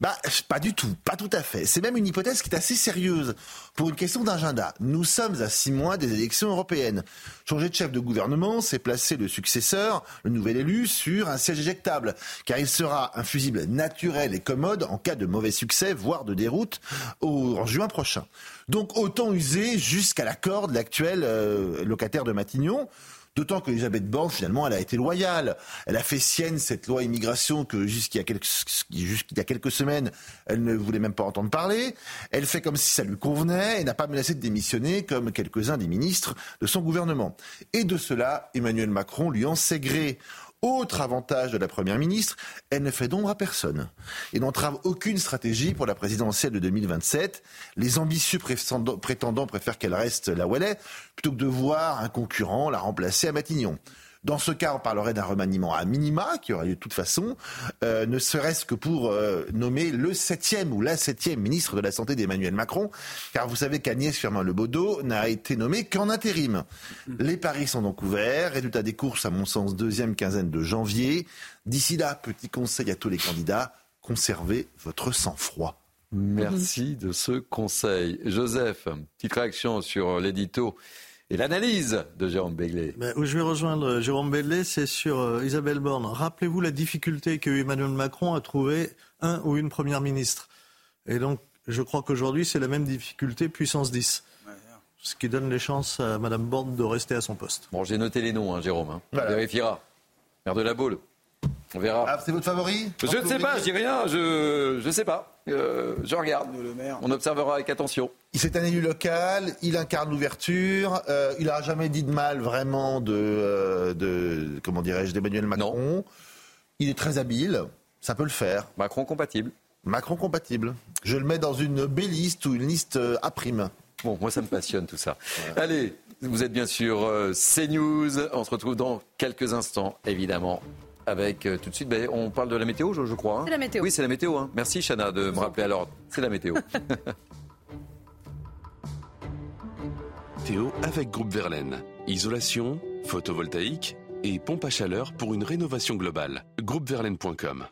Bah, pas du tout, pas tout à fait. C'est même une hypothèse qui est assez sérieuse pour une question d'agenda. Nous sommes à six mois des élections européennes. Changer de chef de gouvernement, c'est placer le successeur, le nouvel élu, sur un siège éjectable, car il sera un fusible naturel et commode en cas de mauvais succès, voire de déroute, en juin prochain. Donc autant user jusqu'à la corde l'actuel euh, locataire de Matignon D'autant que Elisabeth finalement, elle a été loyale. Elle a fait sienne cette loi immigration que jusqu'il y a quelques semaines, elle ne voulait même pas entendre parler. Elle fait comme si ça lui convenait et n'a pas menacé de démissionner comme quelques-uns des ministres de son gouvernement. Et de cela, Emmanuel Macron lui en sait gré. Autre avantage de la Première ministre, elle ne fait d'ombre à personne et n'entrave aucune stratégie pour la présidentielle de 2027. Les ambitieux prétendants préfèrent qu'elle reste elle est plutôt que de voir un concurrent la remplacer à Matignon. Dans ce cas, on parlerait d'un remaniement à minima, qui aurait lieu de toute façon, euh, ne serait-ce que pour euh, nommer le septième ou la septième ministre de la Santé d'Emmanuel Macron, car vous savez qu'Agnès Firmin-Lebaudot n'a été nommée qu'en intérim. Les paris sont donc ouverts, résultat des courses, à mon sens, deuxième quinzaine de janvier. D'ici là, petit conseil à tous les candidats, conservez votre sang-froid. Merci de ce conseil. Joseph, petite réaction sur l'édito et l'analyse de Jérôme Béglé. Ben, où je vais rejoindre Jérôme Béglé, c'est sur euh, Isabelle Borne. Rappelez-vous la difficulté qu'a eu Emmanuel Macron à trouver un ou une première ministre. Et donc, je crois qu'aujourd'hui, c'est la même difficulté puissance 10. Ce qui donne les chances à Mme Borne de rester à son poste. Bon, j'ai noté les noms, hein, Jérôme. Hein. On vérifiera. Maire de la Baule. On verra. Ah, c'est votre favori Je ne sais pas, je dis rien, je ne sais pas. Euh, je regarde. On observera avec attention. Il s'est un élu local, il incarne l'ouverture, euh, il n'a jamais dit de mal vraiment de, euh, de comment dirais-je, d'Emmanuel Macron. Il est très habile, ça peut le faire. Macron compatible. Macron compatible. Je le mets dans une B liste ou une liste A prime. Bon, moi ça me passionne tout ça. Allez, vous êtes bien sûr CNews. On se retrouve dans quelques instants, évidemment, avec euh, tout de suite, ben, on parle de la météo, je, crois. Hein. C'est la météo. Oui, c'est la météo. Hein. Merci, Chana, de me rappeler à l'ordre. C'est la météo. Théo avec Groupe Verlaine. Isolation, photovoltaïque et pompe à chaleur pour une rénovation globale. Groupeverlaine.com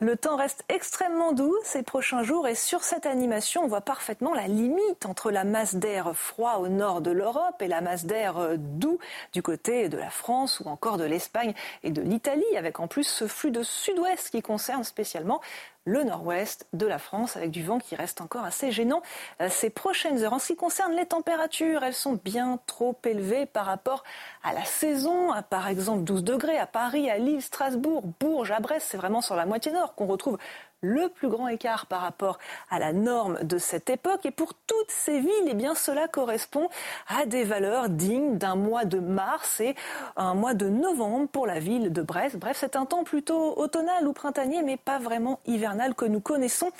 le temps reste extrêmement doux ces prochains jours et sur cette animation, on voit parfaitement la limite entre la masse d'air froid au nord de l'Europe et la masse d'air euh, doux du côté de la France ou encore de l'Espagne et de l'Italie, avec en plus ce flux de sud-ouest qui concerne spécialement le nord-ouest de la France avec du vent qui reste encore assez gênant ces prochaines heures. En ce qui concerne les températures, elles sont bien trop élevées par rapport à la saison. Par exemple, 12 degrés à Paris, à Lille, Strasbourg, Bourges, à Brest, c'est vraiment sur la moitié nord qu'on retrouve le plus grand écart par rapport à la norme de cette époque. Et pour toutes ces villes, eh bien, cela correspond à des valeurs dignes d'un mois de mars et un mois de novembre pour la ville de Brest. Bref, c'est un temps plutôt automnal ou printanier, mais pas vraiment hivernal que nous connaissons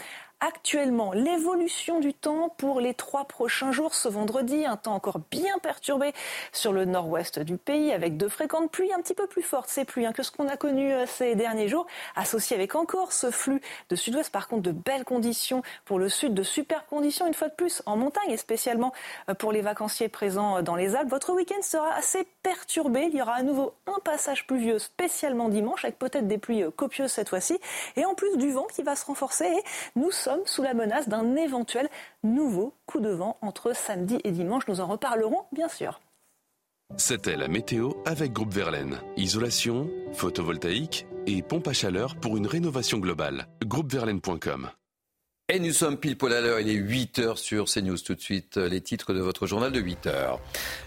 actuellement. L'évolution du temps pour les trois prochains jours, ce vendredi, un temps encore bien perturbé sur le nord-ouest du pays avec de fréquentes pluies un petit peu plus fortes, ces pluies hein, que ce qu'on a connu euh, ces derniers jours, associé avec encore ce flux de sud-ouest. Par contre, de belles conditions pour le sud, de super conditions une fois de plus en montagne et spécialement euh, pour les vacanciers présents euh, dans les Alpes. Votre week-end sera assez perturbé. Il y aura à nouveau un passage pluvieux spécialement dimanche avec peut-être des pluies copieuses cette fois-ci et en plus du vent qui va se renforcer nous sommes sous la menace d'un éventuel nouveau coup de vent entre samedi et dimanche. Nous en reparlerons bien sûr. C'était la météo avec Groupe Verlaine. Isolation, photovoltaïque et pompe à chaleur pour une rénovation globale. Groupeverlaine.com et nous sommes pile poil à l'heure, il est 8h sur CNews. Tout de suite, les titres de votre journal de 8h.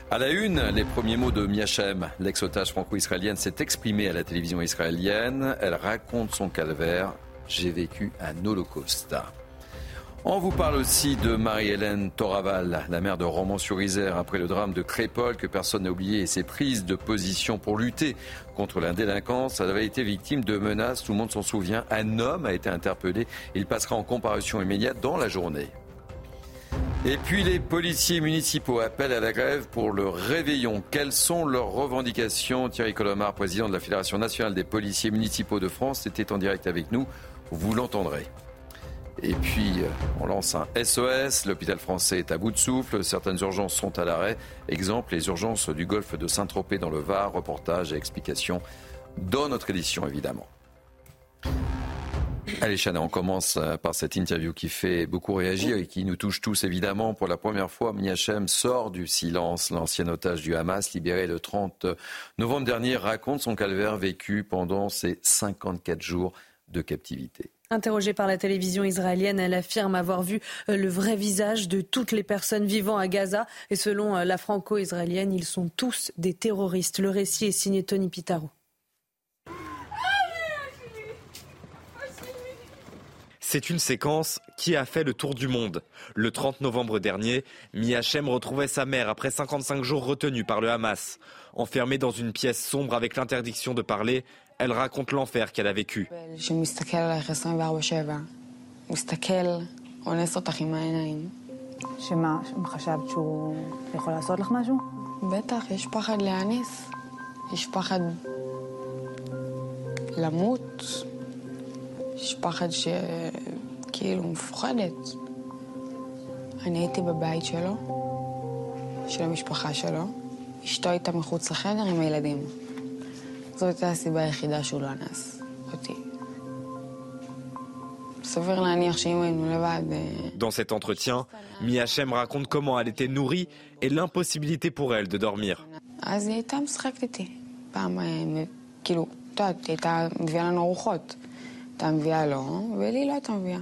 À la une, les premiers mots de Miachem, l'ex-otage franco-israélienne, s'est exprimée à la télévision israélienne. Elle raconte son calvaire. J'ai vécu un holocauste. On vous parle aussi de Marie-Hélène Toraval, la mère de Romans-sur-Isère, après le drame de Crépol que personne n'a oublié et ses prises de position pour lutter contre la délinquance. Elle avait été victime de menaces, tout le monde s'en souvient. Un homme a été interpellé. Il passera en comparution immédiate dans la journée. Et puis les policiers municipaux appellent à la grève pour le réveillon. Quelles sont leurs revendications? Thierry Colomar, président de la Fédération nationale des policiers municipaux de France, était en direct avec nous. Vous l'entendrez. Et puis, euh, on lance un SOS. L'hôpital français est à bout de souffle. Certaines urgences sont à l'arrêt. Exemple, les urgences du golfe de Saint-Tropez dans le Var. Reportage et explications dans notre édition, évidemment. Allez, Chana, on commence euh, par cette interview qui fait beaucoup réagir et qui nous touche tous, évidemment. Pour la première fois, Miachem sort du silence. L'ancien otage du Hamas, libéré le 30 novembre dernier, raconte son calvaire vécu pendant ces 54 jours de captivité. Interrogée par la télévision israélienne, elle affirme avoir vu euh, le vrai visage de toutes les personnes vivant à Gaza. Et selon euh, la franco-israélienne, ils sont tous des terroristes. Le récit est signé Tony Pitaro. C'est une séquence qui a fait le tour du monde. Le 30 novembre dernier, Miachem retrouvait sa mère après 55 jours retenus par le Hamas. Enfermée dans une pièce sombre avec l'interdiction de parler, elle raconte l'enfer qu'elle a vécu. יש פחד שכאילו מפוחדת. אני הייתי בבית שלו, של המשפחה שלו. אשתו הייתה מחוץ לחדר עם הילדים. זו הייתה הסיבה היחידה שהוא לא אנס אותי. Dans cet entretien, Miachem raconte comment elle était nourrie et l'impossibilité pour elle de dormir. אז היא הייתה משחקת איתי. פעם, כאילו, את יודעת, היא הייתה מביאה לנו ארוחות. הייתה מביאה לו, ולי לא הייתה מביאה.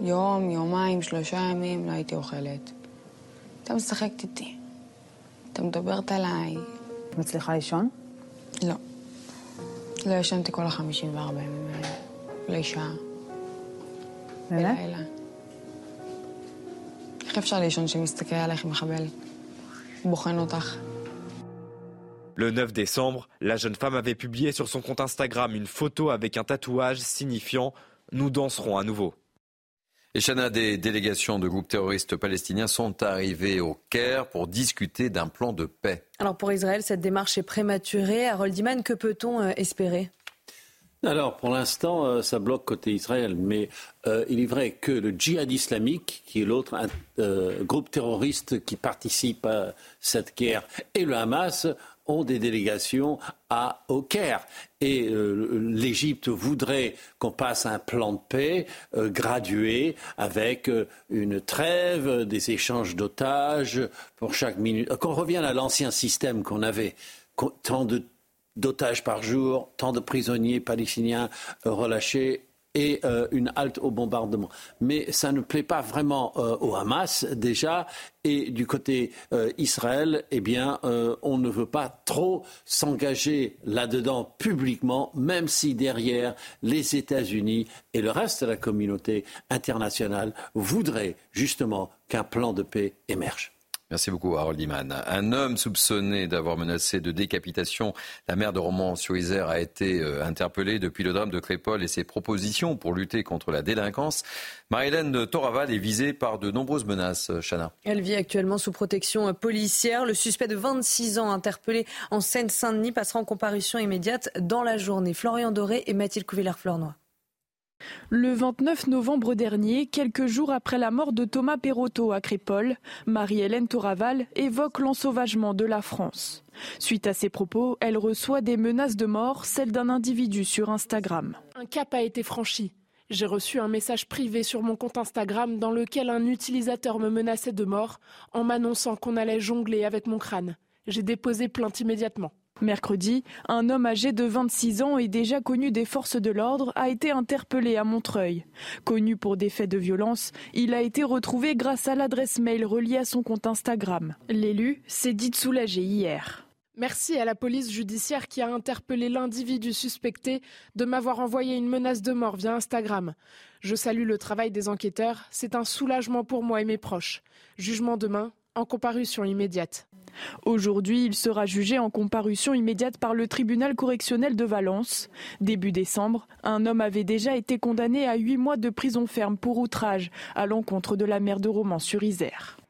יום, יומיים, שלושה ימים לא הייתי אוכלת. הייתה משחקת איתי. הייתה מדברת עליי. מצליחה לישון? לא. לא ישנתי כל החמישים וארבע ימים האלה. לא שעה. באמת? בלילה. איך אפשר לישון שמסתכל עלייך מחבל? בוחן אותך. Le 9 décembre, la jeune femme avait publié sur son compte Instagram une photo avec un tatouage signifiant Nous danserons à nouveau. et Chana, des délégations de groupes terroristes palestiniens sont arrivées au Caire pour discuter d'un plan de paix. Alors pour Israël, cette démarche est prématurée. Harold Iman, que peut-on euh, espérer? Alors, pour l'instant, euh, ça bloque côté Israël, mais euh, il est vrai que le djihad islamique, qui est l'autre groupe terroriste qui participe à cette guerre, et le Hamas ont des délégations à, au Caire. Et euh, l'Égypte voudrait qu'on passe un plan de paix euh, gradué avec euh, une trêve, des échanges d'otages pour chaque minute. Qu'on revienne à l'ancien système qu'on avait, tant d'otages par jour, tant de prisonniers palestiniens relâchés et euh, une halte au bombardement. Mais ça ne plaît pas vraiment euh, au Hamas déjà. Et du côté euh, Israël, eh bien, on ne veut pas trop s'engager là-dedans publiquement, même si derrière les États-Unis et le reste de la communauté internationale voudraient justement qu'un plan de paix émerge. Merci beaucoup, Harold Iman. Un homme soupçonné d'avoir menacé de décapitation la mère de Romans-sur-Isère a été euh, interpellé depuis le drame de Crépol et ses propositions pour lutter contre la délinquance. Marie-Hélène Toraval est visée par de nombreuses menaces, Chana. Elle vit actuellement sous protection policière. Le suspect de 26 ans interpellé en Seine-Saint-Denis passera en comparution immédiate dans la journée. Florian Doré et Mathilde Couvillard-Fleurnois. Le 29 novembre dernier, quelques jours après la mort de Thomas Perotto à Crépole, Marie-Hélène Toraval évoque l'ensauvagement de la France. Suite à ces propos, elle reçoit des menaces de mort, celles d'un individu sur Instagram. Un cap a été franchi. J'ai reçu un message privé sur mon compte Instagram dans lequel un utilisateur me menaçait de mort en m'annonçant qu'on allait jongler avec mon crâne. J'ai déposé plainte immédiatement. Mercredi, un homme âgé de 26 ans et déjà connu des forces de l'ordre a été interpellé à Montreuil. Connu pour des faits de violence, il a été retrouvé grâce à l'adresse mail reliée à son compte Instagram. L'élu s'est dit soulagé hier. Merci à la police judiciaire qui a interpellé l'individu suspecté de m'avoir envoyé une menace de mort via Instagram. Je salue le travail des enquêteurs, c'est un soulagement pour moi et mes proches. Jugement demain, en comparution immédiate. Aujourd'hui, il sera jugé en comparution immédiate par le tribunal correctionnel de Valence. Début décembre, un homme avait déjà été condamné à huit mois de prison ferme pour outrage à l'encontre de la mère de Romans-sur-Isère.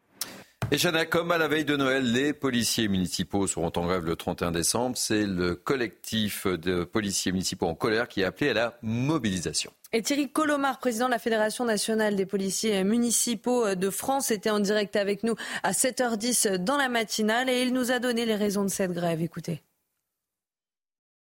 Et Chana, comme à la veille de Noël, les policiers municipaux seront en grève le 31 décembre. C'est le collectif de policiers municipaux en colère qui a appelé à la mobilisation. Et Thierry Colomar, président de la Fédération nationale des policiers municipaux de France, était en direct avec nous à 7h10 dans la matinale et il nous a donné les raisons de cette grève. Écoutez.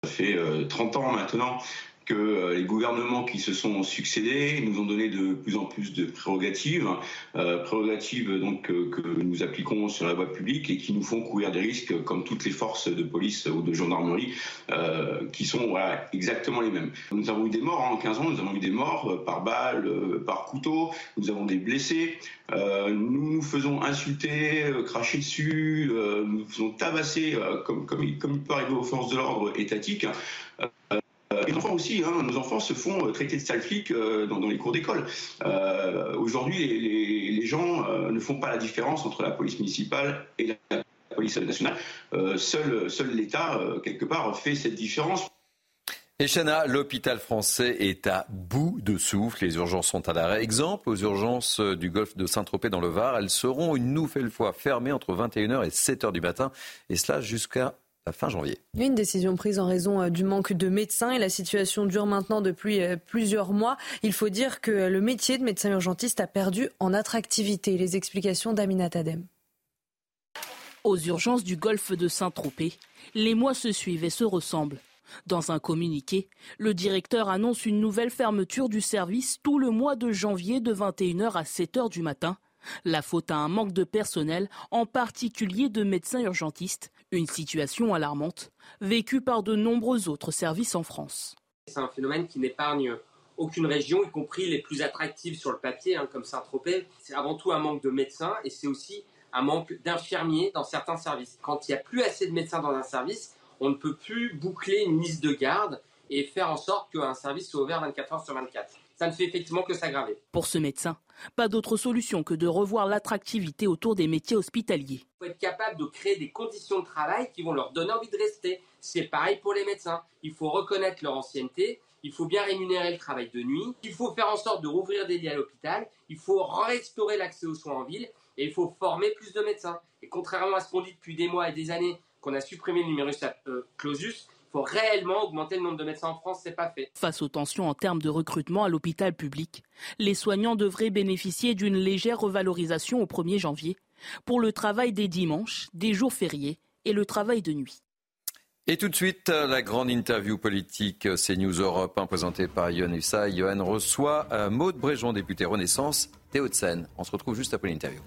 Ça fait 30 euh, ans maintenant que euh, les gouvernements qui se sont succédés nous ont donné de plus en plus de prérogatives, euh, prérogatives donc euh, que nous appliquons sur la voie publique et qui nous font courir des risques comme toutes les forces de police ou de gendarmerie qui sont exactement les mêmes. Nous avons eu des morts hein, en 15 ans, nous avons eu des morts par balle, par couteau, nous avons des blessés, nous nous faisons insulter, cracher dessus, nous nous faisons tabasser comme il peut arriver aux forces de l'ordre étatiques. Euh, les enfants aussi, hein, nos enfants se font euh, traiter de sale flics euh, dans, les cours d'école. Aujourd'hui, les, gens ne font pas la différence entre la police municipale et la police nationale. seul seul l'État, quelque part, fait cette différence. Et Chana, l'hôpital français est à bout de souffle. Les urgences sont à l'arrêt. Exemple, aux urgences du golfe de Saint-Tropez dans le Var, elles seront une nouvelle fois fermées entre 21h et 7h du matin, et cela jusqu'à fin janvier. Une décision prise en raison euh, du manque de médecins et la situation dure maintenant depuis euh, plusieurs mois. Il faut dire que le métier de médecin urgentiste a perdu en attractivité. Les explications d'Amina Tadem. Aux urgences du golfe de Saint-Tropez, les mois se suivent et se ressemblent. Dans un communiqué, le directeur annonce une nouvelle fermeture du service tout le mois de janvier de 21h à 7h du matin. La faute à un manque de personnel, en particulier de médecins urgentistes, une situation alarmante, vécue par de nombreux autres services en France. C'est un phénomène qui n'épargne aucune région, y compris les plus attractives sur le papier, hein, comme Saint-Tropez. C'est avant tout un manque de médecins et c'est aussi un manque d'infirmiers dans certains services. Quand il n'y a plus assez de médecins dans un service, on ne peut plus boucler une liste de garde et faire en sorte qu'un service soit ouvert 24 heures sur 24 ça ne fait effectivement que s'aggraver. Pour ce médecin, pas d'autre solution que de revoir l'attractivité autour des métiers hospitaliers. Il faut être capable de créer des conditions de travail qui vont leur donner envie de rester. C'est pareil pour les médecins. Il faut reconnaître leur ancienneté, il faut bien rémunérer le travail de nuit, il faut faire en sorte de rouvrir des lits à l'hôpital, il faut restaurer l'accès aux soins en ville et il faut former plus de médecins. Et contrairement à ce qu'on dit depuis des mois et des années, qu'on a supprimé le numerus euh, clausus, réellement augmenter le nombre de médecins en France, c'est pas fait. Face aux tensions en termes de recrutement à l'hôpital public, les soignants devraient bénéficier d'une légère revalorisation au 1er janvier pour le travail des dimanches, des jours fériés et le travail de nuit. Et tout de suite, la grande interview politique CNews Europe, hein, présentée par Yohann Ussa. Yohann reçoit euh, Maude Bréjon, député Renaissance, Théo de Seine. On se retrouve juste après l'interview.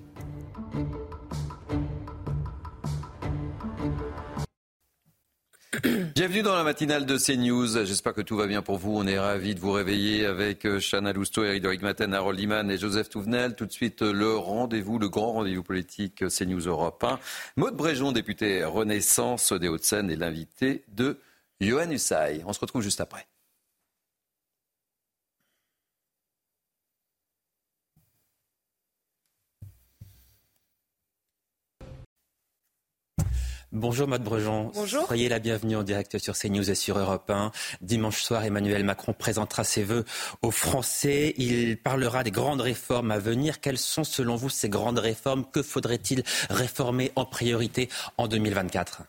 Bienvenue dans la matinale de CNews. J'espère que tout va bien pour vous. On est ravis de vous réveiller avec euh, Chana Lousteau, Eric Maten, Harold Liman et Joseph Touvenel. Tout de suite, euh, le rendez-vous, le grand rendez-vous politique euh, CNews Europe 1. Maude Bréjon, député Renaissance des Hauts-de-Seine, est l'invité de Johan Usaï. On se retrouve juste après. Bonjour Maud Brejon. Bonjour. Soyez la bienvenue en direct sur CNews et sur Europe 1. Dimanche soir, Emmanuel Macron présentera ses vœux aux Français. Il parlera des grandes réformes à venir. Quelles sont selon vous ces grandes réformes? Que faudrait-il réformer en priorité en 2024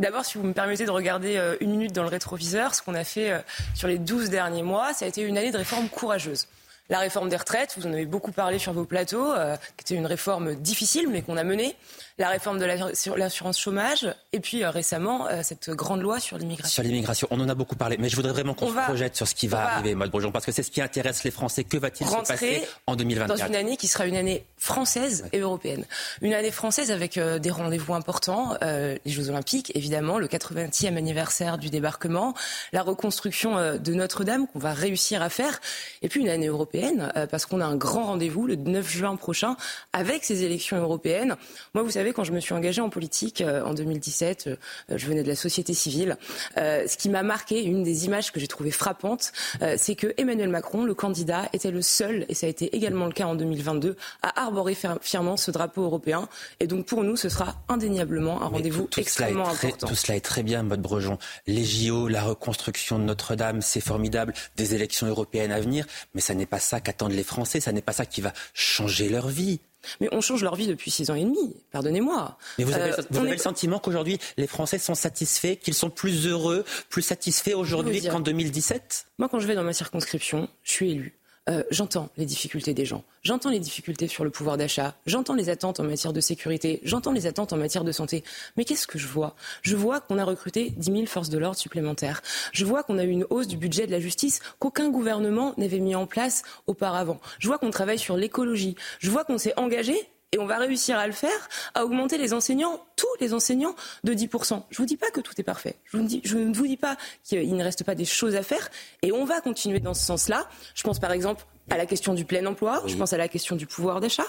D'abord, si vous me permettez de regarder euh, une minute dans le rétroviseur, ce qu'on a fait euh, sur les 12 derniers mois, ça a été une année de réformes courageuses la réforme des retraites, vous en avez beaucoup parlé sur vos plateaux, euh, qui était une réforme difficile mais qu'on a menée la réforme de l'assurance chômage, et puis euh, récemment euh, cette grande loi sur l'immigration. Sur l'immigration, on en a beaucoup parlé, mais je voudrais vraiment qu'on se projette sur ce qui va arriver, Maud Brejon, parce que c'est ce qui intéresse les Français. Que va-t-il se passer en 2024 Dans une année qui sera une année française et européenne? Une année française avec euh, des rendez-vous importants, les Jeux Olympiques, évidemment, le 80e anniversaire du débarquement, la reconstruction de Notre-Dame qu'on va réussir à faire, et puis une année européenne, parce qu'on a un grand rendez-vous le 9 juin prochain avec ces élections européennes. Moi, vous savez, quand je me suis engagée en politique euh, en 2017, euh, je venais de la société civile. Euh, ce qui m'a marqué, une des images que j'ai trouvées frappantes, c'est que Emmanuel Macron, le candidat, était le seul, et ça a été également le cas en 2022, à arborer fièrement ce drapeau européen. Et donc pour nous, ce sera indéniablement un rendez-vous extrêmement important. Tout cela est très bien, Maud Brejon. Les JO, la reconstruction de Notre-Dame, c'est formidable. Des élections européennes à venir, mais ça n'est pas ça qu'attendent les Français. Ça n'est pas ça qui va changer leur vie. Mais on change leur vie depuis six ans et demi, pardonnez-moi. Mais vous avez, euh, le sentiment qu'aujourd'hui, les Français sont satisfaits, qu'ils sont plus heureux, plus satisfaits aujourd'hui qu'en 2017 Moi, quand je vais dans ma circonscription, je suis élu. Euh, j'entends les difficultés des gens, j'entends les difficultés sur le pouvoir d'achat, j'entends les attentes en matière de sécurité, j'entends les attentes en matière de santé. Mais qu'est-ce que je vois? Je vois qu'on a recruté 10 000 forces de l'ordre supplémentaires. Je vois qu'on a eu une hausse du budget de la justice qu'aucun gouvernement n'avait mis en place auparavant. Je vois qu'on travaille sur l'écologie. Je vois qu'on s'est engagé et on va réussir à le faire, à augmenter les enseignants, tous les enseignants, de 10%. Je ne vous dis pas que tout est parfait. Je, ne vous dis pas qu'il ne reste pas des choses à faire. Et on va continuer dans ce sens-là. Je pense par exemple à la question du plein emploi, je pense à la question du pouvoir d'achat.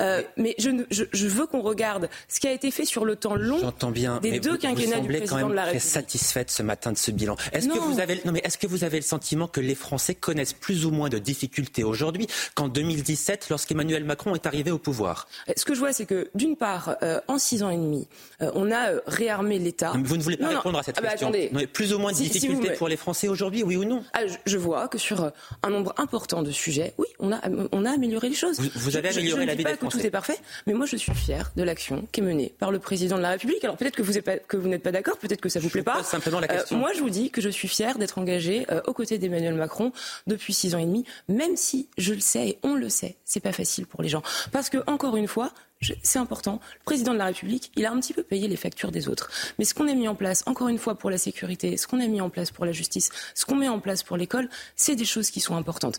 Euh, mais je, je, je veux qu'on regarde ce qui a été fait sur le temps long bien, des deux quinquennats du président quand même de la République. Très satisfaite ce matin de ce bilan. Est-ce que vous avez non mais est-ce que vous avez le sentiment que les Français connaissent plus ou moins de difficultés aujourd'hui qu'en 2017 lorsqu'Emmanuel Macron est arrivé au pouvoir? Euh, Ce que je vois, c'est que d'une part, euh, en six ans et demi, euh, on a euh, réarmé l'État. Vous ne voulez pas Non, non. répondre à cette Ah bah, question. attendez. Non, mais plus ou moins de Si- si vous difficultés me- pour les Français aujourd'hui, oui ou non? Ah, je, je vois que sur euh, un nombre important de sujets, oui, on a, on a amélioré les choses. Vous- vous avez Je- je- amélioré je la ne vie dis pas des que tout Français. est parfait, mais moi je suis fier de l'action qui est menée par le président de la République. Alors peut-être que vous êtes pas- que vous n'êtes pas d'accord, peut-être que ça vous plaît pas. simplement la Euh, question. moi je vous dis que je suis fier d'être engagé euh, aux côtés d'Emmanuel Macron depuis six ans et demi, même si je le sais et on le sait, c'est pas facile pour les gens, parce que encore une fois. je- C'est important. Le président de la République, il a un petit peu payé les factures des autres. Mais ce qu'on a mis en place, encore une fois, pour la sécurité, ce qu'on a mis en place pour la justice, ce qu'on met en place pour l'école, c'est des choses qui sont importantes.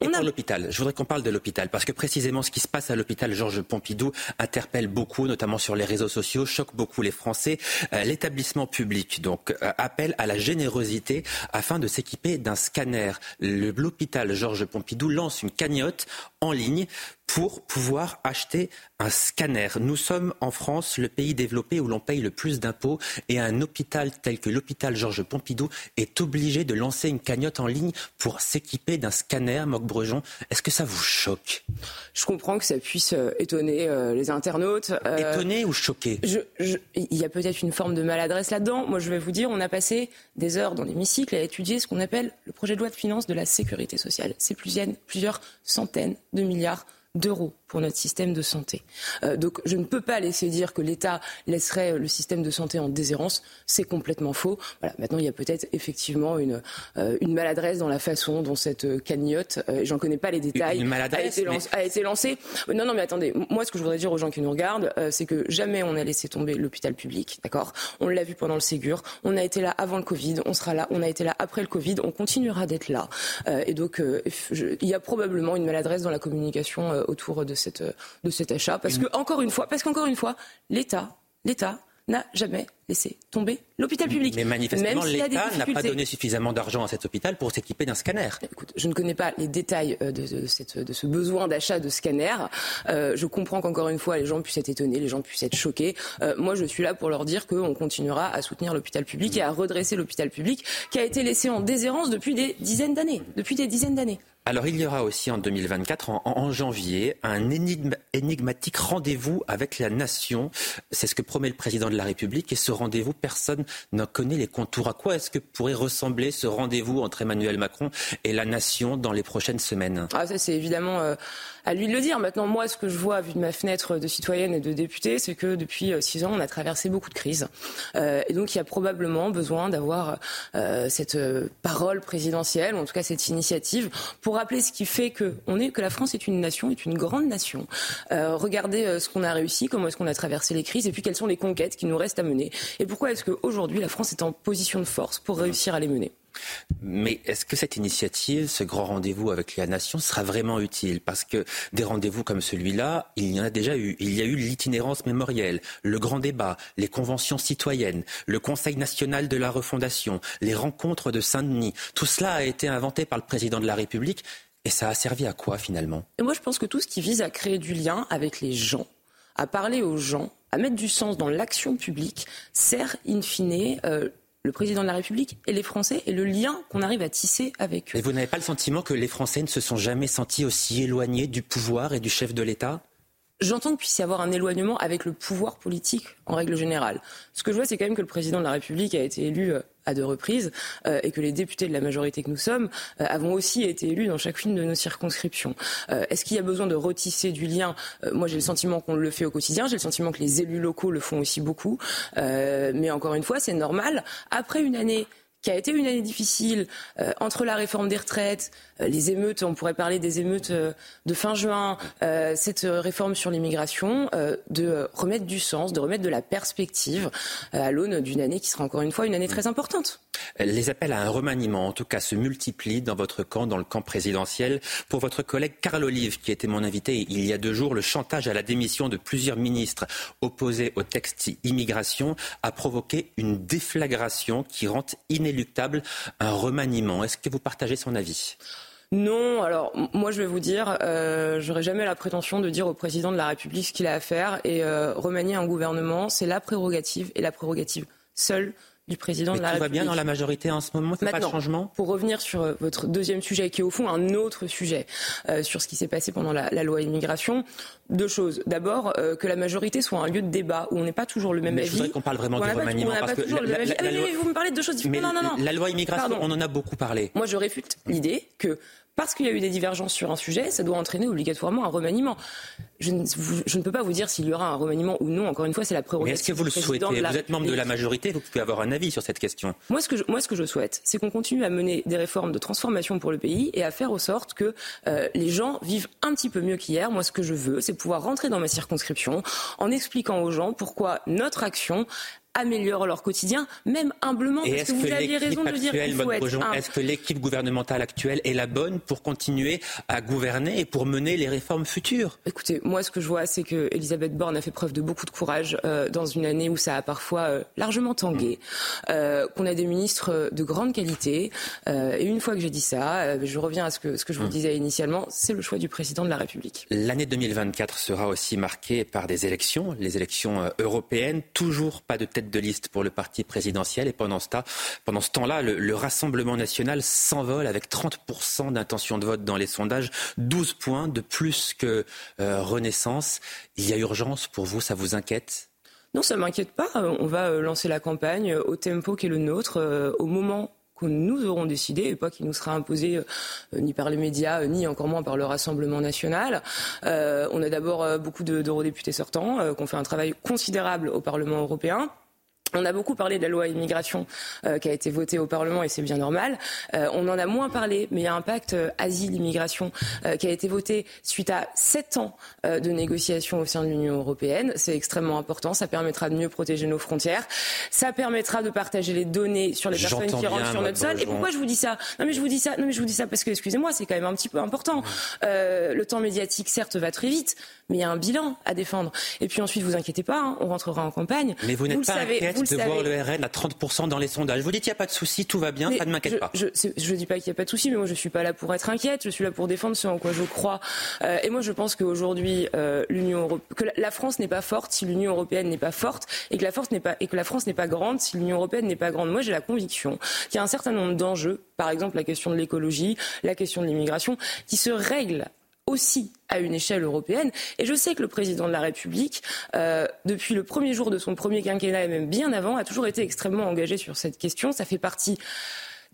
Et pour l'hôpital, je voudrais qu'on parle de l'hôpital, parce que précisément ce qui se passe à l'hôpital Georges Pompidou interpelle beaucoup, notamment sur les réseaux sociaux, choque beaucoup les Français. Euh, L'établissement public donc euh, appelle à la générosité afin de s'équiper d'un scanner. L'hôpital Georges Pompidou lance une cagnotte en ligne pour pouvoir acheter un scanner. Nous sommes en France le pays développé où l'on paye le plus d'impôts et un hôpital tel que l'hôpital Georges Pompidou est obligé de lancer une cagnotte en ligne pour s'équiper d'un scanner, Moc Brejon. Est-ce que ça vous choque? Je comprends que ça puisse euh, étonner euh, les internautes. euh, Étonné ou je- il y a peut-être une forme de maladresse là-dedans. Moi, je vais vous dire, on a passé des heures dans l'hémicycle à étudier ce qu'on appelle le projet de loi de finances de la sécurité sociale. C'est plusieurs, plusieurs centaines de milliards d'euros pour notre système de santé. Euh, donc je ne peux pas laisser dire que l'État laisserait le système de santé en déshérence. C'est complètement faux. Voilà, maintenant, il y a peut-être effectivement une, euh, une maladresse dans la façon dont cette euh, cagnotte, euh, j'en connais pas les détails, Une a été, mais- lancée- a été lancée. Non, non, mais attendez. Moi, ce que je voudrais dire aux gens qui nous regardent, c'est que jamais on a laissé tomber l'hôpital public, d'accord? On l'a vu pendant le Ségur. On a été là avant le Covid. On sera là. On a été là après le Covid. On continuera d'être là. Et donc, je- il y a probablement une maladresse dans la communication autour de cette de cet achat, parce que encore une fois, qu'encore une fois, l'État n'a jamais laissé tomber l'hôpital public. Mais manifestement, l'État n'a pas donné suffisamment d'argent à cet hôpital pour s'équiper d'un scanner. Écoute, je ne connais pas les détails euh, de, de cette- de ce besoin d'achat de scanner. Euh, je comprends qu'encore une fois, les gens puissent être étonnés, les gens puissent être choqués. Euh, moi, je suis là pour leur dire qu'on continuera à soutenir l'hôpital public et à redresser l'hôpital public qui a été laissé en déshérence depuis des dizaines d'années. Depuis des dizaines d'années. Alors il y aura aussi en 2024, en, en janvier, un énigme- énigmatique rendez-vous avec la nation. C'est ce que promet le président de la République. Et ce rendez-vous, personne n'en connaît les contours. À quoi est-ce que pourrait ressembler ce rendez-vous entre Emmanuel Macron et la nation dans les prochaines semaines? Ah, ça, c'est évidemment euh, à lui de le dire. Maintenant, moi, ce que je vois, vu de ma fenêtre de citoyenne et de députée, c'est que depuis euh, six ans, on a traversé beaucoup de crises. Euh, et donc, il y a probablement besoin d'avoir euh, cette parole présidentielle, ou en tout cas cette initiative, pour rappeler ce qui fait que, la France est une nation, est une grande nation. Regardez ce qu'on a réussi, comment est-ce qu'on a traversé les crises, et puis quelles sont les conquêtes qui nous restent à mener. Et pourquoi est-ce qu'aujourd'hui, la France est en position de force pour réussir à les mener? Mais est-ce que cette initiative, ce grand rendez-vous avec la nation sera vraiment utile? Parce que des rendez-vous comme celui-là, il y en a déjà eu. Il y a eu l'itinérance mémorielle, le grand débat, les conventions citoyennes, le Conseil national de la refondation, les rencontres de Saint-Denis. Tout cela a été inventé par le président de la République. Et ça a servi à quoi finalement? Moi, je pense que tout ce qui vise à créer du lien avec les gens, à parler aux gens, à mettre du sens dans l'action publique, sert in fine euh, le président de la République et les Français et le lien qu'on arrive à tisser avec eux. Et vous n'avez pas le sentiment que les Français ne se sont jamais sentis aussi éloignés du pouvoir et du chef de l'État? J'entends qu'il puisse y avoir un éloignement avec le pouvoir politique en règle générale. Ce que je vois, c'est quand même que le président de la République a été élu euh, à deux reprises euh, et que les députés de la majorité que nous sommes euh, avons aussi été élus dans chacune de nos circonscriptions. Euh, Est-ce qu'il y a besoin de retisser du lien? Moi, j'ai le sentiment qu'on le fait au quotidien. J'ai le sentiment que les élus locaux le font aussi beaucoup. Mais encore une fois, c'est normal. Après une année qui a été une année difficile euh, entre la réforme des retraites, euh, les émeutes, on pourrait parler des émeutes euh, de fin juin, cette réforme sur l'immigration, de remettre du sens, de remettre de la perspective à l'aune d'une année qui sera encore une fois une année très importante. Les appels à un remaniement, en tout cas, se multiplient dans votre camp, dans le camp présidentiel. Pour votre collègue Carl Olive, qui était mon invité il y a deux jours, le chantage à la démission de plusieurs ministres opposés au texte immigration a provoqué une déflagration qui rend inéluctable un remaniement. Est-ce que vous partagez son avis? Non, alors moi je vais vous dire, euh, j'aurais jamais la prétention de dire au président de la République ce qu'il a à faire et euh, remanier un gouvernement, c'est la prérogative et la prérogative seule du président de la tout va bien dans la majorité en ce moment, pas de changement? Pour revenir sur euh, votre deuxième sujet, qui est au fond un autre sujet, euh, sur ce qui s'est passé pendant la, loi immigration, deux choses. D'abord, euh, que la majorité soit un lieu de débat où on n'est pas toujours le même mais avis. Je voudrais qu'on parle vraiment du remaniement. parce que la, loi... vous me parlez de deux choses différentes. non, non, non. La loi immigration, on en a beaucoup parlé. Moi, je réfute l'idée que parce qu'il y a eu des divergences sur un sujet, ça doit entraîner obligatoirement un remaniement. Je ne, je ne peux pas vous dire s'il y aura un remaniement ou non. Encore une fois, c'est la prérogative. Mais est-ce que vous le souhaitez Vous êtes membre de la majorité, vous pouvez avoir un sur cette question. Moi, ce que je, moi, que je souhaite, c'est qu'on continue à mener des réformes de transformation pour le pays et à faire en sorte que euh, les gens vivent un petit peu mieux qu'hier. Moi, ce que je veux, c'est pouvoir rentrer dans ma circonscription en expliquant aux gens pourquoi notre action améliorent leur quotidien, même humblement, parce que, vous aviez raison de dire qu'il faut être Est-ce que l'équipe gouvernementale actuelle est la bonne pour continuer à gouverner et pour mener les réformes futures? Écoutez, moi ce que je vois, c'est que Elisabeth Borne a fait preuve de beaucoup de courage euh, dans une année où ça a parfois euh, largement tangué, euh, qu'on a des ministres de grande qualité. et une fois que j'ai dit ça, je reviens à ce que, ce que je vous hum. disais initialement, c'est le choix du président de la République. L'année 2024 sera aussi marquée par des élections, les élections européennes. Toujours pas de tête de liste pour le parti présidentiel. Et pendant ce, temps-là, le, Rassemblement national s'envole avec 30% d'intention de vote dans les sondages, 12 points de plus que euh, Renaissance. Il y a urgence pour vous, ça vous inquiète? Non, ça m'inquiète pas. On va euh, lancer la campagne au tempo qui est le nôtre, euh, au moment que nous aurons décidé et pas qui nous sera imposé ni par les médias ni encore moins par le Rassemblement national. on a d'abord beaucoup d'eurodéputés sortants qui ont fait un travail considérable au Parlement européen. On a beaucoup parlé de la loi immigration euh, qui a été votée au Parlement et c'est bien normal. Euh, on en a moins parlé, mais il y a un pacte euh, asile-immigration qui a été voté suite à sept ans de négociations au sein de l'Union européenne. C'est extrêmement important. Ça permettra de mieux protéger nos frontières. Ça permettra de partager les données sur les personnes qui rentrent sur notre sol. Et pourquoi je vous dis ça? Non mais je vous dis ça. Non mais je vous dis ça parce que excusez-moi, c'est quand même un petit peu important. le temps médiatique certes va très vite, mais il y a un bilan à défendre. Et puis ensuite, vous inquiétez pas, hein, on rentrera en campagne. Mais vous n'êtes pas savez, de voir le RN à 30% dans les sondages. Vous dites qu'il n'y a pas de souci, tout va bien, ça ne m'inquiète pas. Je ne dis pas qu'il n'y a pas de souci, mais moi je ne suis pas là pour être inquiète, je suis là pour défendre ce en quoi je crois. Euh, et moi je pense qu'aujourd'hui, euh, l'Union que la France n'est pas forte si l'Union européenne n'est pas forte, et que la force pas et que la France n'est pas grande si l'Union européenne n'est pas grande. Moi j'ai la conviction qu'il y a un certain nombre d'enjeux, par exemple la question de l'écologie, la question de l'immigration, qui se règlent aussi à une échelle européenne. Et je sais que le président de la République, euh, depuis le premier jour de son premier quinquennat et même bien avant, a toujours été extrêmement engagé sur cette question. Ça fait partie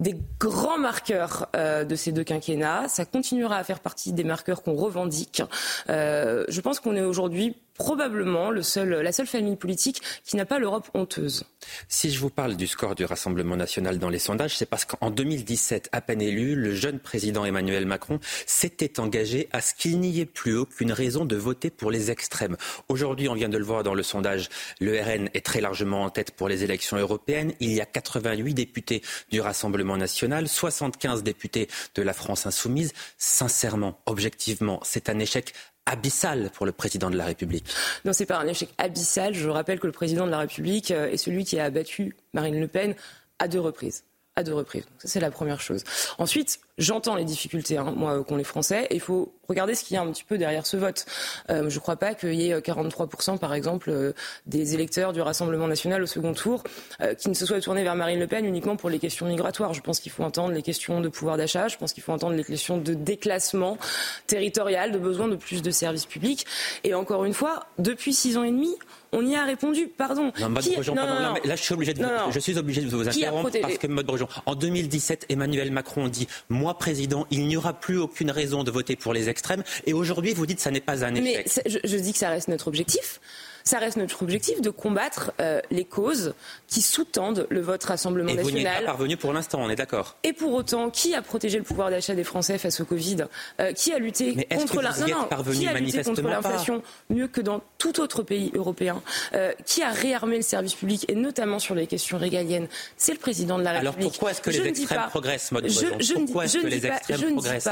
des grands marqueurs euh, de ces deux quinquennats. Ça continuera à faire partie des marqueurs qu'on revendique. Euh, je pense qu'on est aujourd'hui probablement la seule famille politique qui n'a pas l'Europe honteuse. Si je vous parle du score du Rassemblement national dans les sondages, c'est parce qu'en 2017, à peine élu, le jeune président Emmanuel Macron s'était engagé à ce qu'il n'y ait plus aucune raison de voter pour les extrêmes. Aujourd'hui, on vient de le voir dans le sondage, le RN est très largement en tête pour les élections européennes. Il y a 88 députés du Rassemblement national, 75 députés de la France insoumise. Sincèrement, objectivement, c'est un échec abyssal pour le président de la République. Non, c'est pas un échec abyssal. Je rappelle que le président de la République euh, est celui qui a abattu Marine Le Pen à deux reprises à deux reprises. C'est la première chose. Ensuite, j'entends les difficultés, hein, moi, qu'ont les Français. Il faut regarder ce qu'il y a un petit peu derrière ce vote. Euh, je ne crois pas qu'il y ait 43%, par exemple, euh, des électeurs du Rassemblement national au second tour euh, qui ne se soient tournés vers Marine Le Pen uniquement pour les questions migratoires. Je pense qu'il faut entendre les questions de pouvoir d'achat. Je pense qu'il faut entendre les questions de déclassement territorial, de besoin de plus de services publics. Et encore une fois, depuis six ans et demi, on y a répondu. Pardon. Non, mode Brejon, là, je suis obligé de, vous, je suis obligé de vous interrompre parce que mode Brejon. En 2017, Emmanuel Macron dit moi président, il n'y aura plus aucune raison de voter pour les extrêmes. Et aujourd'hui, vous dites que ça n'est pas un échec. Mais je, je dis que ça reste notre objectif ça reste notre objectif de combattre euh, les causes qui sous-tendent le vote Rassemblement national. Et vous n'y êtes pas parvenu pour l'instant, on est d'accord. Et pour autant, qui a protégé le pouvoir d'achat des Français face au Covid euh, Qui a lutté contre l'inflation mieux que dans tout autre pays européen euh, Qui a réarmé le service public et notamment sur les questions régaliennes C'est le président de la République. Alors pourquoi est-ce que les extrêmes progressent, Pourquoi est-ce que les extrêmes progressent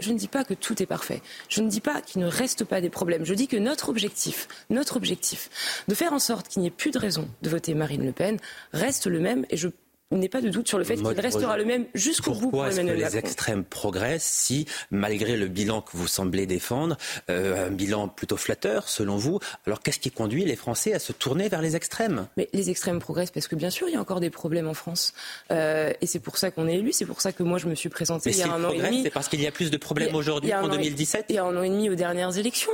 je ne dis pas que tout est parfait. Je ne dis pas qu'il ne reste pas des problèmes. Je dis que notre objectif, notre objectif, de faire en sorte qu'il n'y ait plus de raison de voter Marine Le Pen, reste le même. Et je il n'est pas de doute sur le fait qu'il restera le même jusqu'au bout pour Emmanuel Pourquoi est-ce que les extrêmes progressent si, malgré le bilan que vous semblez défendre, euh, un bilan plutôt flatteur selon vous, alors qu'est-ce qui conduit les Français à se tourner vers les extrêmes? Mais les extrêmes progressent parce que bien sûr il y a encore des problèmes en France. Euh, et c'est pour ça qu'on est élu, c'est pour ça que moi je me suis présenté il y a un an et demi. C'est parce qu'il y a plus de problèmes aujourd'hui qu'en 2017. Il y a un an et demi aux dernières élections.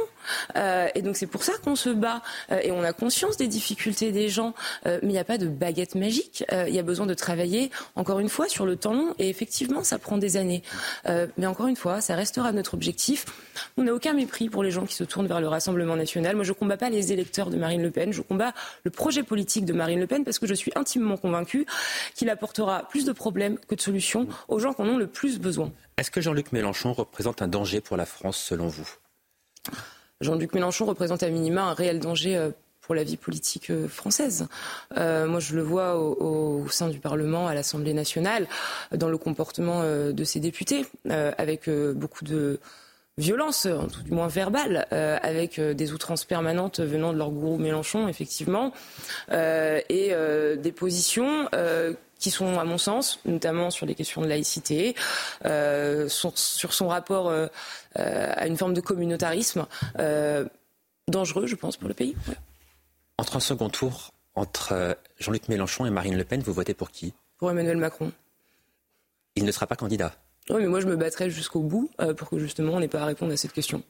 Euh, et donc c'est pour ça qu'on se bat. Et on a conscience des difficultés des gens, mais il n'y a pas de baguette magique. il y a besoin de travailler, encore une fois, sur le temps long. Et effectivement, ça prend des années. Euh, mais encore une fois, ça restera notre objectif. On n'a aucun mépris pour les gens qui se tournent vers le Rassemblement national. Moi, je ne combats pas les électeurs de Marine Le Pen. Je combats le projet politique de Marine Le Pen parce que je suis intimement convaincue qu'il apportera plus de problèmes que de solutions aux gens qui en ont le plus besoin. Est-ce que Jean-Luc Mélenchon représente un danger pour la France, selon vous? Jean-Luc Mélenchon représente à minima un réel danger euh, pour la vie politique euh, française. Euh, moi, je le vois au, sein du Parlement, à l'Assemblée nationale, dans le comportement euh, de ses députés, avec beaucoup de violence, tout du moins verbale, avec des outrances permanentes venant de leur gourou Mélenchon, effectivement, et des positions qui sont, à mon sens, notamment sur les questions de laïcité, sur son rapport à une forme de communautarisme, dangereux, je pense, pour le pays. Entre un second tour, entre Jean-Luc Mélenchon et Marine Le Pen, vous votez pour qui? Pour Emmanuel Macron. Il ne sera pas candidat Oui, mais moi je me battrai jusqu'au bout euh, pour que justement on n'ait pas à répondre à cette question.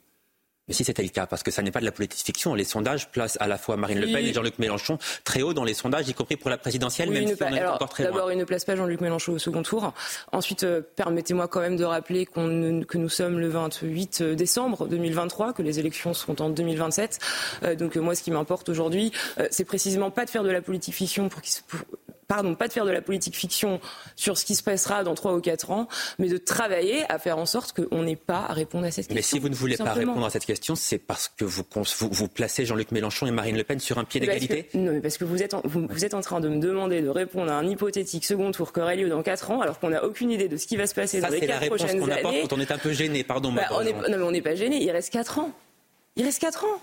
Mais si c'était le cas, parce que ça n'est pas de la politique fiction, les sondages placent à la fois Marine Le Pen et Jean-Luc Mélenchon très haut dans les sondages, y compris pour la présidentielle, même si on est encore très D'abord, il ne place pas Jean-Luc Mélenchon au second tour. Ensuite, euh, permettez-moi quand même de rappeler que nous sommes le 28 décembre 2023, que les élections seront en 2027. Euh, donc moi, ce qui m'importe aujourd'hui, euh, c'est précisément pas de faire de la politique fiction pour, pour pardon, pas de faire de la politique fiction sur ce qui se passera dans trois ou quatre ans, mais de travailler à faire en sorte qu'on n'ait pas à répondre à cette question. Mais si vous ne voulez pas répondre à cette question, c'est parce que vous, vous, placez Jean-Luc Mélenchon et Marine Le Pen sur un pied d'égalité Non, mais parce que vous êtes, en, vous, êtes en train de me demander de répondre à un hypothétique second tour qui aurait lieu dans quatre ans, alors qu'on n'a aucune idée de ce qui va se passer dans les quatre prochaines années. C'est la réponse qu'on quand on est un peu gêné, pardon. Bah, on non, mais on n'est pas gêné, il reste quatre ans. Il reste quatre ans.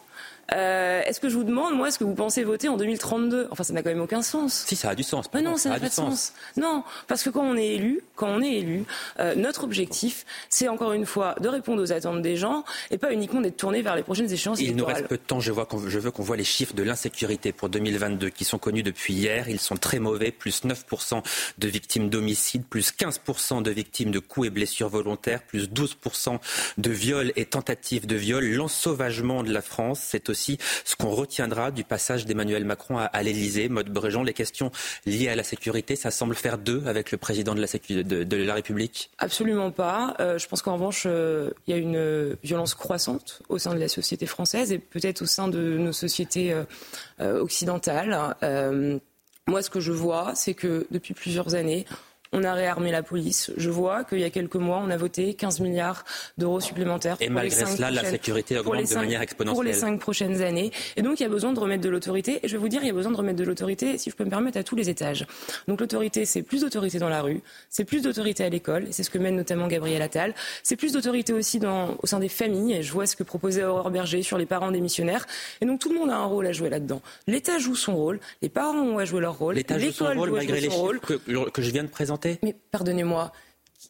Euh, est-ce que je vous demande, moi, est-ce que vous pensez voter en 2032 Enfin, ça n'a quand même aucun sens. Si, ça a du sens. Mais non, ça n'a pas de sens. Non, parce que quand on est élu, quand on est élu, euh, notre objectif, c'est encore une fois de répondre aux attentes des gens et pas uniquement d'être tourné vers les prochaines échéances Il nous reste peu de temps. Je, vois je veux qu'on voit les chiffres de l'insécurité pour 2022 qui sont connus depuis hier. Ils sont très mauvais. Plus 9% de victimes d'homicide, plus 15% de victimes de coups et blessures volontaires, plus 12% de viols et tentatives de viols. L'ensauvagement de la France, c'est aussi ce qu'on retiendra du passage d'Emmanuel Macron à, l'Elysée. Mode Bréjon, les questions liées à la sécurité, ça semble faire deux avec le président de la, République Absolument pas. Euh, je pense qu'en revanche, euh, il y a une violence croissante au sein de la société française et peut-être au sein de nos sociétés euh, occidentales. moi, ce que je vois, c'est que depuis plusieurs années, on a réarmé la police. Je vois qu'il y a quelques mois, on a voté 15 milliards d'euros supplémentaires. Et malgré cela, la sécurité augmente de manière exponentielle. Pour les cinq prochaines années. Et donc, il y a besoin de remettre de l'autorité. Et je vais vous dire, il y a besoin de remettre de l'autorité, si je peux me permettre, à tous les étages. Donc, l'autorité, c'est plus d'autorité dans la rue, c'est plus d'autorité à l'école. C'est ce que mène notamment Gabriel Attal. C'est plus d'autorité aussi dans, au sein des familles. Et je vois ce que proposait Aurore Berger sur les parents démissionnaires. Et donc, tout le monde a un rôle à jouer là-dedans. L'État joue son rôle, les parents ont à jouer leur rôle, l'État joue son rôle malgré les chiffres que, que je viens de présenter. Mais pardonnez-moi,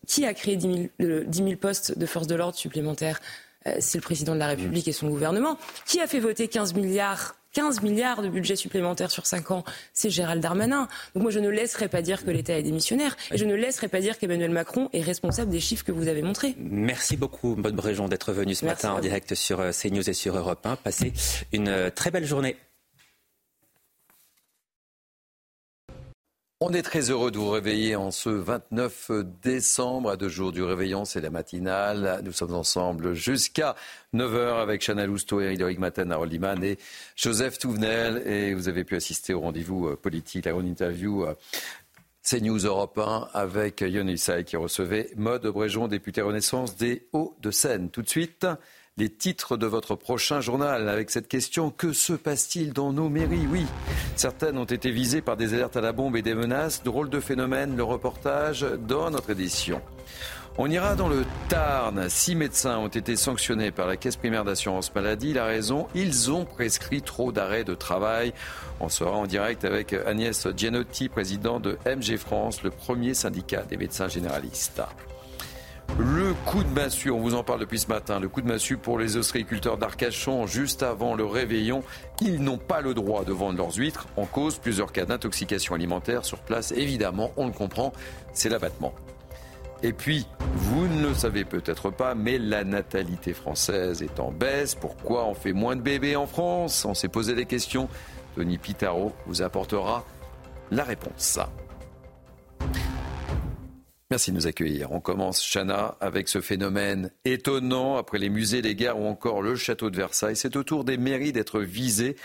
qui a créé 10 000, postes de force de l'ordre supplémentaires euh, C'est le président de la République et son gouvernement. Qui a fait voter 15 milliards 15 milliards de budget supplémentaire sur 5 ans, c'est Gérald Darmanin. Donc moi, je ne laisserai pas dire que l'État est démissionnaire et je ne laisserai pas dire qu'Emmanuel Macron est responsable des chiffres que vous avez montrés. Merci beaucoup, Maud Bréjon, d'être venu ce matin en direct sur euh, CNews et sur Europe 1. Passez une euh, très belle journée. On est très heureux de vous réveiller en ce 29 décembre, à deux jours du réveillon, c'est la matinale. Nous sommes ensemble jusqu'à 9h avec Chana Lousteau, Eric Maten, Harold Liman et Joseph Touvenel. Et vous avez pu assister au rendez-vous euh, politique, la grande interview euh, CNews Europe 1 avec Yann qui recevait Mode Bréjon, député Renaissance des Hauts-de-Seine. Tout de suite, les titres de votre prochain journal avec cette question que se passe-t-il dans nos mairies? Oui, certaines ont été visées par des alertes à la bombe et des menaces. Drôle de phénomène, le reportage dans notre édition. On ira dans le Tarn. Six médecins ont été sanctionnés par la Caisse primaire d'assurance maladie. La raison, ils ont prescrit trop d'arrêts de travail. On sera en direct avec Agnès Gianotti, président de MG France, le premier syndicat des médecins généralistes. Le coup de massue, on vous en parle depuis ce matin, le coup de massue pour les ostréiculteurs d'Arcachon juste avant le réveillon. Ils n'ont pas le droit de vendre leurs huîtres. En cause, plusieurs cas d'intoxication alimentaire sur place. Évidemment, on le comprend, c'est l'abattement. Et puis, vous ne le savez peut-être pas, mais la natalité française est en baisse. Pourquoi on fait moins de bébés en France? On s'est posé des questions. Tony Pitaro vous apportera la réponse. Merci de nous accueillir. On commence, Chana, avec ce phénomène étonnant après les musées, les gares ou encore le château de Versailles. C'est au tour des mairies d'être visées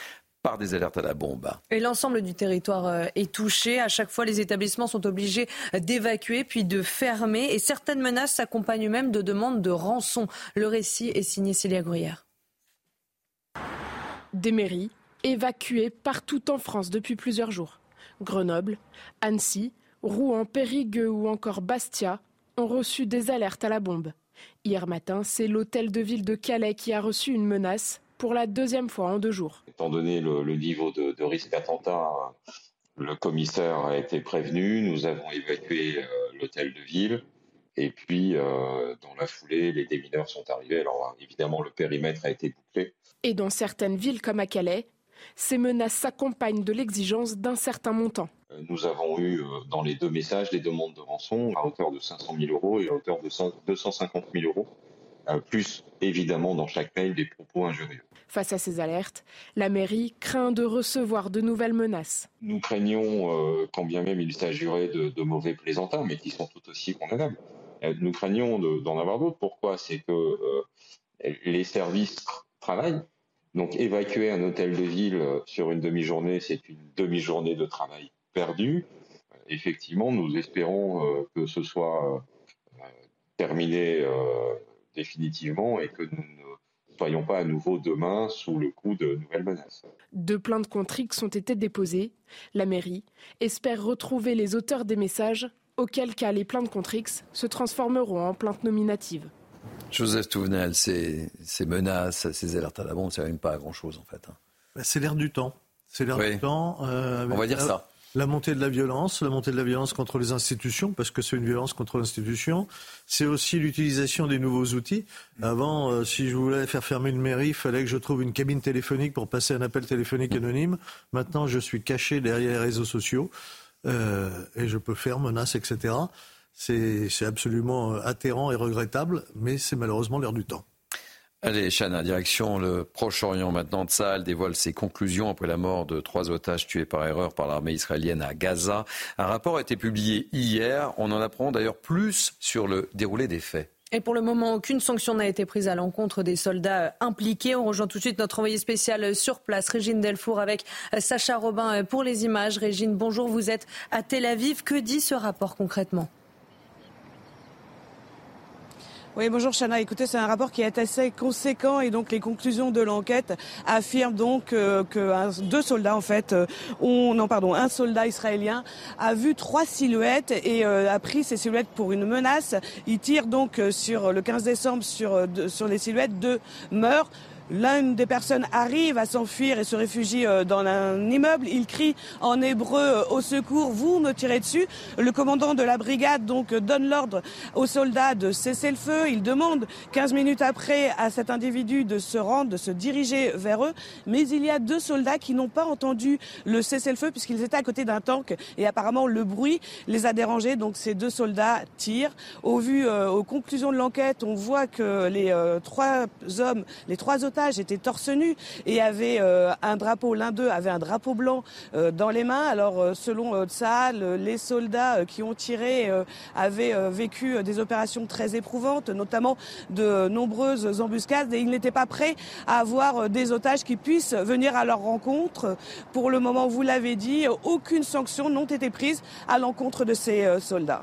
par des alertes à la bombe. Et l'ensemble du territoire euh, est touché. À chaque fois, les établissements sont obligés d'évacuer puis de fermer. Et certaines menaces s'accompagnent même de demandes de rançon. Le récit est signé Célia Gruyère. Des mairies évacuées partout en France depuis plusieurs jours. Grenoble, Annecy, Rouen, Périgueux ou encore Bastia ont reçu des alertes à la bombe. Hier matin, c'est l'hôtel de ville de Calais qui a reçu une menace pour la deuxième fois en deux jours. Étant donné le, niveau de, risque d'attentat, le commissaire a été prévenu, nous avons évacué euh, l'hôtel de ville. Et puis, euh, dans la foulée, les démineurs sont arrivés. Alors, évidemment, le périmètre a été bouclé. Et dans certaines villes comme à Calais, ces menaces s'accompagnent de l'exigence d'un certain montant. Euh, nous avons eu euh, dans les deux messages des demandes de rançon à hauteur de 500 000 euros et à hauteur de 250 000 euros, euh, plus évidemment dans chaque mail des propos injurieux. Face à ces alertes, la mairie craint de recevoir de nouvelles menaces. Nous craignons, quand bien même il s'agirait de, mauvais plaisantins, mais qui sont tout aussi condamnables, nous craignons d'en avoir d'autres. Pourquoi? C'est que les services travaillent, donc évacuer un hôtel de ville sur une demi-journée, c'est une demi-journée de travail perdu. Effectivement, nous espérons euh, que ce soit euh, terminé euh, définitivement et que nous ne soyons pas à nouveau demain sous le coup de nouvelles menaces. Deux plaintes contre X ont été déposées. La mairie espère retrouver les auteurs des messages, auquel cas les plaintes contre X se transformeront en plaintes nominatives. Joseph Touvenel, ces, menaces, ces alertes à la bombe, ça ne pas à grand-chose en fait. Hein. Bah, c'est l'air du temps. C'est l'air du temps. On va dire ça la montée de la violence, la montée de la violence contre les institutions, parce que c'est une violence contre l'institution. C'est aussi l'utilisation des nouveaux outils. Avant, euh, si je voulais faire fermer une mairie, il fallait que je trouve une cabine téléphonique pour passer un appel téléphonique anonyme. Maintenant, je suis caché derrière les réseaux sociaux euh, et je peux faire menaces, etc. C'est absolument euh, atterrant et regrettable, mais c'est malheureusement l'heure du temps. Allez, Chana, direction le Proche-Orient maintenant. Tsahal dévoile ses conclusions après la mort de trois otages tués par erreur par l'armée israélienne à Gaza. Un rapport a été publié hier. On en apprend d'ailleurs plus sur le déroulé des faits. Et pour le moment, aucune sanction n'a été prise à l'encontre des soldats impliqués. On rejoint tout de suite notre envoyé spécial sur place, Régine Delfour, avec Sacha Robin pour les images. Régine, bonjour, vous êtes à Tel Aviv. Que dit ce rapport concrètement? Oui, bonjour Chana. Écoutez, c'est un rapport qui est assez conséquent et donc les conclusions de l'enquête affirment donc euh, que deux soldats en fait, euh, ont, non pardon, un soldat israélien a vu trois silhouettes et euh, a pris ces silhouettes pour une menace. Il tire donc sur le 15 décembre sur sur les silhouettes, deux meurent. L'une des personnes arrive à s'enfuir et se réfugie euh, dans un immeuble. Il crie en hébreu euh, au secours, vous me tirez dessus. Le commandant de la brigade donc donne l'ordre aux soldats de cesser le feu. Il demande 15 minutes après à cet individu de se rendre, de se diriger vers eux. Mais il y a deux soldats qui n'ont pas entendu le cessez-le-feu puisqu'ils étaient à côté d'un tank et apparemment le bruit les a dérangés. Donc ces deux soldats tirent. Au vu, euh, aux conclusions de l'enquête, on voit que les trois hommes, les trois autres otages étaient torse nu et avaient un drapeau, l'un d'eux avait un drapeau blanc dans les mains. Alors selon Tsahal, les soldats qui ont tiré avaient vécu des opérations très éprouvantes, notamment de nombreuses embuscades et ils n'étaient pas prêts à avoir des otages qui puissent venir à leur rencontre. Pour le moment, vous l'avez dit, aucune sanction n'ont été prises à l'encontre de ces soldats.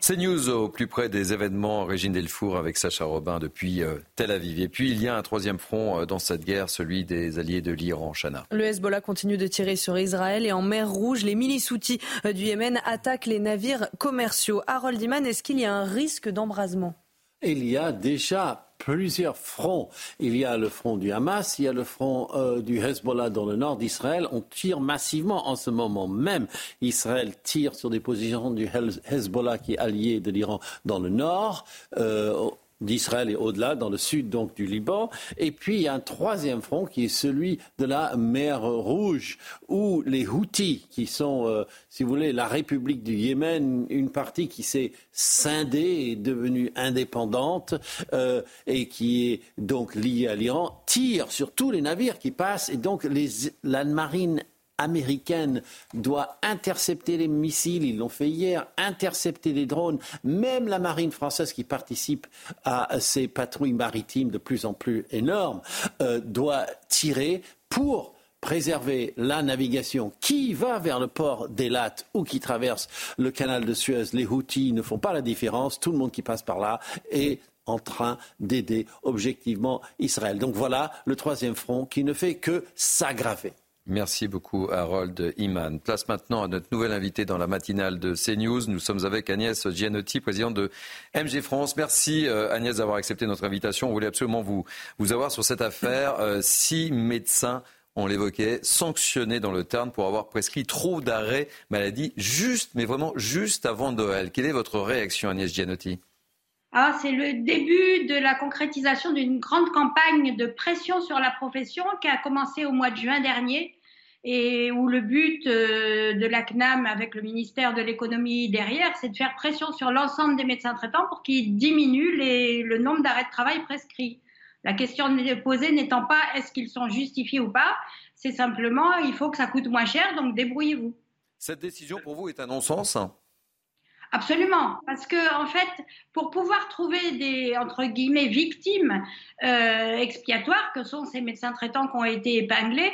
C'est News au plus près des événements. Régine Delfour avec Sacha Robin depuis euh, Tel Aviv. Et puis il y a un troisième front euh, dans cette guerre, celui des alliés de l'Iran, Chana. Le Hezbollah continue de tirer sur Israël et en mer Rouge, les milices outils euh, du Yémen attaquent les navires commerciaux. Harold Iman, est-ce qu'il y a un risque d'embrasement? Il y a déjà plusieurs fronts. Il y a le front du Hamas, il y a le front euh, du Hezbollah dans le nord d'Israël. On tire massivement en ce moment même. Israël tire sur des positions du Hezbollah qui est allié de l'Iran dans le nord. Euh, d'Israël et au-delà, dans le sud donc du Liban. Et puis il y a un troisième front qui est celui de la mer Rouge, où les Houthis, qui sont, euh, si vous voulez, la République du Yémen, une partie qui s'est scindée et devenue indépendante euh, et qui est donc liée à l'Iran, tirent sur tous les navires qui passent et donc les, la marine américaine doit intercepter les missiles, ils l'ont fait hier, intercepter les drones, même la marine française qui participe à ces patrouilles maritimes de plus en plus énormes, euh, doit tirer pour préserver la navigation qui va vers le port d'Elat ou qui traverse le canal de Suez? Les Houthis ne font pas la différence, tout le monde qui passe par là est en train d'aider objectivement Israël. Donc voilà le troisième front qui ne fait que s'aggraver. Merci beaucoup Harold Iman. Place maintenant à notre nouvelle invité dans la matinale de CNews. Nous sommes avec Agnès Gianotti, présidente de MG France. Merci euh, Agnès d'avoir accepté notre invitation. On voulait absolument vous, vous avoir sur cette affaire. Euh, six médecins on l'évoquait, sanctionnés dans le Tarn pour avoir prescrit trop d'arrêts maladie juste, mais vraiment juste avant Noël. Quelle est votre réaction, Agnès Gianotti? Ah, c'est le début de la concrétisation d'une grande campagne de pression sur la profession qui a commencé au mois de juin dernier et où le but euh, de la CNAM avec le ministère de l'économie derrière, c'est de faire pression sur l'ensemble des médecins traitants pour qu'ils diminuent le nombre d'arrêts de travail prescrits. La question posée n'étant pas est-ce qu'ils sont justifiés ou pas, c'est simplement il faut que ça coûte moins cher, donc débrouillez-vous. Cette décision pour vous est un non-sens? Absolument, parce que en fait, pour pouvoir trouver des entre guillemets victimes euh, expiatoires, que sont ces médecins traitants qui ont été épinglés,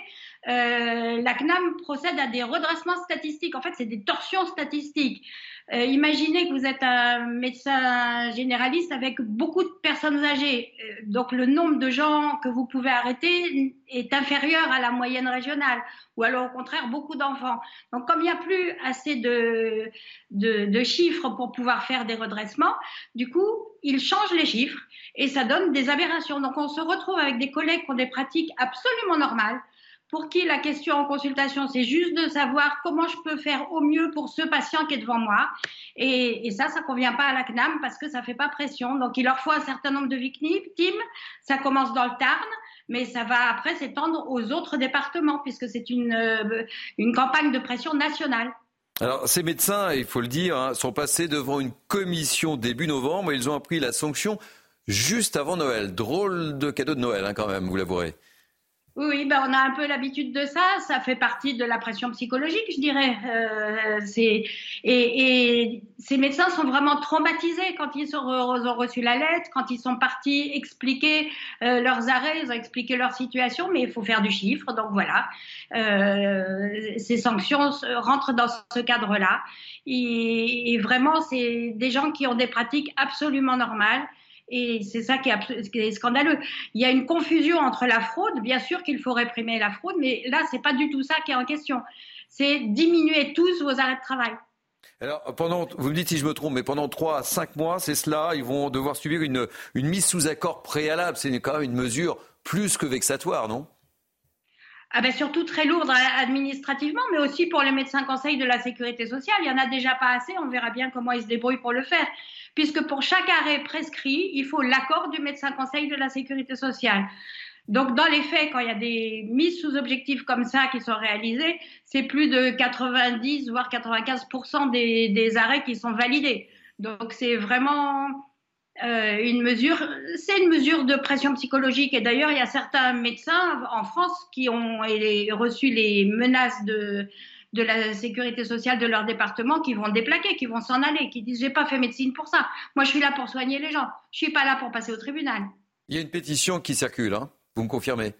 euh, la CNAM procède à des redressements statistiques. En fait, c'est des torsions statistiques. Euh, imaginez que vous êtes un médecin généraliste avec beaucoup de personnes âgées. Euh, donc le nombre de gens que vous pouvez arrêter est inférieur à la moyenne régionale, ou alors au contraire beaucoup d'enfants. Donc comme il n'y a plus assez de, de, de chiffres pour pouvoir faire des redressements, du coup, ils changent les chiffres et ça donne des aberrations. Donc on se retrouve avec des collègues qui ont des pratiques absolument normales pour qui la question en consultation, c'est juste de savoir comment je peux faire au mieux pour ce patient qui est devant moi. Et, ça, ça convient pas à la CNAM parce que ça fait pas pression. Donc, il leur faut un certain nombre de victimes. Ça commence dans le Tarn, mais ça va après s'étendre aux autres départements puisque c'est une, euh, une campagne de pression nationale. Alors, ces médecins, il faut le dire, hein, sont passés devant une commission début novembre et ils ont appris la sanction juste avant Noël. Drôle de cadeau de Noël, hein, quand même, vous l'avouerez. Oui, ben on a un peu l'habitude de ça. Ça fait partie de la pression psychologique, je dirais. Euh, et, et, ces médecins sont vraiment traumatisés quand ils, ont reçu la lettre, quand ils sont partis expliquer euh, leurs arrêts, ils ont expliqué leur situation, mais il faut faire du chiffre. Donc voilà, euh, ces sanctions rentrent dans ce cadre-là. et vraiment, c'est des gens qui ont des pratiques absolument normales. Et c'est ça qui est, scandaleux. Il y a une confusion entre la fraude, bien sûr qu'il faut réprimer la fraude, mais là, c'est pas du tout ça qui est en question. C'est diminuer tous vos arrêts de travail. Alors, pendant, vous me dites si je me trompe, mais pendant 3 à 5 mois, c'est cela, ils vont devoir subir une, une mise sous accord préalable. C'est quand même une mesure plus que vexatoire, non? Ah ben surtout très lourde administrativement, mais aussi pour les médecins conseils de la sécurité sociale. Il n'y en a déjà pas assez, on verra bien comment ils se débrouillent pour le faire puisque pour chaque arrêt prescrit, il faut l'accord du médecin conseil de la sécurité sociale. Donc, dans les faits, quand il y a des mises sous objectifs comme ça qui sont réalisées, c'est plus de 90 voire 95 des, des arrêts qui sont validés. Donc, c'est vraiment euh, une mesure, c'est une mesure de pression psychologique. Et d'ailleurs, il y a certains médecins en France qui ont reçu les menaces de, de la sécurité sociale de leur département qui vont déplaquer, qui vont s'en aller, qui disent j'ai pas fait médecine pour ça. Moi, je suis là pour soigner les gens. Je suis pas là pour passer au tribunal. Il y a une pétition qui circule, hein vous me confirmez?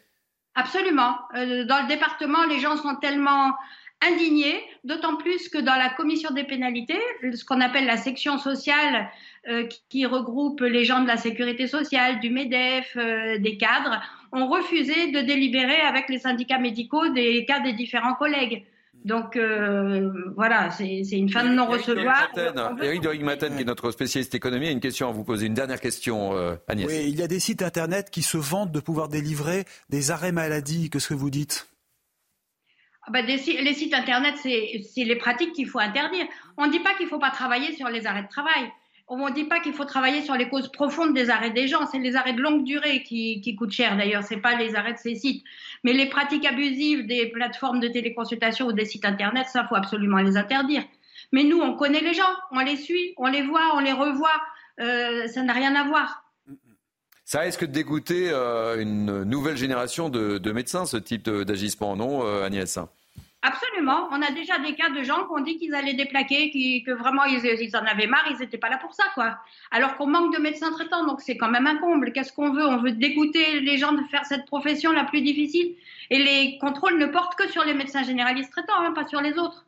Absolument. Euh, dans le département, les gens sont tellement indignés, d'autant plus que dans la commission des pénalités, ce qu'on appelle la section sociale euh, qui regroupe les gens de la sécurité sociale, du MEDEF, euh, des cadres, ont refusé de délibérer avec les syndicats médicaux des cas des différents collègues. Donc euh, voilà, c'est une fin de non-recevoir. Eric de Maten, qui est notre spécialiste économie, a une question à vous poser. Une dernière question, Agnès. Oui, il y a des sites internet qui se vantent de pouvoir délivrer des arrêts maladie. Qu'est-ce que vous dites? Ah bah, les sites internet, c'est les pratiques qu'il faut interdire. On ne dit pas qu'il ne faut pas travailler sur les arrêts de travail. On ne dit pas qu'il faut travailler sur les causes profondes des arrêts des gens. C'est les arrêts de longue durée qui, coûtent cher d'ailleurs. Ce n'est pas les arrêts de ces sites. Mais les pratiques abusives des plateformes de téléconsultation ou des sites internet, ça, faut absolument les interdire. Mais nous, on connaît les gens, on les suit, on les voit, on les revoit. Euh, ça n'a rien à voir. Ça risque de dégoûter euh, une nouvelle génération de, médecins, ce type d'agissement, non, euh, Agnès? Absolument. On a déjà des cas de gens qui ont dit qu'ils allaient déplaquer, que vraiment ils, en avaient marre, ils n'étaient pas là pour ça, quoi. Alors qu'on manque de médecins traitants, donc c'est quand même un comble. Qu'est-ce qu'on veut? On veut dégoûter les gens de faire cette profession la plus difficile. Et les contrôles ne portent que sur les médecins généralistes traitants, hein, pas sur les autres.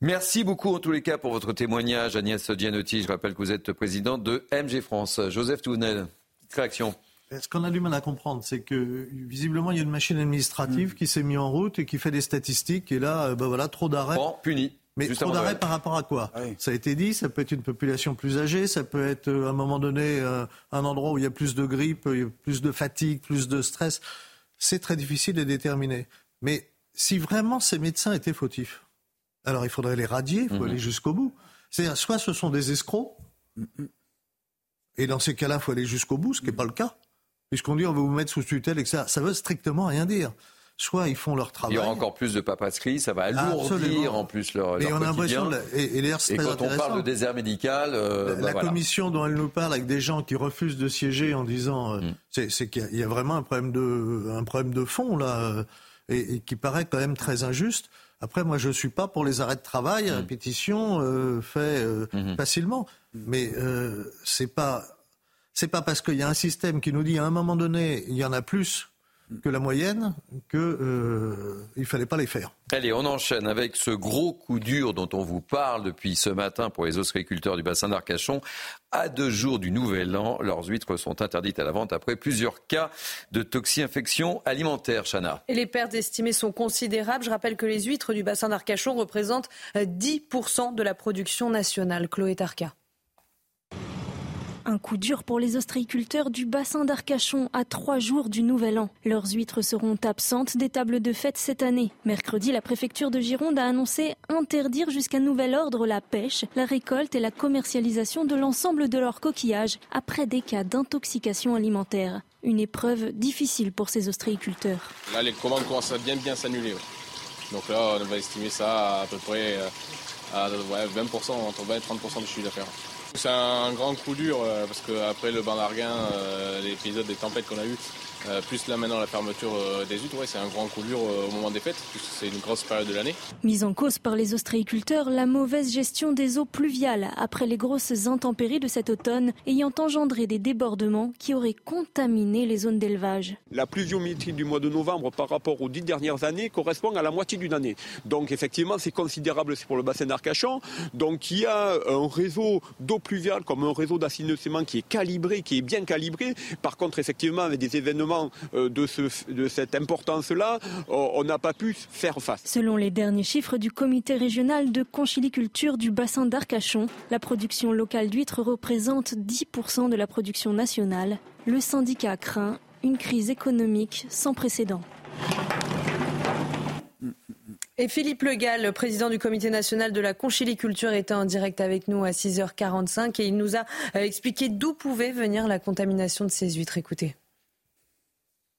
Merci beaucoup en tous les cas pour votre témoignage, Agnès Gianotti. Je rappelle que vous êtes présidente de MG France. Joseph Tounel. Réaction. Ce qu'on a du mal à comprendre, c'est que visiblement il y a une machine administrative mm. qui s'est mise en route et qui fait des statistiques. Et là, ben voilà, trop d'arrêts. Bon, puni. Mais trop d'arrêts par rapport à quoi Ça a été dit, ça peut être une population plus âgée, ça peut être euh, à un moment donné euh, un endroit où il y a plus de grippe, plus de fatigue, plus de stress. C'est très difficile à déterminer. Mais si vraiment ces médecins étaient fautifs, alors il faudrait les radier, il faut mm-hmm. aller jusqu'au bout. C'est-à-dire, soit ce sont des escrocs, mm-hmm. Et dans ces cas-là, il faut aller jusqu'au bout, ce qui n'est pas le cas. Puisqu'on dit on va vous mettre sous tutelle et que ça, ça veut strictement rien dire. Soit ils font leur travail. Il y aura encore plus de papasserie, ça va alourdir en plus leur, et on a l'impression, et, et, et quand on parle de désert médical, euh, la, bah commission dont elle nous parle avec des gens qui refusent de siéger en disant, euh, mm. c'est qu'il y, a vraiment un problème de, un problème de fond là, euh, et, qui paraît quand même très injuste. Après, moi, je ne suis pas pour les arrêts de travail mm. répétition fait mm-hmm. facilement. Mais c'est pas c'est pas parce qu'il y a un système qui nous dit à un moment donné il y en a plus que la moyenne qu'il euh, ne fallait pas les faire. Allez, on enchaîne avec ce gros coup dur dont on vous parle depuis ce matin pour les ostréiculteurs du bassin d'Arcachon. À deux jours du Nouvel An, leurs huîtres sont interdites à la vente après plusieurs cas de toxi-infection alimentaire, Chana. Et les pertes estimées sont considérables. Je rappelle que les huîtres du bassin d'Arcachon représentent 10% de la production nationale. Chloé Tarka. Un coup dur pour les ostréiculteurs du bassin d'Arcachon à trois jours du Nouvel An. Leurs huîtres seront absentes des tables de fête cette année. Mercredi, la préfecture de Gironde a annoncé interdire jusqu'à nouvel ordre la pêche, la récolte et la commercialisation de l'ensemble de leurs coquillages après des cas d'intoxication alimentaire. Une épreuve difficile pour ces ostréiculteurs. Là, les commandes commencent à bien bien s'annuler. Donc là, on va estimer ça à, peu près euh, à 20%, entre 20 et 30% du chiffre d'affaires. C'est un grand coup dur euh, parce qu'après le bain d'Arguin, euh, l'épisode des tempêtes qu'on a eu, euh, plus là maintenant la fermeture euh, des huîtres, c'est un grand coup dur euh, au moment des fêtes, puisque c'est une grosse période de l'année. Mise en cause par les ostréiculteurs, la mauvaise gestion des eaux pluviales après les grosses intempéries de cet automne ayant engendré des débordements qui auraient contaminé les zones d'élevage. La pluviométrie du mois de novembre par rapport aux dix dernières années correspond à la moitié d'une année. Donc effectivement c'est considérable pour le bassin d'Arcachon. Donc il y a un réseau d'eau pluviale comme un réseau d'assainissement qui est calibré, qui est bien calibré. Par contre effectivement avec des événements euh, de, de cette importance-là, euh, on n'a pas pu faire face. Selon les derniers chiffres du comité régional de conchiliculture du bassin d'Arcachon, la production locale d'huîtres représente 10% de la production nationale. Le syndicat craint une crise économique sans précédent. Et Philippe Legal, le président du comité national de la conchiliculture, était en direct avec nous à 6h45 et il nous a euh, expliqué d'où pouvait venir la contamination de ces huîtres. Écoutez.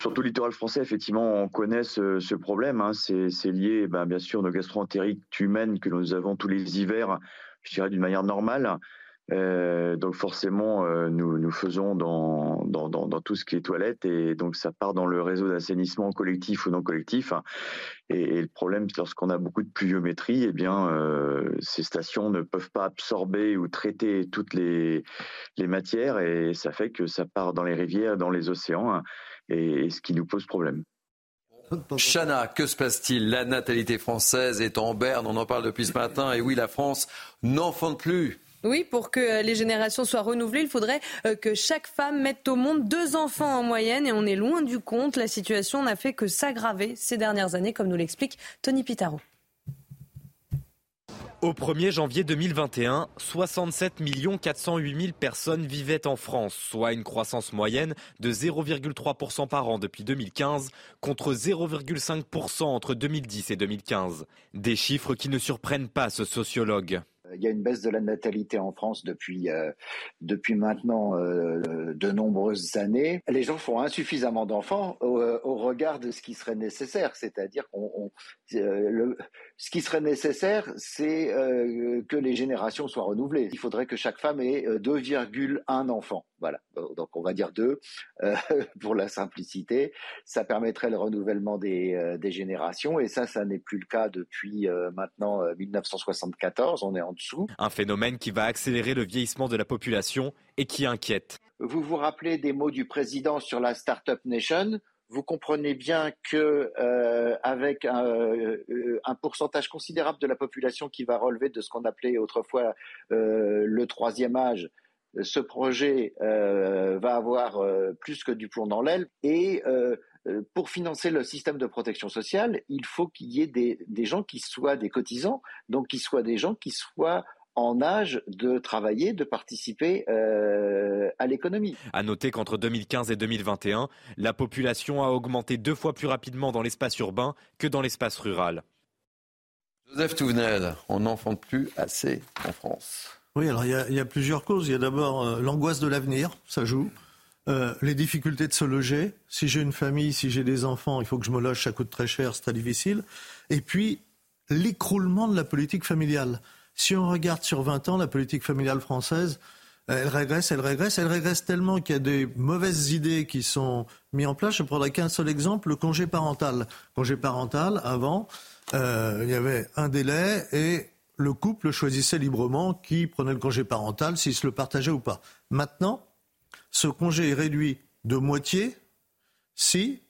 Surtout littoral français, effectivement, on connaît ce, problème. Hein. C'est lié, ben, bien sûr, nos gastroentérites humaines que nous avons tous les hivers, je dirais d'une manière normale. Euh, donc forcément, euh, nous, faisons dans, tout ce qui est toilette et donc ça part dans le réseau d'assainissement collectif ou non collectif. Et, le problème, lorsqu'on a beaucoup de pluviométrie, eh bien, euh, ces stations ne peuvent pas absorber ou traiter toutes les, matières et ça fait que ça part dans les rivières, dans les océans, et, et ce qui nous pose problème. Chana, que se passe-t-il? La natalité française est en berne, on en parle depuis ce matin, et oui, la France n'enfante plus. Oui, pour que euh, les générations soient renouvelées, il faudrait euh, que chaque femme mette au monde deux enfants en moyenne et on est loin du compte. La situation n'a fait que s'aggraver ces dernières années, comme nous l'explique Tony Pitaro. Au 1er janvier 2021, 67 408 000 personnes vivaient en France, soit une croissance moyenne de 0,3% par an depuis 2015, contre 0,5% entre 2010 et 2015. Des chiffres qui ne surprennent pas ce sociologue. Il y a une baisse de la natalité en France depuis, euh, maintenant euh, de nombreuses années. Les gens font insuffisamment d'enfants au, euh, au, regard de ce qui serait nécessaire. C'est-à-dire qu'on, euh, ce qui serait nécessaire, c'est euh, que les générations soient renouvelées. Il faudrait que chaque femme ait 2,1 enfants. Voilà. Donc on va dire deux pour la simplicité. Ça permettrait le renouvellement des, des générations et ça, ça n'est plus le cas depuis maintenant 1974. On est en dessous. Un phénomène qui va accélérer le vieillissement de la population et qui inquiète. Vous vous rappelez des mots du président sur la Startup Nation? Vous comprenez bien que euh, avec un, euh, un, pourcentage considérable de la population qui va relever de ce qu'on appelait autrefois euh, le troisième âge, ce projet va avoir plus que du plomb dans l'aile. Et pour financer le système de protection sociale, il faut qu'il y ait des, des, gens qui soient des cotisants, donc qui soient des gens qui soient en âge de travailler, de participer euh, à l'économie. À noter qu'entre 2015 et 2021, la population a augmenté deux fois plus rapidement dans l'espace urbain que dans l'espace rural. Joseph Touvenel, on n'enfante plus assez en France. Oui, alors il y, y, a plusieurs causes. Il y a d'abord euh, l'angoisse de l'avenir, ça joue. Euh, les difficultés de se loger. Si j'ai une famille, si j'ai des enfants, il faut que je me loge, ça coûte très cher, c'est très difficile. Et puis, l'écroulement de la politique familiale. Si on regarde sur 20 ans, la politique familiale française, elle régresse, elle régresse, elle régresse tellement qu'il y a des mauvaises idées qui sont mises en place. Je prendrai qu'un seul exemple, le congé parental. Congé parental, avant, euh, il y avait un délai et le couple choisissait librement qui prenait le congé parental, s'il se le partageait ou pas. Maintenant, ce congé est réduit de moitié si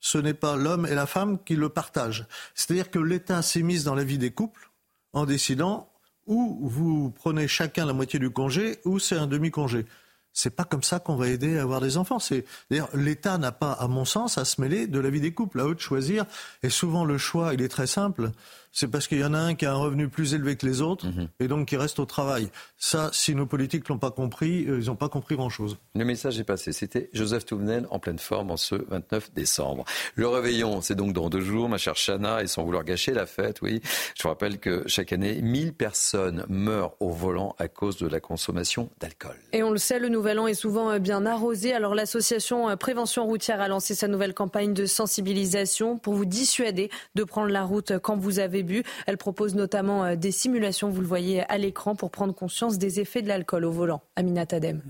ce n'est pas l'homme et la femme qui le partagent. C'est-à-dire que l'État s'est mis dans la vie des couples en décidant où vous prenez chacun la moitié du congé ou c'est un demi-congé. C'est pas comme ça qu'on va aider à avoir des enfants. C'est d'ailleurs l'État n'a pas, à mon sens, à se mêler de la vie des couples, à eux de choisir. Et souvent le choix, il est très simple c'est parce qu'il y en a un qui a un revenu plus élevé que les autres mhm. et donc qui reste au travail. Ça, si nos politiques l'ont pas compris, euh, ils n'ont pas compris grand-chose. Le message est passé. C'était Joseph Touvenel en pleine forme en ce 29 décembre. Le réveillon, c'est donc dans deux jours, ma chère Chana, et sans vouloir gâcher la fête, oui. Je vous rappelle que chaque année, 1000 personnes meurent au volant à cause de la consommation d'alcool. Et on le sait, le Nouvel An est souvent euh, bien arrosé. Alors l'association euh, Prévention routière a lancé sa nouvelle campagne de sensibilisation pour vous dissuader de prendre la route quand vous avez elle propose notamment euh, des simulations, vous le voyez à l'écran, pour prendre conscience des effets de l'alcool au volant. Amina Tadem.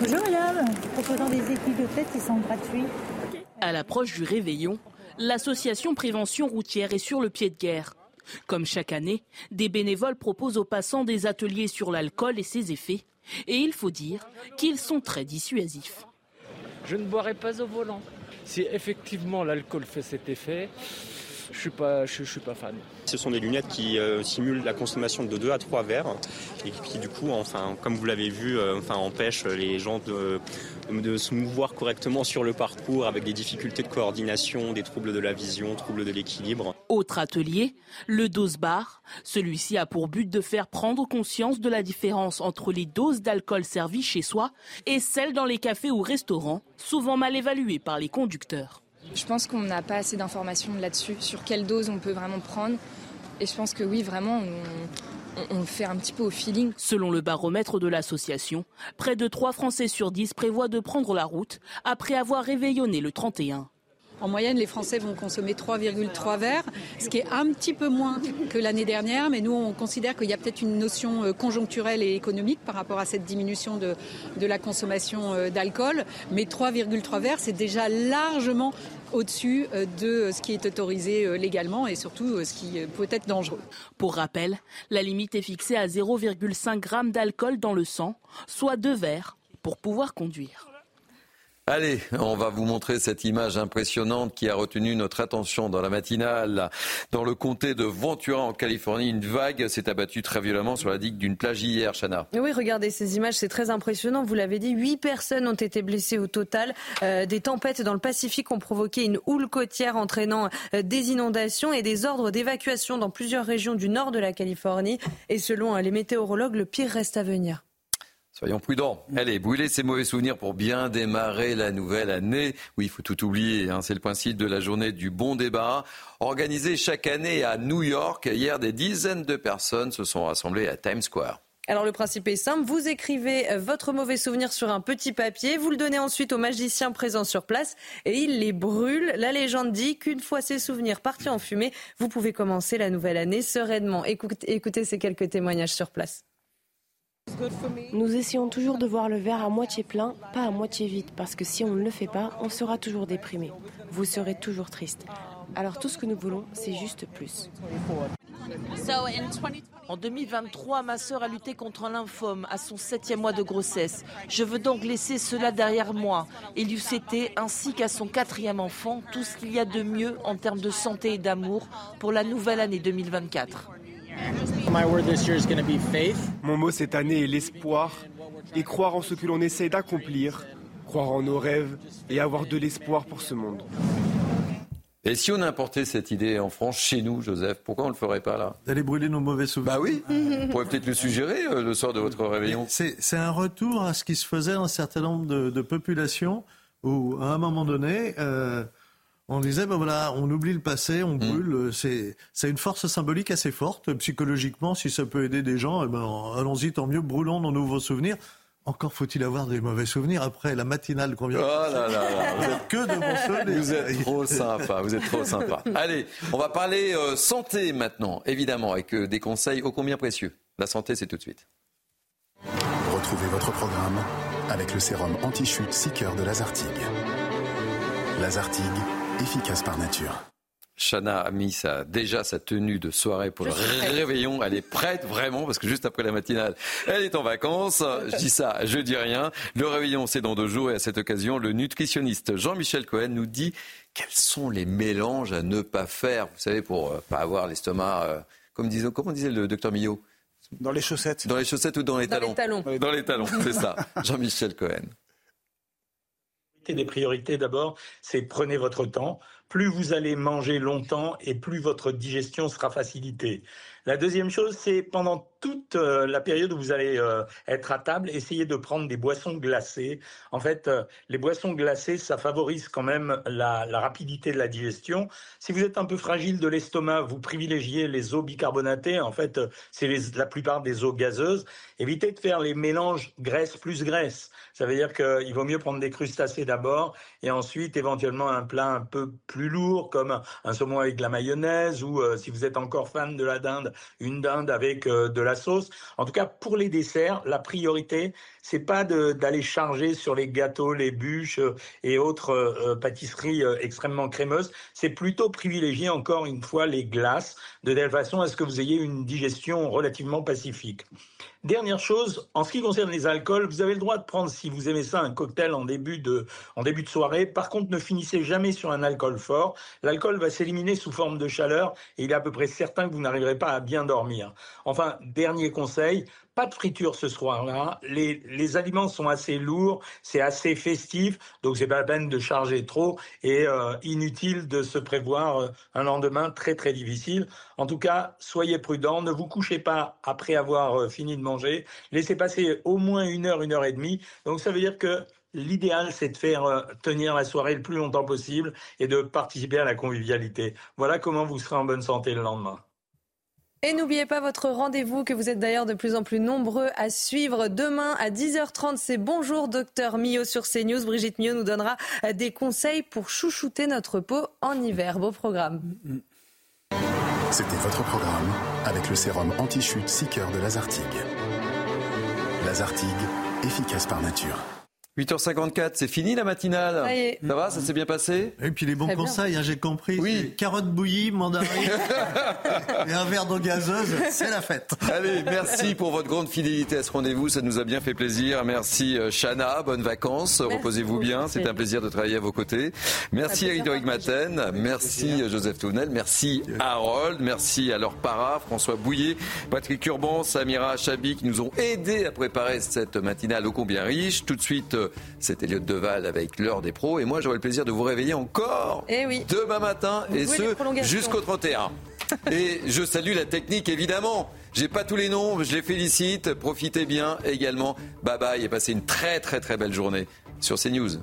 Bonjour madame, proposant des équipes de fête qui sont gratuits. À l'approche du réveillon, l'association Prévention routière est sur le pied de guerre. Comme chaque année, des bénévoles proposent aux passants des ateliers sur l'alcool et ses effets. Et il faut dire qu'ils sont très dissuasifs. Je ne boirai pas au volant. Si effectivement l'alcool fait cet effet, je suis pas, je, je, suis pas fan. Ce sont des lunettes qui euh, simulent la consommation de 2 à 3 verres et qui du coup, enfin, comme vous l'avez vu, euh, enfin, empêchent les gens de, de, se mouvoir correctement sur le parcours avec des difficultés de coordination, des troubles de la vision, troubles de l'équilibre. Autre atelier, le dose bar. Celui-ci a pour but de faire prendre conscience de la différence entre les doses d'alcool servies chez soi et celles dans les cafés ou restaurants, souvent mal évaluées par les conducteurs. Je pense qu'on n'a pas assez d'informations là-dessus, sur quelle dose on peut vraiment prendre. Et je pense que oui, vraiment, on, fait un petit peu au feeling. Selon le baromètre de l'association, près de 3 Français sur 10 prévoient de prendre la route après avoir réveillonné le 31. En moyenne, les Français vont consommer 3,3 verres, ce qui est un petit peu moins que l'année dernière, mais nous, on considère qu'il y a peut-être une notion euh, conjoncturelle et économique par rapport à cette diminution de, la consommation euh, d'alcool. Mais 3,3 verres, c'est déjà largement au-dessus euh, de ce qui est autorisé légalement et surtout ce qui peut être dangereux. Pour rappel, la limite est fixée à 0,5 g d'alcool dans le sang, soit deux verres, pour pouvoir conduire. Allez, on va vous montrer cette image impressionnante qui a retenu notre attention dans la matinale. Dans le comté de Ventura, en Californie, une vague s'est abattue très violemment sur la digue d'une plage hier, Chana. Oui, regardez ces images, c'est très impressionnant. Vous l'avez dit, huit personnes ont été blessées au total. Euh, des tempêtes dans le Pacifique ont provoqué une houle côtière entraînant euh, des inondations et des ordres d'évacuation dans plusieurs régions du nord de la Californie. Et selon euh, les météorologues, le pire reste à venir. Soyons prudents. Allez, brûler ces mauvais souvenirs pour bien démarrer la nouvelle année. Oui, il faut tout oublier. Hein. C'est le principe de la journée du bon débat. Organisée chaque année à New York. Hier, des dizaines de personnes se sont rassemblées à Times Square. Alors le principe est simple, vous écrivez votre mauvais souvenir sur un petit papier, vous le donnez ensuite aux magiciens présents sur place et ils les brûlent. La légende dit qu'une fois ces souvenirs partis en fumée, vous pouvez commencer la nouvelle année sereinement. écoutez ces quelques témoignages sur place. Nous essayons toujours de voir le verre à moitié plein, pas à moitié vide, parce que si on ne le fait pas, on sera toujours déprimé. Vous serez toujours triste. Alors tout ce que nous voulons, c'est juste plus. En 2023, ma sœur a lutté contre un à son septième mois de grossesse. Je veux donc laisser cela derrière moi et lui souhaiter, ainsi qu'à son quatrième enfant, tout ce qu'il y a de mieux en termes de santé et d'amour pour la nouvelle année 2024. Mon mot cette année est l'espoir et croire en ce que l'on essaie d'accomplir, croire en nos rêves et avoir de l'espoir pour ce monde. Et si on importait cette idée en France, chez nous, Joseph, pourquoi on ne le ferait pas là? D'aller brûler nos mauvais souvenirs. Bah oui, on pourrait peut-être le suggérer euh, le soir de votre réveillon. C'est un retour à ce qui se faisait dans un certain nombre de, populations où, à un moment donné, euh, on disait, ben voilà, on oublie le passé, on mm. brûle. C'est, c'est une force symbolique assez forte. Psychologiquement, si ça peut aider des gens, eh ben, allons-y, tant mieux, brûlons nos nouveaux souvenirs. Encore faut-il avoir des mauvais souvenirs après la matinale qu'on vient de oh là là Vous êtes que de bons souvenirs. Vous êtes trop sympa, vous êtes trop sympa. Allez, on va parler euh, santé maintenant, évidemment, avec euh, des conseils ô combien précieux. La santé, c'est tout de suite. Retrouvez votre programme avec le sérum anti-chute Seeker de Lazartigue. Lazartigue efficace par nature. Chana a mis déjà sa tenue de soirée pour le réveillon. Elle est prête vraiment parce que juste après la matinale, elle est en vacances. Je dis ça, je dis rien. Le réveillon, c'est dans deux jours et à cette occasion, le nutritionniste Jean-Michel Cohen nous dit quels sont les mélanges à ne pas faire. Vous savez, pour ne euh, pas avoir l'estomac, euh, comme disait, comment disait le docteur Millot? Dans les chaussettes. Dans les chaussettes ou dans les talons Dans les talons. Dans les talons, c'est ça. Jean-Michel Cohen des priorités d'abord, c'est prenez votre temps. Plus vous allez manger longtemps et plus votre digestion sera facilitée. La deuxième chose, c'est pendant toute euh, la période où vous allez euh, être à table, essayez de prendre des boissons glacées. En fait, euh, les boissons glacées, ça favorise quand même la, rapidité de la digestion. Si vous êtes un peu fragile de l'estomac, vous privilégiez les eaux bicarbonatées. En fait, c'est la plupart des eaux gazeuses. Évitez de faire les mélanges graisse plus graisse. Ça veut dire qu'il vaut mieux prendre des crustacés d'abord et ensuite éventuellement un plat un peu plus lourd comme un saumon avec de la mayonnaise ou si vous êtes encore fan de la dinde, une dinde avec de la sauce. En tout cas, pour les desserts, la priorité, c'est pas d'aller charger sur les gâteaux, les bûches euh, et autres euh, euh, pâtisseries extrêmement crémeuses. C'est plutôt privilégier encore une fois les glaces de telle façon à ce que vous ayez une digestion relativement pacifique. Dernière chose, en ce qui concerne les alcools, vous avez le droit de prendre, si vous aimez ça, un cocktail en début de, en début de soirée. Par contre, ne finissez jamais sur un alcool fort. L'alcool va s'éliminer sous forme de chaleur et il est à peu près certain que vous n'arriverez pas à bien dormir. Enfin, dernier conseil, pas de friture ce soir-là. Les, les, aliments sont assez lourds, c'est assez festif, donc c'est pas la peine de charger trop et euh, inutile de se prévoir euh, un lendemain très très difficile. En tout cas, soyez prudents, ne vous couchez pas après avoir euh, fini de manger, laissez passer au moins une heure, une heure et demie. Donc ça veut dire que L'idéal, c'est de faire tenir la soirée le plus longtemps possible et de participer à la convivialité. Voilà comment vous serez en bonne santé le lendemain. Et n'oubliez pas votre rendez-vous que vous êtes d'ailleurs de plus en plus nombreux à suivre. Demain à 10h30, c'est Bonjour Docteur Mio sur CNews. Brigitte Mio nous donnera des conseils pour chouchouter notre peau en hiver. Beau programme. C'était votre programme avec le sérum anti-chute Seeker de Lazartigue. Lazartigue, efficace par nature. 8h54, c'est fini la matinale. Ça y est. Ça va, ça s'est bien passé Et puis les bons Très conseils, hein, j'ai compris. Oui. c'est Carottes bouillies, mandarines et un verre d'eau gazeuse, c'est la fête. Allez, merci pour votre grande fidélité à ce rendez-vous. Ça nous a bien fait plaisir. Merci euh, Chana, bonnes vacances. Reposez-vous bien. C'était un plaisir de travailler à vos côtés. Merci à Eric Maten. Merci euh, Joseph Tounel. Merci Harold. Merci à Laure Para, François Bouillet, Patrick Urban, Samira Chabi qui nous ont aidés à préparer cette matinale ô combien riche. Tout de suite, c'est Elliot Deval avec l'heure des pros. Et moi, j'aurai le plaisir de vous réveiller encore Eh oui. demain matin Vous et ce jusqu'au 31. Et je salue la technique évidemment. J'ai pas tous les noms, je les félicite. Profitez bien également. Bye bye et passez une très très très belle journée sur CNews.